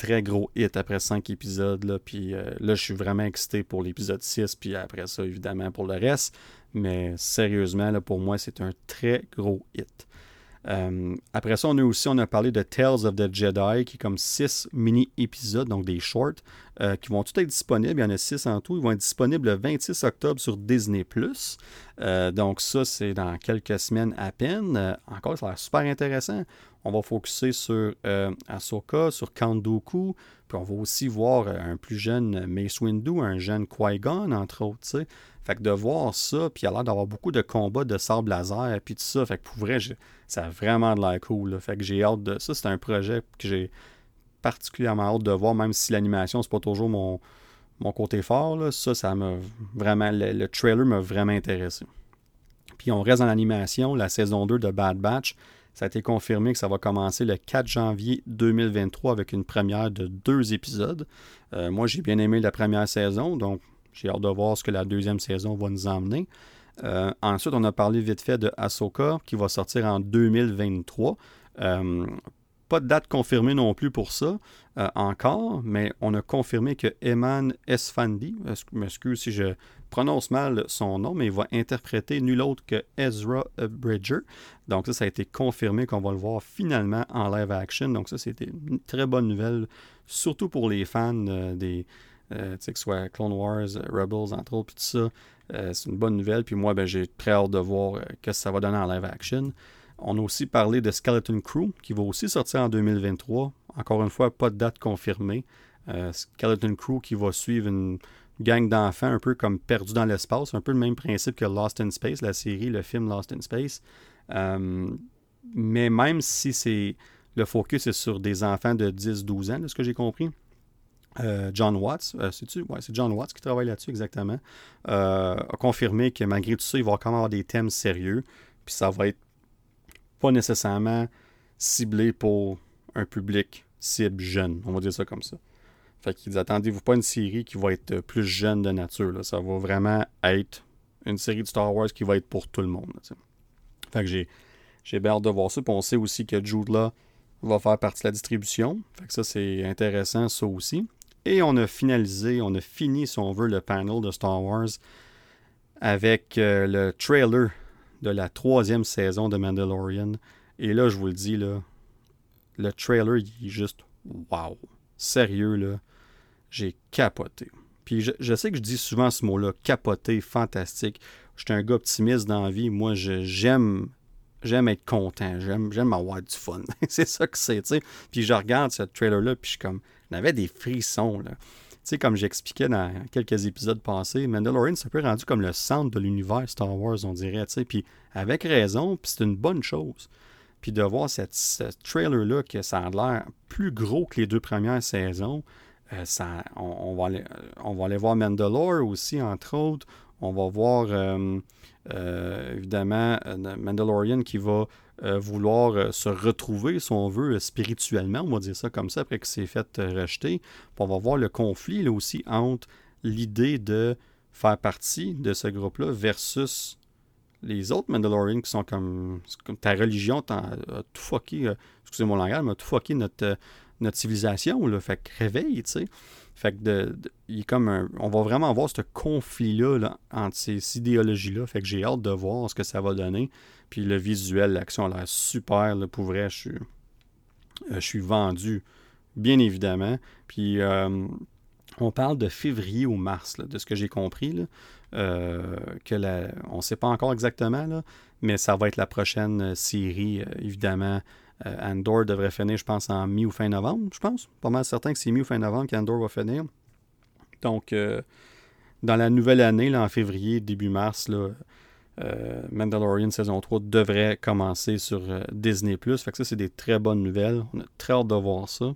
très gros hit après cinq épisodes. Là, puis euh, là, je suis vraiment excité pour l'épisode 6, puis après ça, évidemment, pour le reste. Mais sérieusement, pour moi, c'est un très gros hit. Euh, après ça, on a aussi on a parlé de Tales of the Jedi, qui est comme six mini-épisodes, donc des shorts, euh, qui vont tout être disponibles. Il y en a six en tout. Ils vont être disponibles le 26 octobre sur Disney. donc, ça, c'est dans quelques semaines à peine. encore, ça a l'air super intéressant. On va focuser sur euh, Ahsoka, sur Count Dooku, puis on va aussi voir euh, un plus jeune Mace Windu, un jeune Qui-Gon, entre autres. Fait que de voir ça, puis il a l'air d'avoir beaucoup de combats de sable laser, puis tout ça. Fait que pour vrai, ça a vraiment de l'air cool. Fait que j'ai hâte de... Ça, c'est un projet que j'ai particulièrement hâte de voir, même si l'animation, c'est pas toujours mon, côté fort. Là. Ça, ça m'a vraiment... Le, le trailer m'a vraiment intéressé. Puis on reste dans l'animation, la saison 2 de Bad Batch. Ça a été confirmé que ça va commencer le 4 janvier 2023 avec une première de deux épisodes. Euh, moi, j'ai bien aimé la première saison, donc j'ai hâte de voir ce que la deuxième saison va nous emmener. Euh, ensuite, on a parlé vite fait de Ahsoka qui va sortir en 2023. Euh, pas de date confirmée non plus pour ça encore, mais on a confirmé que Eman Esfandi, m'excuse si je prononce mal son nom, mais il va interpréter nul autre que Ezra Bridger. Donc ça, ça a été confirmé qu'on va le voir finalement en live action. Donc ça, c'était une très bonne nouvelle, surtout pour les fans euh, des, euh, que ce soit Clone Wars, Rebels, entre autres, puis tout ça. Euh, c'est une bonne nouvelle. Puis moi, ben, j'ai très hâte de voir que ça va donner en live action. On a aussi parlé de Skeleton Crew, qui va aussi sortir en 2023. Encore une fois, pas de date confirmée. Skeleton Crew qui va suivre une gang d'enfants un peu comme perdus dans l'espace, un peu le même principe que Lost in Space, la série, le film Lost in Space. Euh, mais même si c'est le focus est sur des enfants de 10-12 ans, de ce que j'ai compris, euh, John Watts, euh, c'est-tu? Ouais, c'est John Watts qui travaille là-dessus exactement, a confirmé que malgré tout ça, il va quand même avoir des thèmes sérieux, puis ça va être pas nécessairement ciblé pour un public cible jeune, on va dire ça comme ça. Fait qu'ils attendez-vous pas une série qui va être plus jeune de nature. Là. Ça va vraiment être une série de Star Wars qui va être pour tout le monde. fait que j'ai, j'ai hâte de voir ça. Puis on sait aussi que Jude là va faire partie de la distribution. Fait que ça, c'est intéressant, ça aussi. Et on a finalisé, on a fini, si on veut, le panel de Star Wars avec euh, le trailer de la troisième saison de Mandalorian. Et là, je vous le dis, là, le trailer, il est juste wow. Sérieux, là, j'ai capoté. Puis je, sais que je dis souvent ce mot-là, capoté, fantastique. Je suis un gars optimiste dans la vie. Moi, j'aime j'aime être content, j'aime, j'aime avoir du fun. c'est ça que c'est, tu sais. Puis je regarde ce trailer-là, puis je suis comme, j'avais des frissons, là. Tu sais, comme j'expliquais dans quelques épisodes passés, Mandalorian, c'est un peu rendu comme le centre de l'univers Star Wars, on dirait, tu sais. Puis avec raison, puis c'est une bonne chose. Puis de voir cette, ce trailer-là, que ça a l'air plus gros que les deux premières saisons, euh, ça, on, va aller, on va aller voir Mandalore aussi, entre autres. On va voir, euh, euh, évidemment, Mandalorian qui va vouloir se retrouver, si on veut, spirituellement, on va dire ça comme ça, après qu'il s'est fait rejeter. Puis on va voir le conflit là aussi entre l'idée de faire partie de ce groupe-là versus les autres Mandalorians qui sont comme, ta religion, t'as tout fucké, excusez mon langage, mais tout fucké notre, notre civilisation. Là. Fait que réveille, tu sais. Fait que il est comme un, on va vraiment voir ce conflit-là entre ces idéologies-là. Fait que j'ai hâte de voir ce que ça va donner. Puis le visuel, l'action a l'air super. Là, pour vrai, je suis, euh, vendu, bien évidemment. Puis euh, on parle de février ou mars, de ce que j'ai compris. Euh, que on ne sait pas encore exactement, mais ça va être la prochaine série, évidemment, Andor devrait finir, je pense, en mi ou fin novembre, je pense. Pas mal certain que c'est mi ou fin novembre qu'Andor va finir. Donc, dans la nouvelle année, en février, début mars, là, euh, Mandalorian saison 3 devrait commencer sur Disney+. Fait que ça, c'est des très bonnes nouvelles. On a très hâte de voir ça.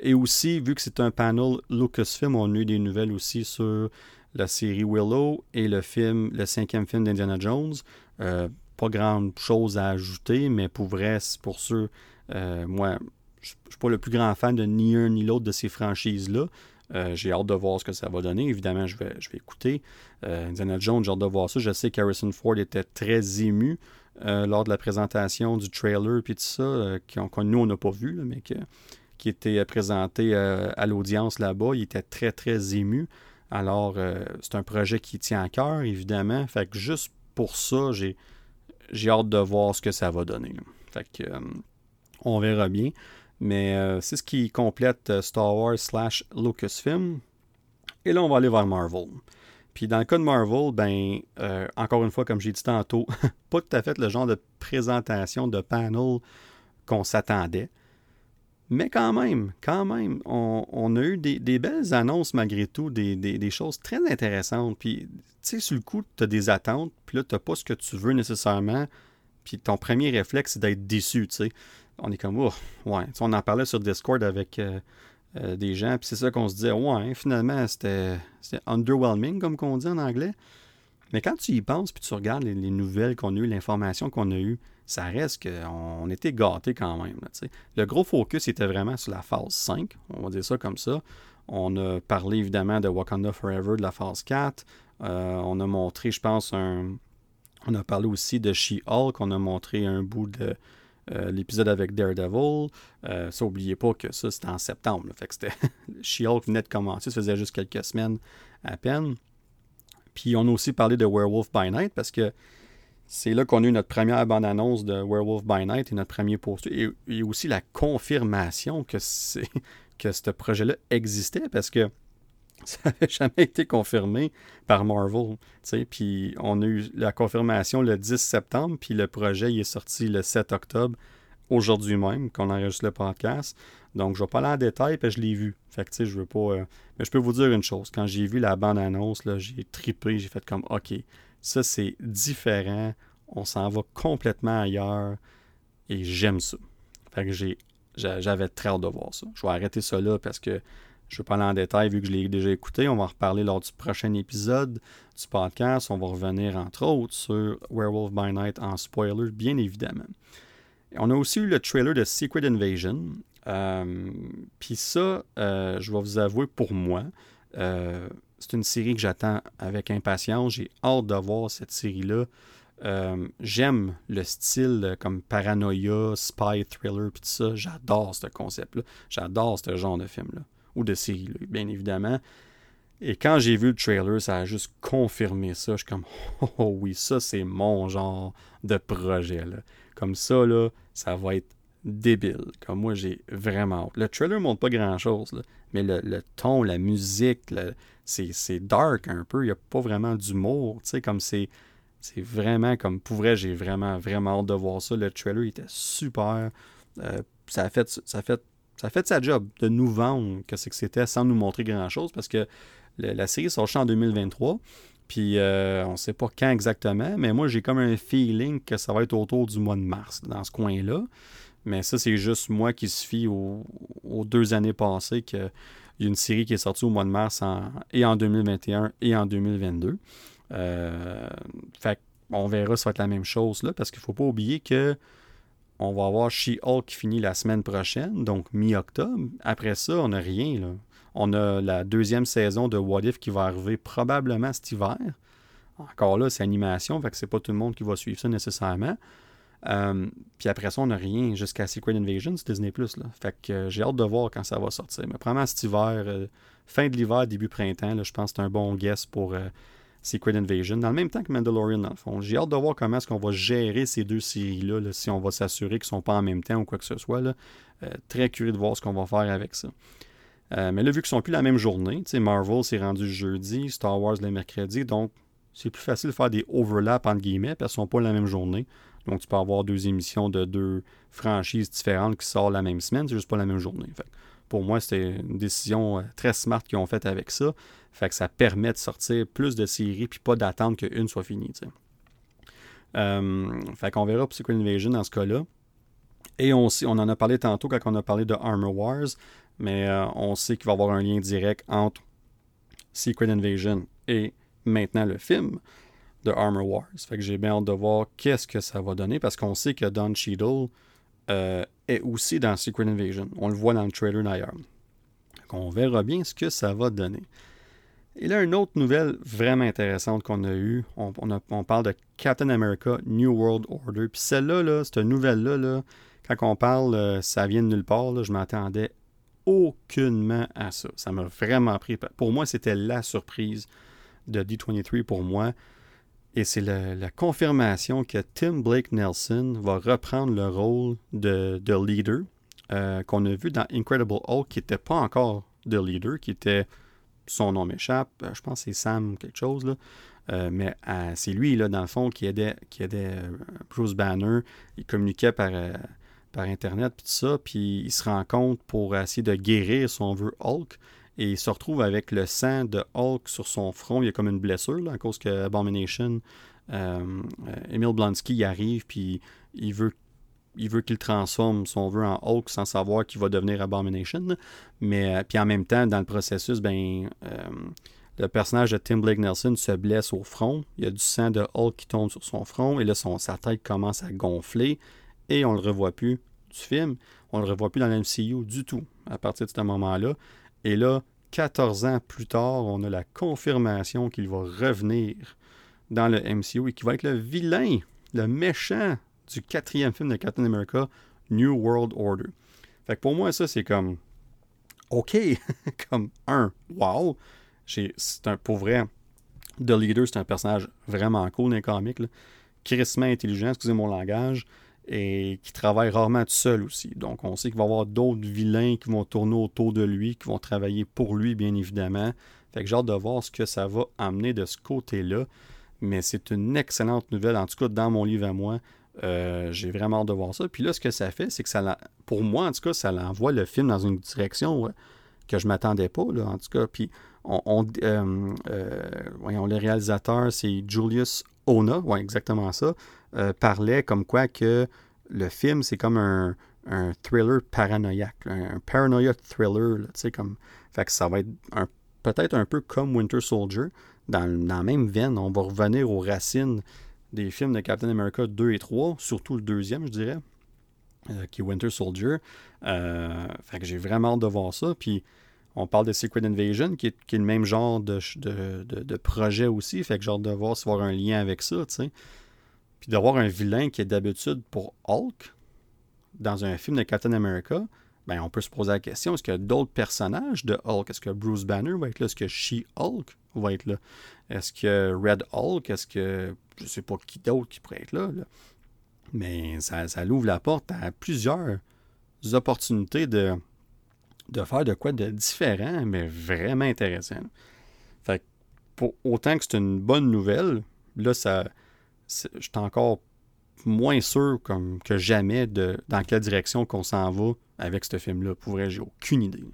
Et aussi, vu que c'est un panel Lucasfilm, on a eu des nouvelles aussi sur la série Willow et le film, le cinquième film d'Indiana Jones pas grand chose à ajouter, mais pour vrai, pour ceux, euh, moi, je ne suis pas le plus grand fan de ni un ni l'autre de ces franchises-là. Euh, j'ai hâte de voir ce que ça va donner. Évidemment, je vais, je vais écouter. Euh, Indiana Jones, j'ai hâte de voir ça. Je sais qu'Harrison Ford était très ému lors de la présentation du trailer puis tout ça, qu'on, nous, on n'a pas vu, mais qui était présenté à l'audience là-bas. Il était très, très ému. Alors, c'est un projet qui tient à cœur, évidemment. Fait que juste pour ça, j'ai, j'ai hâte de voir ce que ça va donner. Fait que, euh, on verra bien. Mais euh, c'est ce qui complète euh, Star Wars slash Lucasfilm. Et là, on va aller vers Marvel. Puis dans le cas de Marvel, ben, encore une fois, comme j'ai dit tantôt, pas tout à fait le genre de présentation de panel qu'on s'attendait. Mais quand même, quand même, on, a eu des, belles annonces malgré tout, des, choses très intéressantes. Puis, tu sais, sur le coup, tu as des attentes, puis là, tu n'as pas ce que tu veux nécessairement. Puis ton premier réflexe, c'est d'être déçu, tu sais. On est comme, ouais. on en parlait sur Discord avec euh, euh, des gens, puis c'est ça qu'on se disait, ouais, finalement, c'était underwhelming, comme qu'on dit en anglais. Mais quand tu y penses, puis tu regardes les, nouvelles qu'on a eues, l'information qu'on a eue, ça reste qu'on était gâtés quand même. le gros focus était vraiment sur la phase 5, on va dire ça comme ça. On a parlé évidemment de Wakanda Forever de la phase 4. Euh, on a montré, je pense, un. On a parlé aussi de She-Hulk. On a montré un bout de euh, l'épisode avec Daredevil. Euh, ça, n'oubliez pas que ça, c'était en septembre. Fait que c'était. She-Hulk venait de commencer. Ça faisait juste quelques semaines à peine. Puis on a aussi parlé de Werewolf by Night parce que c'est là qu'on a eu notre première bande-annonce de Werewolf by Night et notre premier post. Et, aussi la confirmation que, que ce projet-là existait parce que ça n'avait jamais été confirmé par Marvel. Puis on a eu la confirmation le 10 septembre, puis le projet il est sorti le 7 octobre, aujourd'hui même, qu'on enregistre le podcast. Donc je ne vais pas aller en détail, puis je l'ai vu. Fait que je veux pas. Euh, mais je peux vous dire une chose. Quand j'ai vu la bande-annonce, j'ai tripé, j'ai fait comme OK, ça, c'est différent. On s'en va complètement ailleurs. Et j'aime ça. Fait que j'avais très hâte de voir ça. Je vais arrêter ça là parce que je ne vais pas aller en détail vu que je l'ai déjà écouté. On va en reparler lors du prochain épisode du podcast. On va revenir entre autres sur Werewolf by Night en spoiler, bien évidemment. On a aussi eu le trailer de Secret Invasion. Euh, puis ça, euh, je vais vous avouer, pour moi, euh, c'est une série que j'attends avec impatience. J'ai hâte de voir cette série-là. J'aime le style comme paranoia, spy thriller, puis tout ça. J'adore ce concept-là. J'adore ce genre de film-là. Ou de série, bien évidemment. Et quand j'ai vu le trailer, ça a juste confirmé ça. Je suis comme, oh oui, ça c'est mon genre de projet. Là. Comme ça, là, ça va être débile. Comme moi, j'ai vraiment Le trailer montre pas grand-chose, mais le, ton, la musique, c'est dark un peu. Il n'y a pas vraiment d'humour. Comme c'est... C'est vraiment comme pour vrai, j'ai vraiment, vraiment hâte de voir ça. Le trailer était super. Euh, ça, a fait, ça, a fait, ça a fait sa job de nous vendre que que c'était sans nous montrer grand chose parce que la série sort en 2023. Puis euh, on ne sait pas quand exactement, mais moi j'ai comme un feeling que ça va être autour du mois de mars, dans ce coin-là. Mais ça, c'est juste moi qui se fie aux, deux années passées qu'il y a une série qui est sortie au mois de mars et en 2021 et en 2022. Euh, fait on verra si ça va être la même chose là, parce qu'il ne faut pas oublier que on va avoir She-Hulk qui finit la semaine prochaine, donc mi-octobre. Après ça, on n'a rien. On a la deuxième saison de What If qui va arriver probablement cet hiver. Encore là, c'est animation, fait que c'est pas tout le monde qui va suivre ça nécessairement. Euh, puis après ça, on n'a rien jusqu'à Secret Invasion sur Disney+. Là. Fait que euh, j'ai hâte de voir quand ça va sortir. Mais probablement cet hiver, euh, fin de l'hiver, début printemps, je pense que c'est un bon guess pour Secret Invasion. Dans le même temps que Mandalorian, dans le fond. J'ai hâte de voir comment est-ce qu'on va gérer ces deux séries-là, si on va s'assurer qu'ils ne sont pas en même temps ou quoi que ce soit. Là. très curieux de voir ce qu'on va faire avec ça. mais là, vu qu'ils sont plus la même journée, Marvel s'est rendu jeudi, Star Wars le mercredi, donc c'est plus facile de faire des overlaps entre guillemets parce qu'ils ne sont pas la même journée. Donc, tu peux avoir deux émissions de deux franchises différentes qui sortent la même semaine, c'est juste pas la même journée. Pour moi, c'était une décision euh, très smart qu'ils ont faite avec ça. Fait que ça permet de sortir plus de séries puis pas d'attendre qu'une soit finie. Euh, fait qu'on verra Secret Invasion dans ce cas-là. Et on, on en a parlé tantôt quand on a parlé de Armor Wars, mais euh, on sait qu'il va y avoir un lien direct entre Secret Invasion et maintenant le film de Armor Wars. Fait que j'ai bien hâte de voir qu'est-ce que ça va donner parce qu'on sait que Don Cheadle euh, est aussi dans Secret Invasion. On le voit dans le trailer d'ailleurs. On verra bien ce que ça va donner. Et là, une autre nouvelle vraiment intéressante qu'on a eue, on, parle de Captain America New World Order. Puis celle-là, là, cette nouvelle-là, là, quand on parle, euh, ça vient de nulle part, je m'attendais aucunement à ça. Ça m'a vraiment pris. Pour moi, c'était la surprise de D23 pour moi. Et c'est la, confirmation que Tim Blake Nelson va reprendre le rôle de, leader euh, qu'on a vu dans Incredible Hulk, qui n'était pas encore de leader, qui était, son nom m'échappe, euh, je pense que c'est Sam quelque chose, là. Euh, mais c'est lui, là, dans le fond, qui aidait, qui aidait Bruce Banner. Il communiquait par, Internet, puis tout ça, puis il se rend compte pour essayer de guérir, si on Hulk et il se retrouve avec le sang de Hulk sur son front. Il y a comme une blessure à cause que Abomination, euh, Emil Blonsky arrive, puis il veut il veut qu'il transforme son vœu en Hulk sans savoir qu'il va devenir Abomination. Mais euh, puis en même temps, dans le processus, ben euh, le personnage de Tim Blake Nelson se blesse au front. Il y a du sang de Hulk qui tombe sur son front et là son, sa tête commence à gonfler et on le revoit plus du film. On le revoit plus dans l'MCU du tout à partir de ce moment-là. Et là, 14 ans plus tard, on a la confirmation qu'il va revenir dans le MCU et qu'il va être le vilain, le méchant du quatrième film de Captain America, New World Order. Fait que pour moi, ça, c'est comme OK, comme un, wow. C'est un, pour vrai, The Leader, c'est un personnage vraiment cool dans les comics. Intelligent, excusez mon langage et qui travaille rarement tout seul aussi. Donc, on sait qu'il va y avoir d'autres vilains qui vont tourner autour de lui, qui vont travailler pour lui, bien évidemment. Fait que j'ai hâte de voir ce que ça va amener de ce côté-là. Mais c'est une excellente nouvelle, en tout cas dans mon livre à moi. Euh, j'ai vraiment hâte de voir ça. Puis là, ce que ça fait, c'est que ça, pour moi, en tout cas, ça l'envoie le film dans une direction que je m'attendais pas, là, en tout cas. Puis, on, euh, euh, voyons, le réalisateur, c'est Julius Ona, ouais, exactement ça. Euh, parlait comme quoi que le film, c'est comme un, thriller paranoïaque, un, paranoia thriller, sais, comme... Fait que ça va être peut-être un peu comme Winter Soldier, dans, la même veine. On va revenir aux racines des films de Captain America 2 et 3, surtout le deuxième, je dirais, euh, qui est Winter Soldier. Euh, fait que j'ai vraiment hâte de voir ça. Puis on parle de Secret Invasion, qui est, le même genre de, de, projet aussi. Fait que j'ai hâte de voir s'il va y avoir un lien avec ça, tu sais. Puis d'avoir un vilain qui est d'habitude pour Hulk dans un film de Captain America, ben, on peut se poser la question, est-ce qu'il y a d'autres personnages de Hulk? Est-ce que Bruce Banner va être là? Est-ce que She-Hulk va être là? Est-ce que Red Hulk? Est-ce que je sais pas qui d'autre qui pourrait être là? Mais ça, ça ouvre la porte à plusieurs opportunités de, de faire de quoi de différent, mais vraiment intéressant. Fait pour autant que c'est une bonne nouvelle, là, ça, je suis encore moins sûr que jamais de dans quelle direction qu'on s'en va avec ce film-là. Pour vrai, j'ai aucune idée.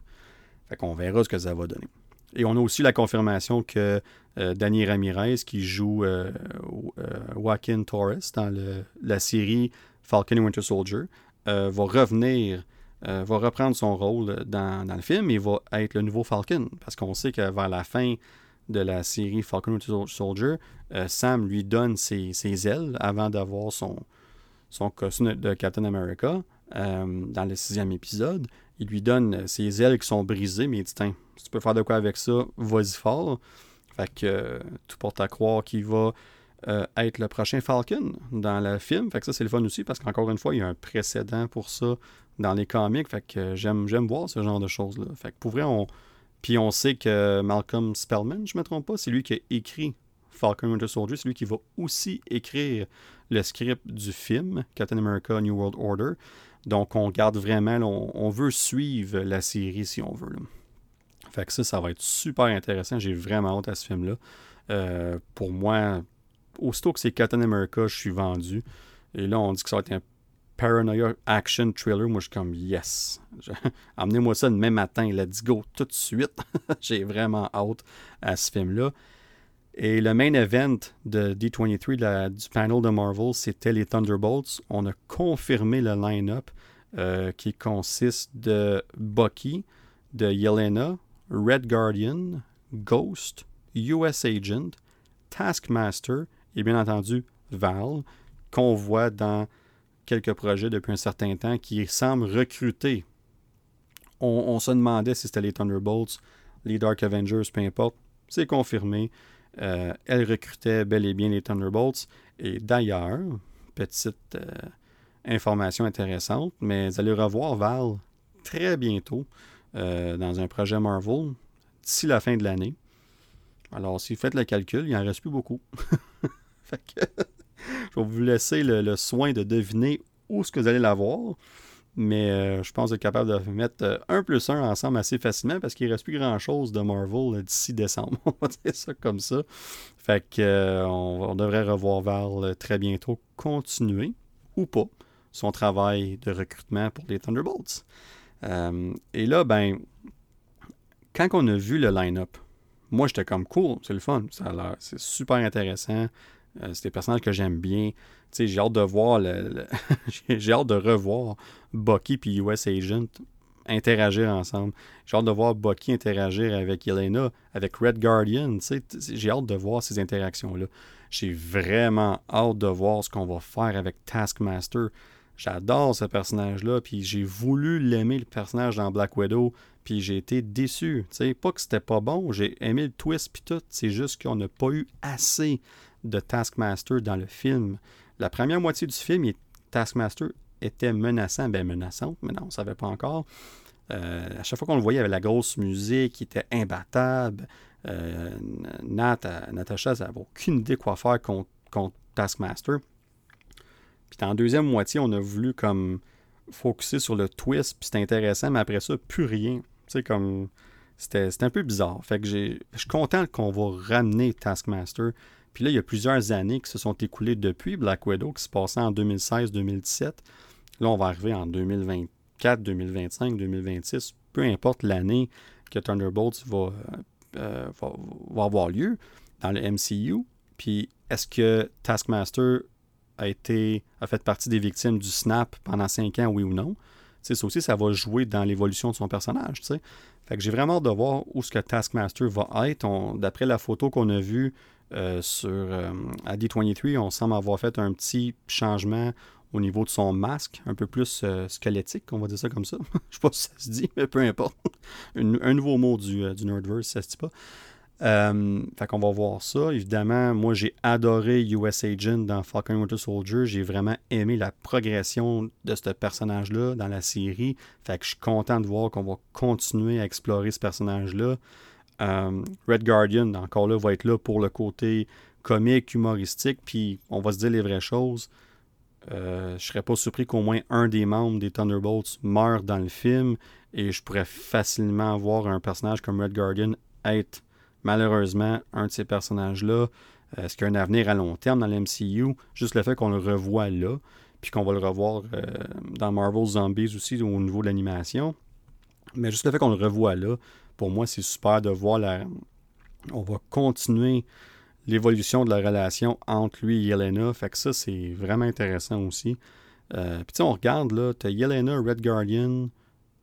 Fait qu'on verra ce que ça va donner. Et on a aussi la confirmation que euh, Ramirez, qui joue euh, euh, Joaquin Torres dans la série Falcon et Winter Soldier, va revenir, va reprendre son rôle dans, le film et va être le nouveau Falcon. Parce qu'on sait que vers la fin de la série Falcon Winter Soldier, Sam lui donne ses, ailes avant d'avoir son, son costume de Captain America. dans le sixième épisode, il lui donne ses ailes qui sont brisées, mais il dit si tu peux faire de quoi avec ça, vas-y fort. Fait que euh, tout porte à croire qu'il va euh, être le prochain Falcon dans le film. Fait que ça, c'est le fun aussi parce qu'encore une fois, il y a un précédent pour ça dans les comics. Fait que euh, j'aime, j'aime voir ce genre de choses-là. Fait que pour vrai, on. Puis on sait que Malcolm Spellman, je ne me trompe pas, c'est lui qui a écrit Falcon Winter Soldier. C'est lui qui va aussi écrire le script du film Captain America New World Order. Donc on garde vraiment, on, veut suivre la série si on veut. Fait que ça, ça va être super intéressant. J'ai vraiment hâte à ce film-là. Euh, pour moi, aussitôt que c'est Captain America, je suis vendu. Et là, on dit que ça va être un paranoia action thriller. Moi, je suis comme yes. Amenez-moi ça demain matin. Let's go tout de suite. J'ai vraiment hâte à ce film-là. Et le main event de D23 du panel de Marvel, c'était les Thunderbolts. On a confirmé le line-up euh, qui consiste de Bucky, de Yelena, Red Guardian, Ghost, US Agent, Taskmaster et bien entendu Val, qu'on voit dans quelques projets depuis un certain temps qui semblent recruter. On, se demandait si c'était les Thunderbolts, les Dark Avengers, peu importe. C'est confirmé. Euh, elle recrutait bel et bien les Thunderbolts. Et d'ailleurs, petite euh, information intéressante, mais vous allez revoir Val très bientôt. Euh, dans un projet Marvel d'ici la fin de l'année. Alors, si vous faites le calcul, il n'en reste plus beaucoup. fait que, je vais vous laisser le, soin de deviner où est-ce que vous allez la voir. Mais euh, je pense être capable de mettre euh, un plus un ensemble assez facilement parce qu'il ne reste plus grand-chose de Marvel d'ici décembre. on va dire ça comme ça. Fait que on, devrait revoir Val très bientôt continuer ou pas son travail de recrutement pour les Thunderbolts. Euh, et là, ben, quand on a vu le line-up, moi, j'étais comme cool, c'est le fun, c'est super intéressant. Euh, c'est des personnages que j'aime bien. j'ai hâte de voir le, j'ai hâte de revoir Bucky et US Agent interagir ensemble. J'ai hâte de voir Bucky interagir avec Elena, avec Red Guardian. J'ai hâte de voir ces interactions-là. J'ai vraiment hâte de voir ce qu'on va faire avec Taskmaster. J'adore ce personnage-là, puis j'ai voulu l'aimer, le personnage dans Black Widow, puis j'ai été déçu. sais, pas que c'était pas bon, j'ai aimé le twist, puis tout. C'est juste qu'on n'a pas eu assez de Taskmaster dans le film. La première moitié du film, Taskmaster était menaçant, ben menaçante, mais non, on ne savait pas encore. Euh, à chaque fois qu'on le voyait, il avait la grosse musique, il était imbattable. Euh, Nat, Natasha, elle n'avait aucune idée quoi faire contre, contre Taskmaster. Puis en deuxième moitié, on a voulu comme focuser sur le twist, puis c'était intéressant, mais après ça, plus rien. Sais, comme. C'était un peu bizarre. Fait que je suis content qu'on va ramener Taskmaster. Puis là, il y a plusieurs années qui se sont écoulées depuis Black Widow, qui se passait en 2016-2017. Là, on va arriver en 2024, 2025, 2026, peu importe l'année que Thunderbolts va, euh, va, avoir lieu dans le MCU. Puis est-ce que Taskmaster a été a fait partie des victimes du snap pendant cinq ans, oui ou non? c'est ça aussi, ça va jouer dans l'évolution de son personnage. Fait que j'ai vraiment hâte de voir où ce que Taskmaster va être. D'après la photo qu'on a vue euh, sur euh, à D23, on semble avoir fait un petit changement au niveau de son masque, un peu plus euh, squelettique, on va dire ça comme ça. Je sais pas si ça se dit, mais peu importe. un nouveau mot du, du Nerdverse, ça se dit pas. Euh, fait qu'on va voir ça. Évidemment, moi, j'ai adoré US Agent dans Falcon Winter Soldier. J'ai vraiment aimé la progression de ce personnage-là dans la série. Fait que je suis content de voir qu'on va continuer à explorer ce personnage-là. Euh, Red Guardian, encore là, va être là pour le côté comique, humoristique, puis on va se dire les vraies choses. Euh, je serais pas surpris qu'au moins un des membres des Thunderbolts meure dans le film et je pourrais facilement voir un personnage comme Red Guardian être malheureusement un de ces personnages-là. Euh, est-ce qu'il a un avenir à long terme dans l'MCU? Juste le fait qu'on le revoit là, puis qu'on va le revoir dans Marvel Zombies aussi au niveau de l'animation. Mais juste le fait qu'on le revoit là, pour moi, c'est super de voir la. On va continuer l'évolution de la relation entre lui et Yelena. Fait que ça, c'est vraiment intéressant aussi. Euh, puis tu on regarde là, tu as Yelena, Red Guardian,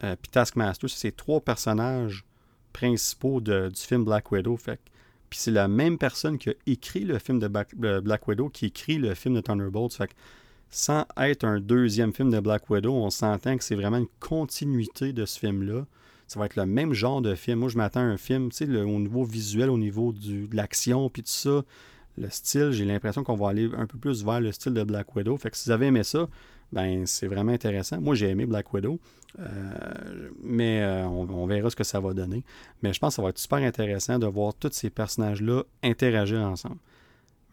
euh, puis Taskmaster. C'est trois personnages principaux du film Black Widow. Fait puis c'est la même personne qui a écrit le film de Black, Widow qui écrit le film de Thunderbolts. Fait que sans être un deuxième film de Black Widow, on s'entend que c'est vraiment une continuité de ce film-là ça va être le même genre de film. Moi, je m'attends à un film, tu sais, au niveau visuel, au niveau du, de l'action, puis tout ça, le style, j'ai l'impression qu'on va aller un peu plus vers le style de Black Widow. Fait que si vous avez aimé ça, ben c'est vraiment intéressant. Moi, j'ai aimé Black Widow, euh, mais euh, on, verra ce que ça va donner. Mais je pense que ça va être super intéressant de voir tous ces personnages-là interagir ensemble.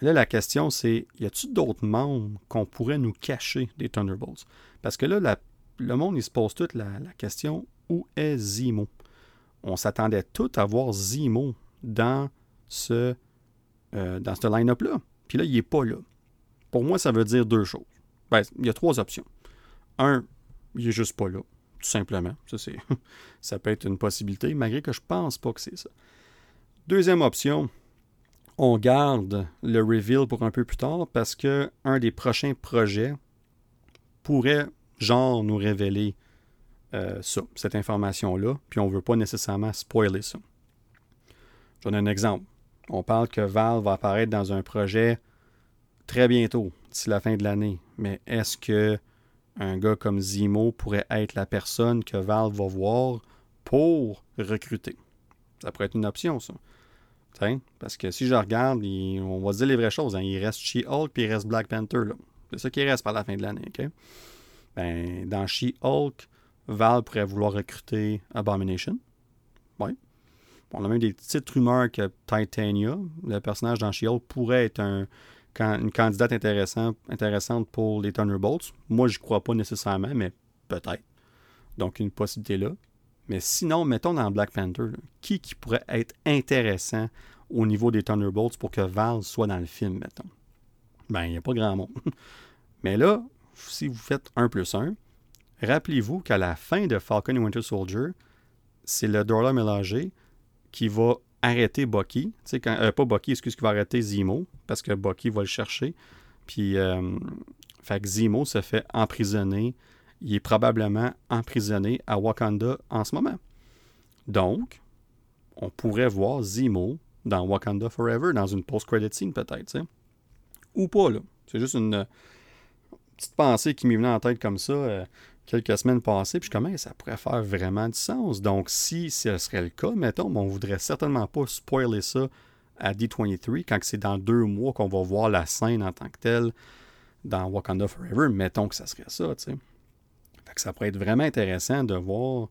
Mais là, la question, c'est y a-t-il d'autres membres qu'on pourrait nous cacher des Thunderbolts? Parce que là, le monde, il se pose toute la question où est Zimo? On s'attendait tout à voir Zimo dans ce, euh, ce line-up-là. Puis là, il n'est pas là. Pour moi, ça veut dire deux choses. Ben, il y a trois options. Un, il n'est juste pas là, tout simplement. Ça, c'est, ça peut être une possibilité, malgré que je pense pas que c'est ça. Deuxième option, on garde le reveal pour un peu plus tard parce que un des prochains projets pourrait, genre, nous révéler euh, ça, cette information-là, puis on ne veut pas nécessairement spoiler ça. Je donne un exemple. On parle que Val va apparaître dans un projet très bientôt, d'ici la fin de l'année. Mais est-ce que un gars comme Zimo pourrait être la personne que Val va voir pour recruter? Ça pourrait être une option, ça. parce que si je regarde, on va dire les vraies choses. Hein. Il reste She-Hulk puis il reste Black Panther. C'est ça qui reste par la fin de l'année. Ben, dans She-Hulk, Val pourrait vouloir recruter Abomination. Oui. On a même des petites rumeurs que Titania, le personnage dans she pourrait être une candidate intéressante pour les Thunderbolts. Moi, je crois pas nécessairement, mais peut-être. Donc, une possibilité là. Mais sinon, mettons dans Black Panther, qui, qui pourrait être intéressant au niveau des Thunderbolts pour que Val soit dans le film, mettons? Ben, il n'y a pas grand monde. Mais là, si vous faites 1 plus 1, Rappelez-vous qu'à la fin de Falcon et Winter Soldier, c'est le Dorla mélangé qui va arrêter Bucky. Quand, euh, pas Bucky, excuse, qui va arrêter Zemo, parce que Bucky va le chercher. Puis, euh, fait Zemo se fait emprisonner. Il est probablement emprisonné à Wakanda en ce moment. Donc, on pourrait voir Zemo dans Wakanda Forever, dans une post-credit scene peut-être, Ou pas, là. C'est juste une euh, petite pensée qui m'est venue en tête comme ça. Euh, quelques semaines passées, puis je comment ça pourrait faire vraiment du sens. Donc, si ce serait le cas, mettons, on voudrait certainement pas spoiler ça à D23 quand c'est dans deux mois qu'on va voir la scène en tant que telle dans Wakanda Forever. Mettons que ça serait ça, tu sais. Fait que ça pourrait être vraiment intéressant de voir.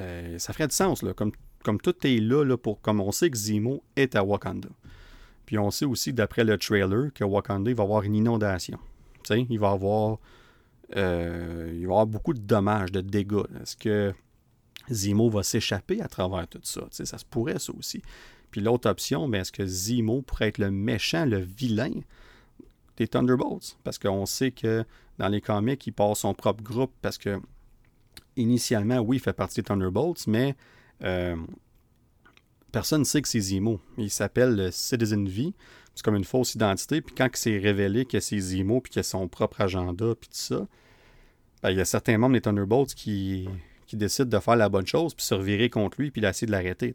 Euh, ça ferait du sens, là. Comme, tout est là, là, pour. Comme on sait que Zemo est à Wakanda. Puis on sait aussi, d'après le trailer, que Wakanda, il va avoir une inondation. Tu sais, il va avoir euh, il va y avoir beaucoup de dommages, de dégâts. Est-ce que Zemo va s'échapper à travers tout ça? ça se pourrait, ça aussi. Puis l'autre option, ben, est-ce que Zemo pourrait être le méchant, le vilain des Thunderbolts? Parce qu'on sait que dans les comics, il part son propre groupe parce que initialement, oui, il fait partie des Thunderbolts, mais euh, personne ne sait que c'est Zemo. Il s'appelle Citizen V. C'est comme une fausse identité. Puis quand c'est révélé que c'est Zemo, puis qu'il a son propre agenda, puis tout ça, ben, il y a certains membres des Thunderbolts qui, qui décident de faire la bonne chose, puis se revirer contre lui, puis d'essayer de l'arrêter.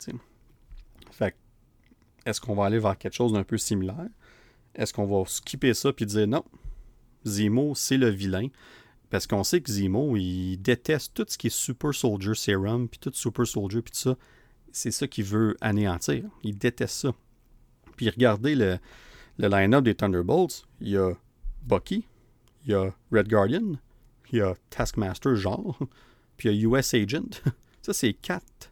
Fait est-ce qu'on va aller vers quelque chose d'un peu similaire? Est-ce qu'on va skipper ça puis dire non, Zemo, c'est le vilain? Parce qu'on sait que Zemo, il déteste tout ce qui est Super Soldier Serum, puis tout Super Soldier, puis tout ça. c'est ça qu'il veut anéantir. Il déteste ça. Puis regardez le, le line-up des Thunderbolts. Il y a Bucky, il y a Red Guardian, il y a Taskmaster, genre, puis il y a US Agent. Ça, c'est quatre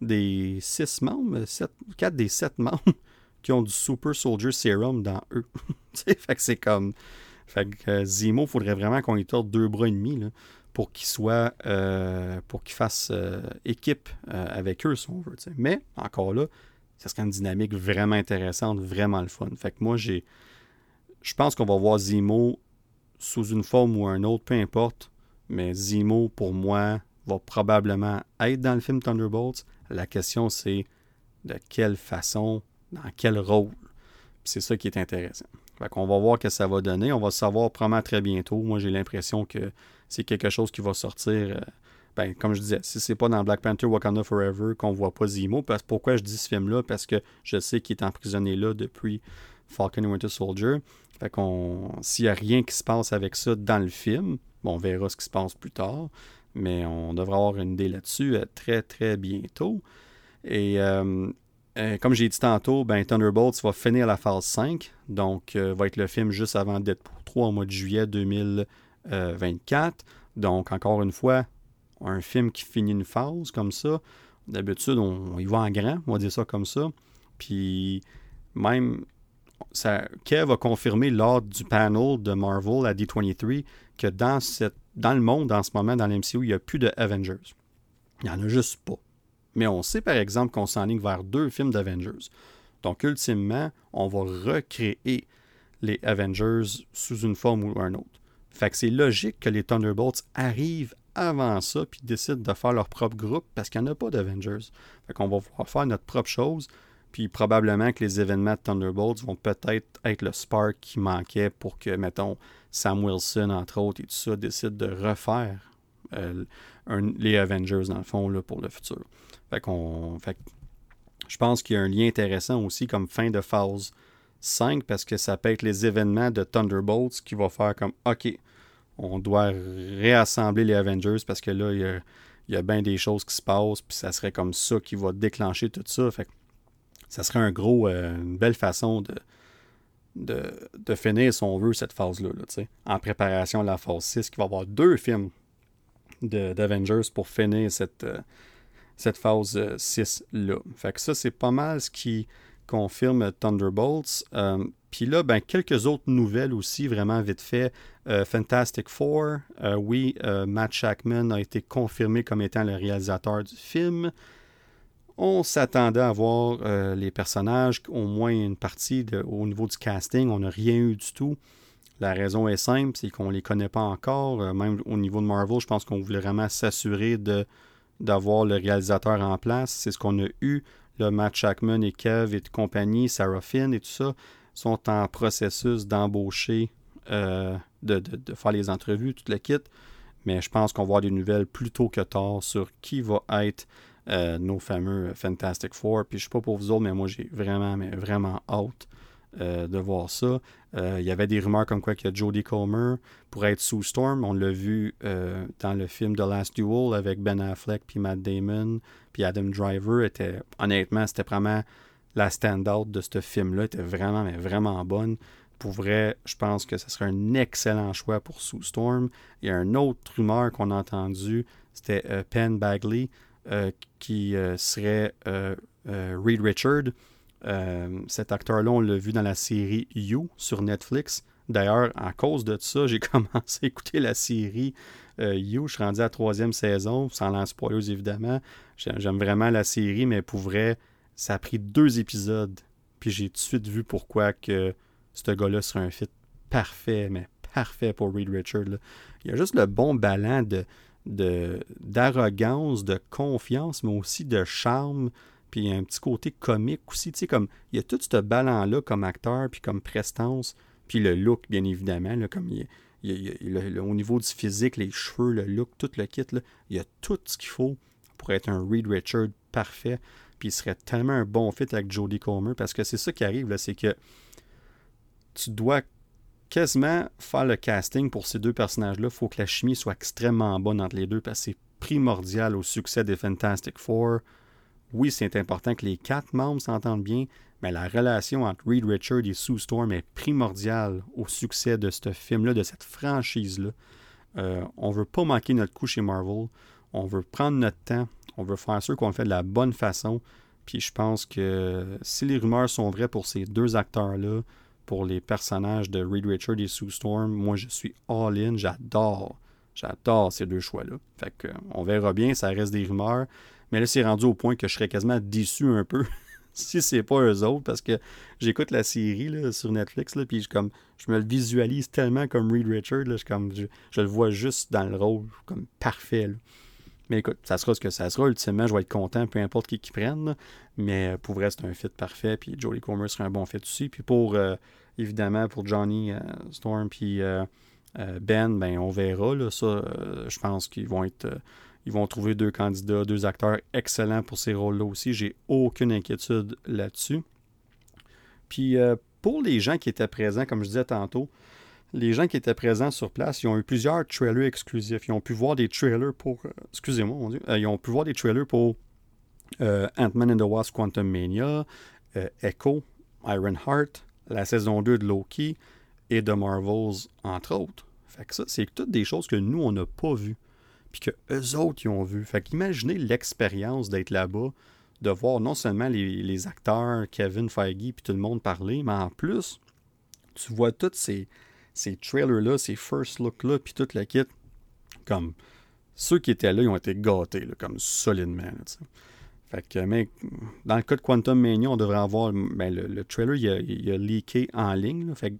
des six membres, sept, quatre des sept membres qui ont du Super Soldier Serum dans eux. fait que c'est comme. Fait que euh, Zemo, faudrait vraiment qu'on y torde deux bras et demi là, pour qu'il soit. Euh, pour qu'il fasse euh, équipe avec eux, si on veut. Mais, encore là, ça serait une dynamique vraiment intéressante, vraiment le fun. Fait que moi, j'ai. Je pense qu'on va voir Zemo sous une forme ou un autre, peu importe. Mais Zemo, pour moi, va probablement être dans le film Thunderbolts. La question, c'est de quelle façon, dans quel rôle. C'est ça qui est intéressant. Fait qu'on va voir ce que ça va donner. On va savoir probablement très bientôt. Moi, j'ai l'impression que c'est quelque chose qui va sortir. Ben, comme je disais, si c'est pas dans Black Panther Wakanda Forever qu'on voit pas Zemo, parce, pourquoi je dis ce film-là? Parce que je sais qu'il est emprisonné là depuis Falcon Winter Soldier. Fait qu'on s'il n'y a rien qui se passe avec ça dans le film, bon, on verra ce qui se passe plus tard mais on devrait avoir une idée là-dessus euh, très, très bientôt. Et euh, euh, comme j'ai dit tantôt, ben, Thunderbolts va finir la phase 5, donc va être le film juste avant Deadpool 3 au mois de juillet 2024. Donc, encore une fois, un film qui finit une phase comme ça. D'habitude, on, y va en grand, on va dire ça comme ça. Puis, même, ça, Kev a confirmé lors du panel de Marvel à D23 que dans le monde en ce moment, dans l'MCU, il n'y a plus de Avengers. Il n'y en a juste pas. Mais on sait par exemple qu'on s'enligne vers deux films d'Avengers. Donc ultimement, on va recréer les Avengers sous une forme ou un autre. Fait que c'est logique que les Thunderbolts arrivent avant ça puis décident de faire leur propre groupe parce qu'il n'y en a pas d'Avengers. Fait qu'on va pouvoir faire notre propre chose. Puis probablement que les événements de Thunderbolts vont peut-être être le spark qui manquait pour que, mettons, Sam Wilson, entre autres, et tout ça, décide de refaire euh, les Avengers, dans le fond, pour le futur. Fait qu'on. Je pense qu'il y a un lien intéressant aussi comme fin de phase 5 parce que ça peut être les événements de Thunderbolts qui va faire comme OK, on doit réassembler les Avengers parce que là, il y a, bien des choses qui se passent, puis ça serait comme ça qui va déclencher tout ça. Fait ça serait un gros, euh, une belle façon de, de, finir, si on veut, cette phase-là, en préparation à la phase 6, qui va avoir deux films d'Avengers pour finir cette, euh, cette phase 6-là. Euh, fait que ça, c'est pas mal ce qui confirme Thunderbolts. Euh, puis là, ben, quelques autres nouvelles aussi, vraiment vite fait. Fantastic Four, oui, Matt Shackman a été confirmé comme étant le réalisateur du film. On s'attendait à voir euh, les personnages, au moins une partie au niveau du casting. On n'a rien eu du tout. La raison est simple, c'est qu'on ne les connaît pas encore. Euh, même au niveau de Marvel, je pense qu'on voulait vraiment s'assurer de, d'avoir le réalisateur en place. C'est ce qu'on a eu. Le Matt Shackman et Kev et compagnie, Sarah Finn et tout ça, sont en processus d'embaucher, euh, de, de, faire les entrevues, tout le kit. Mais je pense qu'on va avoir des nouvelles plus tôt que tard sur qui va être euh, nos fameux Fantastic Four. Puis je sais pas pour vous autres, mais moi j'ai vraiment, mais vraiment hâte euh, de voir ça. Euh, il y avait des rumeurs comme quoi que Jodie Comer pourrait être sous Storm. On l'a vu dans le film The Last Duel avec Ben Affleck puis Matt Damon puis Adam Driver. Était, honnêtement, c'était vraiment la stand-out de ce film-là. était vraiment, mais vraiment bonne. Pour vrai, je pense que ce serait un excellent choix pour Sue Storm. Il y a une autre rumeur qu'on a entendue, c'était Penn Bagley. Euh, qui euh, serait euh, Reed Richard. Cet acteur-là, on l'a vu dans la série You sur Netflix. D'ailleurs, à cause de ça, j'ai commencé à écouter la série You. Je suis rendu à la troisième saison, sans lancer spoilers évidemment. J'aime vraiment la série, mais pour vrai, ça a pris deux épisodes. Puis j'ai tout de suite vu pourquoi que ce gars-là serait un fit parfait, mais parfait pour Reed Richard. Il y a juste le bon ballon de, d'arrogance, de, confiance, mais aussi de charme, puis un petit côté comique aussi. Tu sais, comme il y a tout ce ballon-là comme acteur, puis comme prestance, puis le look, bien évidemment, là, comme il, au niveau du physique, les cheveux, le look, tout le kit, là, il y a tout ce qu'il faut pour être un Reed Richard parfait. Puis il serait tellement un bon fit avec Jodie Comer, parce que c'est ça qui arrive, c'est que tu dois quasiment faire le casting pour ces deux personnages-là. Il faut que la chimie soit extrêmement bonne entre les deux parce que c'est primordial au succès des Fantastic Four. Oui, c'est important que les quatre membres s'entendent bien, mais la relation entre Reed Richard et Sue Storm est primordiale au succès de ce film-là, de cette franchise-là. Euh, on veut pas manquer notre coup chez Marvel. On veut prendre notre temps. On veut faire sûr qu'on le fait de la bonne façon. Puis je pense que si les rumeurs sont vraies pour ces deux acteurs-là, pour les personnages de Reed Richard et Sue Storm, moi je suis all-in. J'adore. J'adore ces deux choix-là. Fait que, on verra bien, ça reste des rumeurs. Mais là, c'est rendu au point que je serais quasiment déçu un peu si c'est pas eux autres, parce que j'écoute la série là, sur Netflix, là, puis je, comme, je me le visualise tellement comme Reed Richard, là, je, comme, je, le vois juste dans le rôle, comme parfait. Mais écoute, ça sera ce que ça sera. Ultimement, je vais être content, peu importe qui qui prenne. Mais pour vrai, c'est un fit parfait. Puis Jolie Comer serait un bon fit aussi. Puis pour, euh, évidemment, pour Johnny euh, Storm, puis euh, Ben, ben on verra. Là, ça, je pense qu'ils vont être ils vont trouver deux candidats, deux acteurs excellents pour ces rôles-là aussi. J'ai aucune inquiétude là-dessus. Puis euh, pour les gens qui étaient présents, comme je disais tantôt, les gens qui étaient présents sur place, ils ont eu plusieurs trailers exclusifs. Ils ont pu voir des trailers pour. Euh, excusez-moi, mon Dieu. Euh, ils ont pu voir des trailers pour Ant-Man and the Wasp Quantum Mania, Echo, Iron Heart, la saison 2 de Loki et de Marvels, entre autres. Fait que ça, c'est toutes des choses que nous, on n'a pas vues puis que eux autres, ils ont vu. Fait qu'imaginez l'expérience d'être là-bas, de voir non seulement les, acteurs, Kevin Feige, puis tout le monde parler, mais en plus, tu vois tous ces, ces trailers-là, ces first looks-là, puis toute la kit, comme ceux qui étaient là, ils ont été gâtés, comme solidement. Fait que, mais dans le cas de Quantum Mania, on devrait avoir ben, le, trailer, il a, leaké en ligne. fait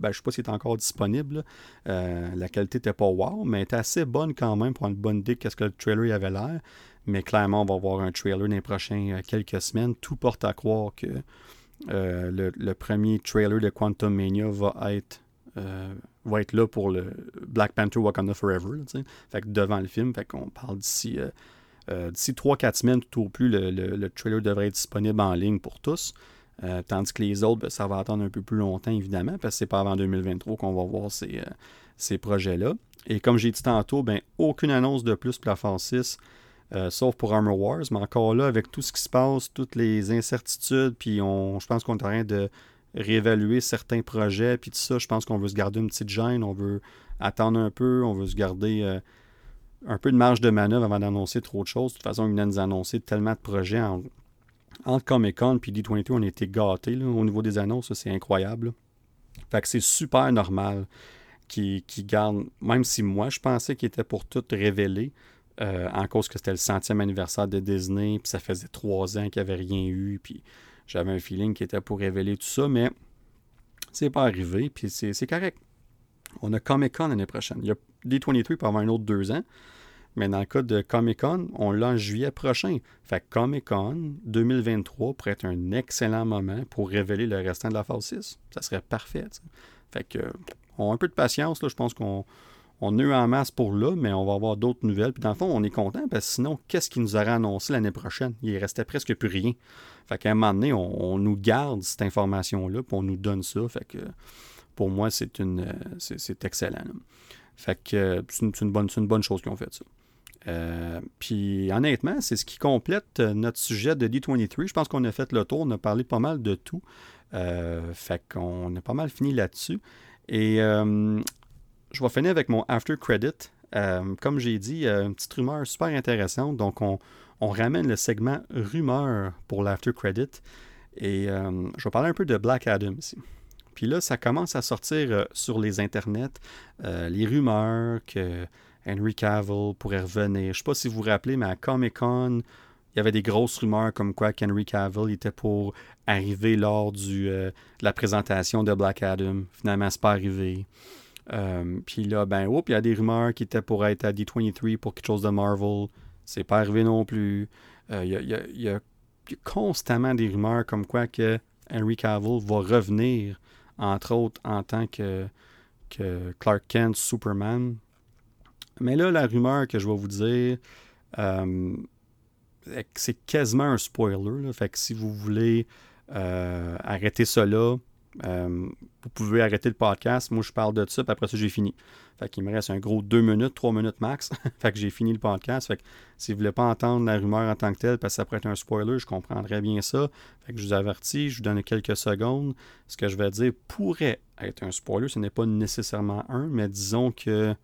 ben, je sais pas s'il est encore disponible. Euh, la qualité n'était pas wow, mais elle était assez bonne quand même pour une bonne idée de ce que le trailer avait l'air. Mais clairement, on va avoir un trailer dans les prochaines euh, quelques semaines. Tout porte à croire que euh, le, premier trailer de Quantum Mania va être, va être là pour le Black Panther Wakanda Forever. fait que devant le film, fait qu'on parle d'ici euh, d'ici 3-4 semaines, tout au plus, le, trailer devrait être disponible en ligne pour tous. Euh, tandis que les autres, ben, ça va attendre un peu plus longtemps, évidemment, parce que c'est pas avant 2023 qu'on va voir ces, euh, projets-là. Et comme j'ai dit tantôt, ben, aucune annonce de plus pour la phase 6, sauf pour Armor Wars. Mais encore là, avec tout ce qui se passe, toutes les incertitudes, puis on, je pense qu'on est en train de réévaluer certains projets, puis tout ça, je pense qu'on veut se garder une petite gêne, on veut attendre un peu, on veut se garder un peu de marge de manœuvre avant d'annoncer trop de choses. De toute façon, ils venaient nous annoncer tellement de projets en, entre Comic Con et D23, on été gâtés au niveau des annonces, c'est incroyable. Fait que c'est super normal qu'ils gardent, même si moi je pensais qu'ils étaient pour tout révéler, euh, en cause que c'était le centième anniversaire de Disney, puis ça faisait trois ans qu'il n'y avait rien eu, puis j'avais un feeling qu'ils était pour révéler tout ça, mais c'est pas arrivé, puis c'est correct. On a Comic Con l'année prochaine. Il y a D23 pour avoir un autre deux ans. Mais dans le cas de Comic Con, on l'a en juillet prochain. Fait que Comic Con 2023 pourrait être un excellent moment pour révéler le restant de la phase 6. Ça serait parfait. Fait que, on a un peu de patience. Là. Je pense qu'on on en masse pour là, mais on va avoir d'autres nouvelles. Puis dans le fond, on est content parce que sinon, qu'est-ce qui nous aurait annoncé l'année prochaine? Il restait presque plus rien. Fait qu'à un moment donné, on, nous garde cette information-là, puis on nous donne ça. Fait que pour moi, c'est une c'est excellent. Fait que c'est une, bonne, une bonne chose qu'ils ont fait ça. Euh, puis honnêtement, c'est ce qui complète euh, notre sujet de D23. Je pense qu'on a fait le tour, on a parlé pas mal de tout. Euh, fait qu'on a pas mal fini là-dessus. Et je vais finir avec mon after credit. comme j'ai dit, une petite rumeur super intéressante. Donc, on, ramène le segment rumeur pour l'after credit. Et je vais parler un peu de Black Adam ici. Puis là, ça commence à sortir sur les internets, les rumeurs que Henry Cavill pourrait revenir. Je sais pas si vous vous rappelez, mais à Comic Con, il y avait des grosses rumeurs comme quoi qu'Henry Cavill était pour arriver lors du, euh, de la présentation de Black Adam. Finalement, c'est pas arrivé. Euh, puis là, ben, il y a des rumeurs qui étaient pour être à D23 pour quelque chose de Marvel. C'est pas arrivé non plus. Euh, il y, a, constamment des rumeurs comme quoi que Henry Cavill va revenir, entre autres, en tant que Clark Kent Superman. Mais là, la rumeur que je vais vous dire, euh, c'est quasiment un spoiler. Fait que si vous voulez euh, arrêter là, Euh, vous pouvez arrêter le podcast. Moi, je parle de ça, puis après ça, j'ai fini. Fait qu'il me reste un gros 2 minutes, 3 minutes max. fait que j'ai fini le podcast. Fait que si vous ne voulez pas entendre la rumeur en tant que telle, parce que ça pourrait être un spoiler, je comprendrais bien ça. Fait que je vous avertis, je vous donne quelques secondes. Ce que je vais dire pourrait être un spoiler. Ce n'est pas nécessairement un, mais disons que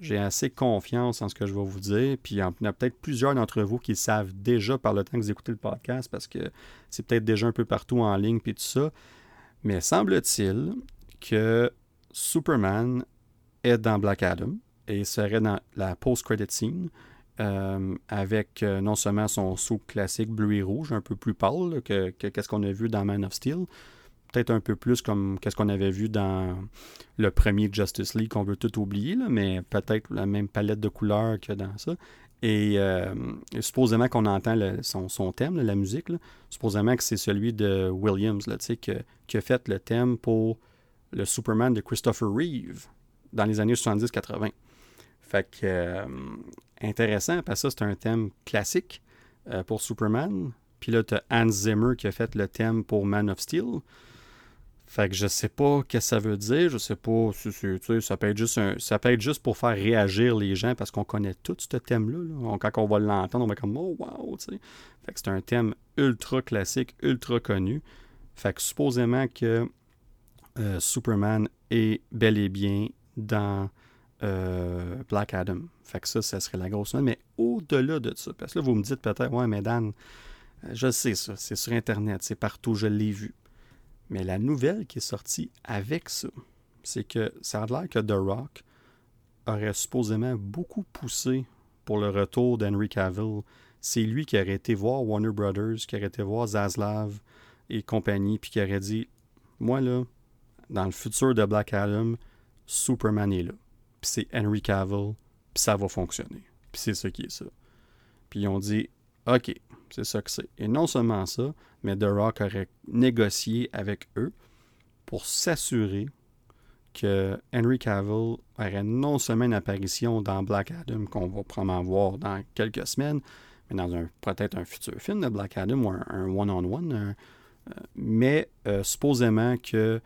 j'ai assez confiance en ce que je vais vous dire. Puis il y en a peut-être plusieurs d'entre vous qui savent déjà par le temps que vous écoutez le podcast parce que c'est peut-être déjà un peu partout en ligne puis tout ça. Mais semble-t-il que Superman est dans Black Adam et serait dans la post-credit scene euh, avec euh, non seulement son saut classique bleu et rouge, un peu plus pâle que, qu'est-ce qu'on a vu dans Man of Steel, peut-être un peu plus comme qu'est-ce qu'on avait vu dans le premier Justice League qu'on veut tout oublier, mais peut-être la même palette de couleurs que dans ça. Et, euh, supposément qu'on entend son, thème, la musique, supposément que c'est celui de Williams, là, que, qui a fait le thème pour le Superman de Christopher Reeve dans les années 70-80. Fait que, euh, intéressant, parce que ça, c'est un thème classique euh, pour Superman. Puis là, tu as Hans Zimmer qui a fait le thème pour Man of Steel. Fait que je sais pas ce que ça veut dire, je sais pas, si, ça, peut être juste ça peut être juste pour faire réagir les gens parce qu'on connaît tout ce thème-là. Quand on va l'entendre, on va comme oh wow, tu sais. Fait que c'est un thème ultra classique, ultra connu. Fait que supposément que euh, Superman est bel et bien dans euh, Black Adam. Fait que ça, ça serait la grosse note. Mais au-delà de ça, parce que là, vous me dites peut-être, ouais, mais Dan, euh, je sais ça, c'est sur Internet, c'est partout, je l'ai vu. Mais la nouvelle qui est sortie avec ça, c'est que ça a l'air que The Rock aurait supposément beaucoup poussé pour le retour d'Henry Cavill. C'est lui qui aurait été voir Warner Brothers, qui aurait été voir Zaslav et compagnie, puis qui aurait dit Moi, là, dans le futur de Black Adam, Superman est là. Puis c'est Henry Cavill, puis ça va fonctionner. Puis c'est ça qui est ça. Puis ils ont dit OK, c'est ça que c'est. Et non seulement ça, mais The Rock aurait négocié avec eux pour s'assurer que Henry Cavill aurait non seulement une apparition dans Black Adam qu'on va probablement voir dans quelques semaines, mais dans un peut-être un futur film de Black Adam ou un one-on-one, euh, mais euh, supposément qu'il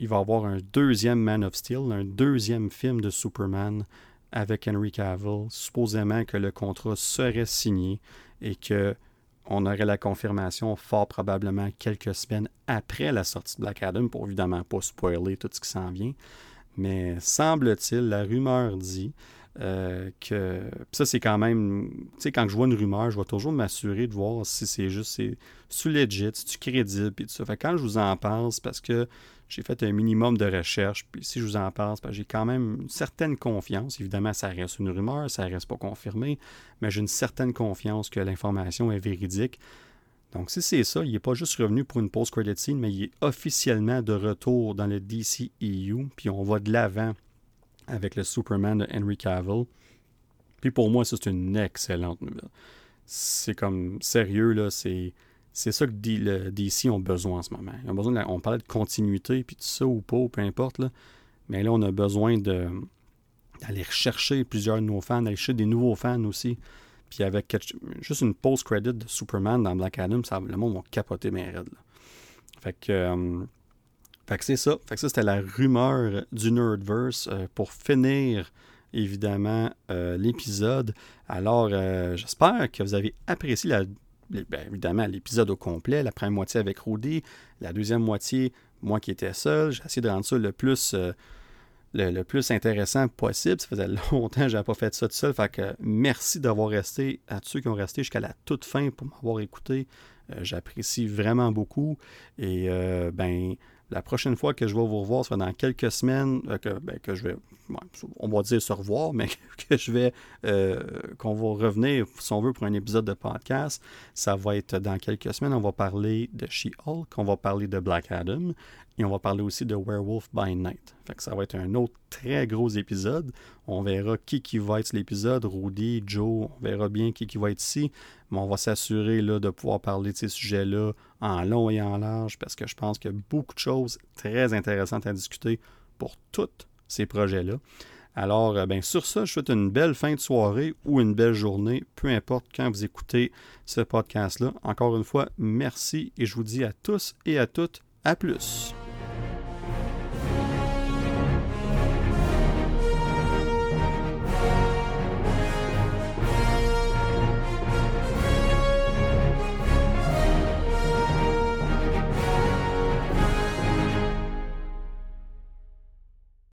va y avoir un deuxième Man of Steel, un deuxième film de Superman avec Henry Cavill, supposément que le contrat serait signé et que on aurait la confirmation fort probablement quelques semaines après la sortie de Black Adam, pour évidemment pas spoiler tout ce qui s'en vient. Mais semble-t-il, la rumeur dit euh, que. ça, c'est quand même. Tu sais, quand je vois une rumeur, je vais toujours m'assurer de voir si c'est juste. C'est legit, si tu crédible, puis tout ça. Fait quand je vous en parle, parce que j'ai fait un minimum de recherche. Puis si je vous en parle, j'ai quand même une certaine confiance. Évidemment, ça reste une rumeur, ça reste pas confirmé, mais j'ai une certaine confiance que l'information est véridique. Donc, si c'est ça, il n'est pas juste revenu pour une post-credit scene, mais il est officiellement de retour dans le DCEU, puis on va de l'avant avec le Superman de Henry Cavill. Puis pour moi, c'est une excellente nouvelle. C'est comme sérieux, là, c'est c'est ça que DC ont besoin en ce moment. Ils ont besoin on parlait de continuité, puis tout ça ou pas, peu importe. Là. Mais là, on a besoin de, d'aller rechercher plusieurs de nos fans, d'aller chercher des nouveaux fans aussi. Puis avec juste une post-credit de Superman dans Black Adam, le monde va capoter mes raides. Fait que, euh, que c'est ça. Fait que ça, c'était la rumeur du Nerdverse euh, pour finir évidemment euh, l'épisode. Alors, j'espère que vous avez apprécié la ben, évidemment, l'épisode au complet, la première moitié avec Rudy, la deuxième moitié, moi qui étais seul. J'ai essayé de rendre ça le plus, euh, le, plus intéressant possible. Ça faisait longtemps que je n'avais pas fait ça tout seul. Fait merci d'avoir resté, à ceux qui ont resté jusqu'à la toute fin pour m'avoir écouté. Euh, j'apprécie vraiment beaucoup. Et euh, ben la prochaine fois que je vais vous revoir, ce sera dans quelques semaines, euh, que, ben, que, je vais, on va dire se revoir, mais que je vais, euh, qu'on va revenir, si on veut, pour un épisode de podcast. Ça va être dans quelques semaines. On va parler de She-Hulk, on va parler de Black Adam, et on va parler aussi de Werewolf by Night. Fait que ça va être un autre très gros épisode. On verra qui qui va être l'épisode, Rudy, Joe, on verra bien qui qui va être ici. Mais on va s'assurer de pouvoir parler de ces sujets-là en long et en large parce que je pense qu'il y a beaucoup de choses très intéressantes à discuter pour tous ces projets-là. Alors, euh, ben, sur ça, je souhaite une belle fin de soirée ou une belle journée, peu importe quand vous écoutez ce podcast-là. Encore une fois, merci et je vous dis à tous et à toutes, à plus.